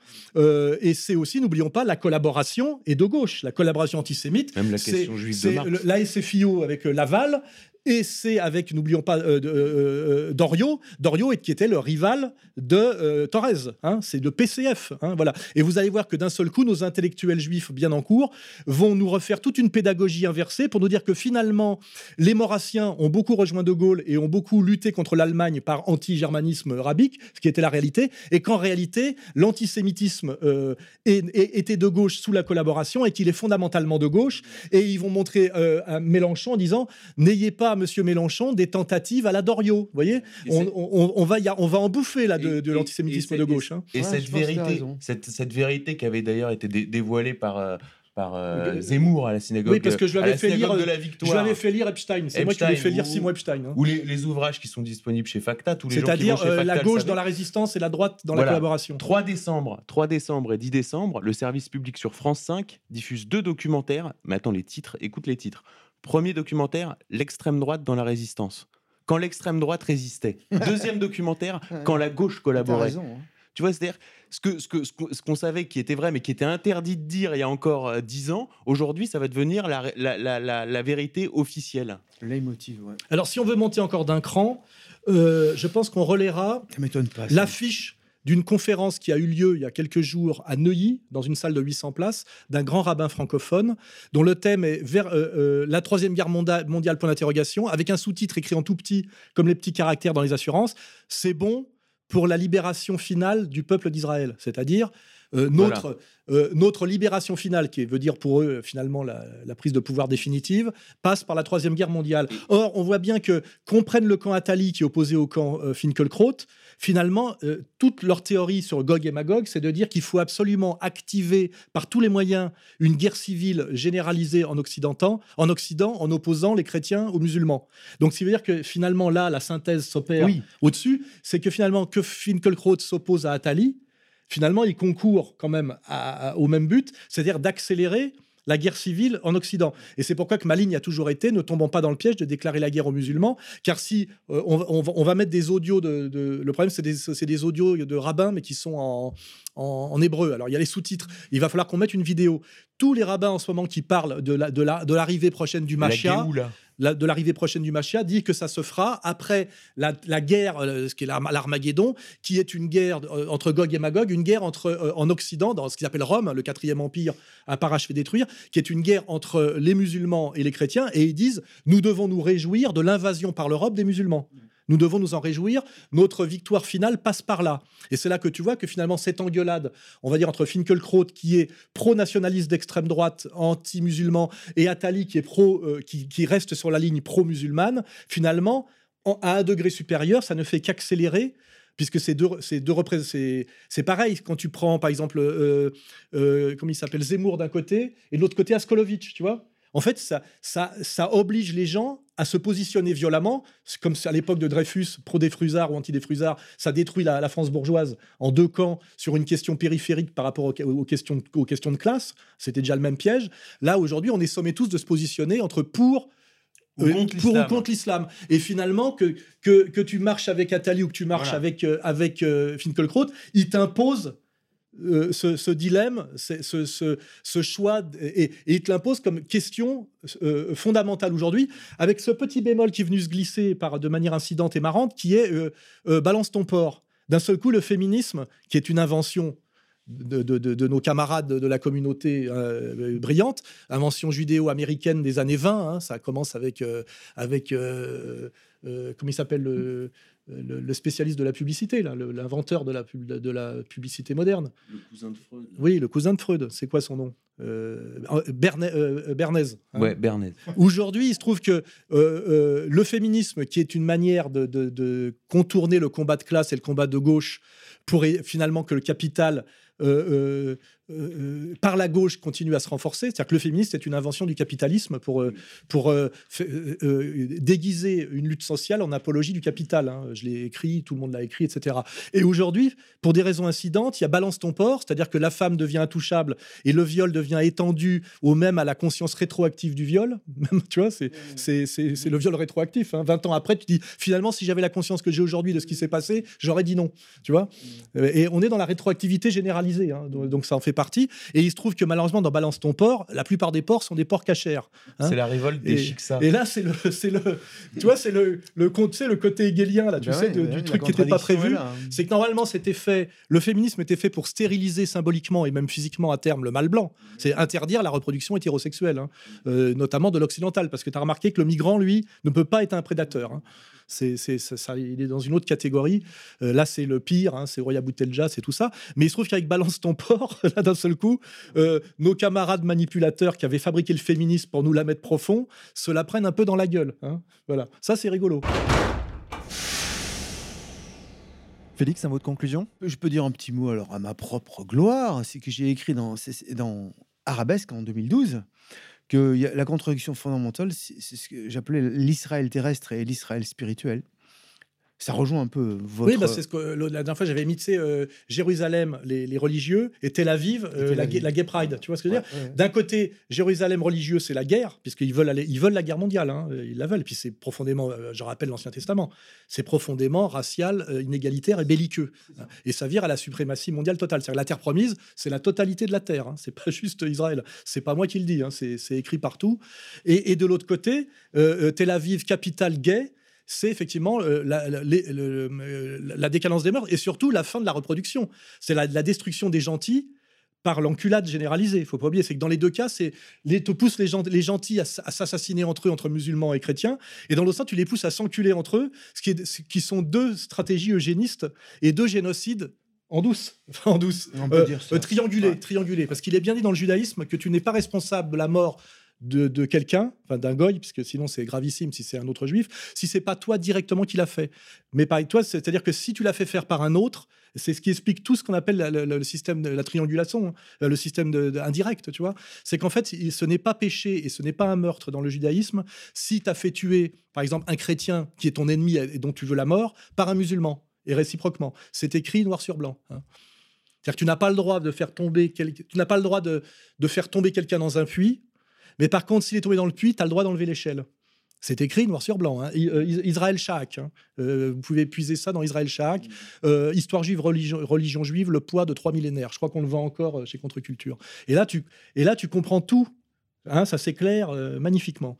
Speaker 3: et c'est aussi, n'oublions pas, la collaboration et de gauche, la collaboration antisémite.
Speaker 4: Même la question juive de Marx.
Speaker 3: l'ASFIO avec Laval. Et c'est avec, n'oublions pas, euh, euh, euh, qui était le rival de euh, Thorez. hein, c'est le PCF. hein, voilà. Et vous allez voir que d'un seul coup, nos intellectuels juifs bien en cours vont nous refaire toute une pédagogie inversée pour nous dire que finalement, les Maurassiens ont beaucoup rejoint De Gaulle et ont beaucoup lutté contre l'Allemagne par anti-germanisme rabique, ce qui était la réalité, et qu'en réalité, l'antisémitisme euh, était de gauche sous la collaboration et qu'il est fondamentalement de gauche. Et ils vont montrer euh, à Mélenchon en disant N'ayez pas, monsieur Mélenchon, des tentatives à la Doriot. Vous voyez on,
Speaker 4: c'est-
Speaker 3: on- on va y a- on va en bouffer là, de, l'antisémitisme de gauche. hein.
Speaker 4: Et
Speaker 2: Ouais,
Speaker 4: cette
Speaker 2: je
Speaker 4: vérité, cette, cette vérité qui avait d'ailleurs été dé- dévoilée par, euh, par euh,
Speaker 3: Euh,
Speaker 4: Zemmour à la synagogue,
Speaker 3: oui, parce que je lui
Speaker 4: à
Speaker 3: avais
Speaker 4: la
Speaker 3: fait lire,
Speaker 4: de
Speaker 3: euh,
Speaker 4: la
Speaker 3: Je lui
Speaker 4: Victoire,
Speaker 3: avais fait lire Epstein. C'est moi qui lui ai
Speaker 4: Epstein,
Speaker 3: fait lire Simon Epstein. hein.
Speaker 4: ou les, les ouvrages qui sont disponibles chez Facta, tous les
Speaker 3: C'est-à-dire euh, la gauche dans la résistance et la droite dans
Speaker 4: Voilà.
Speaker 3: la collaboration.
Speaker 4: 3 décembre, 3 décembre et 10 décembre, le service public sur France 5 diffuse deux documentaires. Mais attends, les titres, écoute les titres. Premier documentaire, l'extrême droite dans la résistance. Quand l'extrême droite résistait. Deuxième documentaire, quand la gauche collaborait.
Speaker 2: raison. hein.
Speaker 4: Tu vois, c'est-à-dire ce que ce que ce qu'on savait qui était vrai, mais qui était interdit de dire il y a encore euh, dix ans. Aujourd'hui, ça va devenir la, la, la, la, la vérité officielle.
Speaker 2: Leitmotiv, ouais.
Speaker 3: Alors, si on veut monter encore d'un cran, euh, je pense qu'on relaiera l'affiche d'une conférence qui a eu lieu il y a quelques jours à Neuilly, dans une salle de 800 places, d'un grand rabbin francophone, dont le thème est vers, euh, euh, la Troisième Guerre mondiale, point d'interrogation, avec un sous-titre écrit en tout petit, comme les petits caractères dans les assurances. C'est bon pour la libération finale du peuple d'Israël, c'est-à-dire euh, notre, euh, notre libération finale, qui veut dire pour eux finalement la, la prise de pouvoir définitive, passe par la Troisième Guerre mondiale. Or, on voit bien que qu'on prenne le camp Attali qui est opposé au camp euh, Finkelkraut, finalement, euh, toute leur théorie sur Gog et Magog, c'est de dire qu'il faut absolument activer par tous les moyens une guerre civile généralisée en Occident, en Occident, en opposant les chrétiens aux musulmans. Donc, ce qui veut dire que finalement, là, la synthèse s'opère
Speaker 2: Oui.
Speaker 3: au-dessus, c'est que finalement, que Finkelkraut s'oppose à Attali, finalement, il concourt quand même à- à- au même but, c'est-à-dire d'accélérer la guerre civile en Occident. Et c'est pourquoi que ma ligne a toujours été ne tombons pas dans le piège de déclarer la guerre aux musulmans, car si euh, on, va- on va, on va mettre des audios de, de- le problème c'est des, c'est des audios de rabbins mais qui sont en, en, en hébreu. Alors il y a les sous-titres. Il va falloir qu'on mette une vidéo. Tous les rabbins en ce moment qui parlent de la de la de l'arrivée prochaine du
Speaker 4: La Géoula.
Speaker 3: De l'arrivée prochaine du Mashiach dit que ça se fera après la, guerre, euh, ce qui est l'Arm- l'Armageddon, qui est une guerre euh, entre Gog et Magog, une guerre entre, euh, en Occident, dans ce qu'ils appellent Rome, le quatrième empire à parachever détruire, qui est une guerre entre les musulmans et les chrétiens, et ils disent nous devons nous réjouir de l'invasion par l'Europe des musulmans. Nous devons nous en réjouir. Notre victoire finale passe par là. Et c'est là que tu vois que finalement, cette engueulade, on va dire, entre Finkelkraut, qui est pro-nationaliste d'extrême droite, anti-musulman, et Attali, qui, est pro, euh, qui, reste sur la ligne pro-musulmane, finalement, en- à un degré supérieur, ça ne fait qu'accélérer puisque c'est deux, c'est deux c'est pareil quand tu prends par exemple, euh, euh, comment il s'appelle, Zemmour d'un côté et de l'autre côté Askolovitch, tu vois. En fait, ça, ça, ça oblige les gens à se positionner violemment, C'est comme à l'époque de Dreyfus, pro-défrusard ou anti-défrusard, ça détruit la, la France bourgeoise en deux camps sur une question périphérique par rapport aux, aux questions, de- aux questions de classe. C'était déjà le même piège. Là, aujourd'hui, on est sommés tous de se positionner entre pour
Speaker 4: Ou
Speaker 3: euh,
Speaker 4: contre
Speaker 3: pour ou
Speaker 4: l'islam.
Speaker 3: contre l'islam. Et finalement, que, que, que tu marches avec Attali ou que tu marches
Speaker 4: Voilà.
Speaker 3: avec, euh, avec euh, Finkielkraut, il t'impose euh, ce, dilemme, ce, choix, et, il te l'impose comme question euh, fondamentale aujourd'hui, avec ce petit bémol qui est venu se glisser de manière incidente et marrante, qui est euh, balance ton porc. D'un seul coup, le féminisme, qui est une invention de, nos camarades de, la communauté brillante, invention judéo-américaine des années 20, hein, ça commence avec, avec comment il s'appelle le, le- spécialiste de la publicité, l'inventeur de la, pub- de la publicité moderne.
Speaker 4: Le cousin de Freud.
Speaker 3: Oui, le cousin de Freud, c'est quoi son nom? Euh, Berne- euh, Bernays. hein.
Speaker 4: Ouais, Bernet.
Speaker 3: Aujourd'hui, il se trouve que euh, euh, le féminisme, qui est une manière de, de- de contourner le combat de classe et le combat de gauche, pour finalement que le capital euh, par la gauche continue à se renforcer. C'est-à-dire que le féminisme est une invention du capitalisme pour, euh, euh, déguiser une lutte sociale en apologie du capital. hein. Je l'ai écrit, tout le monde l'a écrit, etc. Et aujourd'hui, pour des raisons incidentes, il y a balance ton porc, c'est-à-dire que la femme devient intouchable et le viol devient étendu au même à la conscience rétroactive du viol. Tu vois, c'est le viol rétroactif. hein. 20 ans après, tu dis finalement, si j'avais la conscience que j'ai aujourd'hui de ce qui s'est passé, j'aurais dit non. Tu vois Et on est dans la rétroactivité généralisée. hein. Donc ça en fait partie. Et il se trouve que malheureusement, dans Balance ton porc, la plupart des porcs sont des porcs cachers. Hein
Speaker 4: C'est la révolte des
Speaker 3: et,
Speaker 4: Chicsa.
Speaker 3: et là, c'est le, c'est le, tu vois, c'est le, le, côté hegelien là, tu
Speaker 2: Bah
Speaker 3: sais,
Speaker 2: ouais,
Speaker 3: de-
Speaker 2: bah
Speaker 3: du
Speaker 2: ouais,
Speaker 3: truc qui n'était pas prévu.
Speaker 2: hein.
Speaker 3: C'est que normalement, c'était fait, le féminisme était fait pour stériliser symboliquement et même physiquement à terme le mâle blanc. C'est interdire la reproduction hétérosexuelle, hein, euh, notamment de l'occidental, parce que tu as remarqué que le migrant, lui, ne peut pas être un prédateur. C'est, c'est, ça, ça- il est dans une autre catégorie. Euh, là, c'est le pire, hein, c'est Roya Boutelja, c'est tout ça. Mais il se trouve qu'avec Balance ton porc, là, d'un seul coup, euh, nos camarades manipulateurs qui avaient fabriqué le féminisme pour nous la mettre profond, se la prennent un peu dans la gueule. hein. Voilà, ça, c'est rigolo.
Speaker 1: Félix, un mot de conclusion?
Speaker 2: Je peux dire un petit mot alors à ma propre gloire, c'est que j'ai écrit dans, dans Arabesque en 2012 que la contradiction fondamentale, c'est ce que j'appelais l'Israël terrestre et l'Israël spirituel. Ça rejoint un peu votre.
Speaker 3: Oui, bah, c'est ce que le- la dernière fois j'avais mis, euh, Jérusalem, les, les religieux, et Tel Aviv, euh,
Speaker 2: Tel
Speaker 3: la,
Speaker 2: Aviv.
Speaker 3: gay- la gay pride. Tu vois ce que je veux dire?
Speaker 2: Ouais.
Speaker 3: D'un côté, Jérusalem religieux, c'est la guerre, puisqu'ils veulent aller, ils veulent la guerre mondiale, hein, ils la veulent. Puis c'est profondément, euh, je rappelle l'Ancien Testament, c'est profondément racial, euh, inégalitaire et belliqueux. Et ça vire à la suprématie mondiale totale. C'est-à-dire que la terre promise, c'est la totalité de la terre. hein. C'est pas juste Israël. C'est pas moi qui le dis. hein. C'est c'est écrit partout. Et, et de l'autre côté, euh, euh, Tel Aviv, capitale gay, c'est effectivement euh, la, la- les- le- euh, la des mœurs et surtout la fin de la reproduction. C'est la, la destruction des gentils par l'enculade généralisée. Il faut pas oublier, c'est que dans les deux cas, c'est les te poussent les, gens, les gentils à, s'assassiner entre eux, entre musulmans et chrétiens, et dans l'autre sens, tu les pousses à s'enculer entre eux, ce qui, est, ce qui sont deux stratégies eugénistes et deux génocides en douce, Enfin, en douce,
Speaker 2: On peut
Speaker 3: Euh,
Speaker 2: dire ça.
Speaker 3: euh, triangulé,
Speaker 2: Ouais.
Speaker 3: triangulé, parce qu'il est bien dit dans le judaïsme que tu n'es pas responsable de la mort de, quelqu'un, enfin d'un goy, puisque sinon c'est gravissime si c'est un autre juif, si c'est pas toi directement qui l'a fait. Mais pareil, toi, c'est-à-dire que si tu l'as fait faire par un autre, c'est ce qui explique tout ce qu'on appelle la- le système de la triangulation, hein, le système de, indirect, tu vois. C'est qu'en fait, ce n'est pas péché et ce n'est pas un meurtre dans le judaïsme si tu as fait tuer, par exemple, un chrétien qui est ton ennemi et dont tu veux la mort, par un musulman, et réciproquement. C'est écrit noir sur blanc. hein. C'est-à-dire que tu n'as pas le droit de faire tomber quel- tu n'as pas le droit de, de faire tomber quelqu'un dans un puits, mais par contre, s'il est tombé dans le puits, tu as le droit d'enlever l'échelle. C'est écris noir sur blanc. hein. Euh, Is- Israël Shahak. hein. Euh, vous pouvez puiser ça dans Israël Shahak. Euh, Histoire juive, religion, religion juive, le poids de trois millénaires. Je crois qu'on le vend encore chez Contre-Culture. Et là, tu, et là, tu comprends tout. Hein, ça s'éclaire euh, magnifiquement.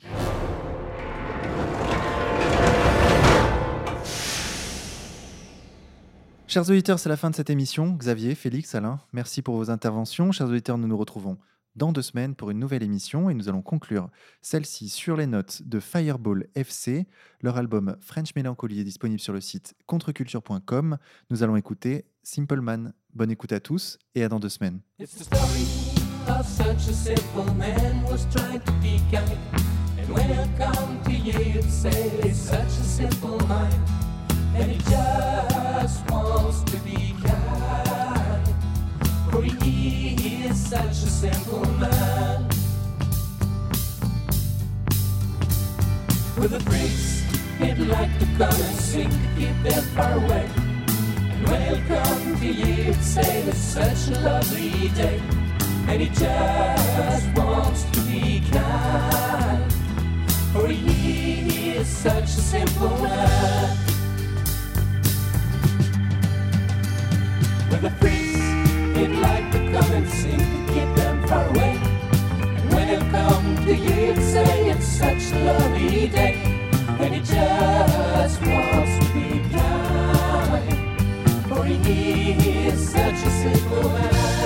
Speaker 1: Chers auditeurs, c'est la fin de cette émission. Xavier, Félix, Alain, merci pour vos interventions. Chers auditeurs, nous nous retrouvons dans deux semaines pour une nouvelle émission et nous allons conclure celle-ci sur les notes de Fireball FC. Leur album French Melancholy est disponible sur le site contreculture.com. Nous allons écouter Simple Man. Bonne écoute à tous et à dans deux semaines.
Speaker 5: He is such a simple man. He'd like to come and sing keep them far away. And to you, say it's such a lovely day. And he just wants to be kind. For he is such a simple man it like to come and see to keep them far away. And when it come to you, you'd say it's such a lovely day, and it just wants to be kind. For he is such a simple man.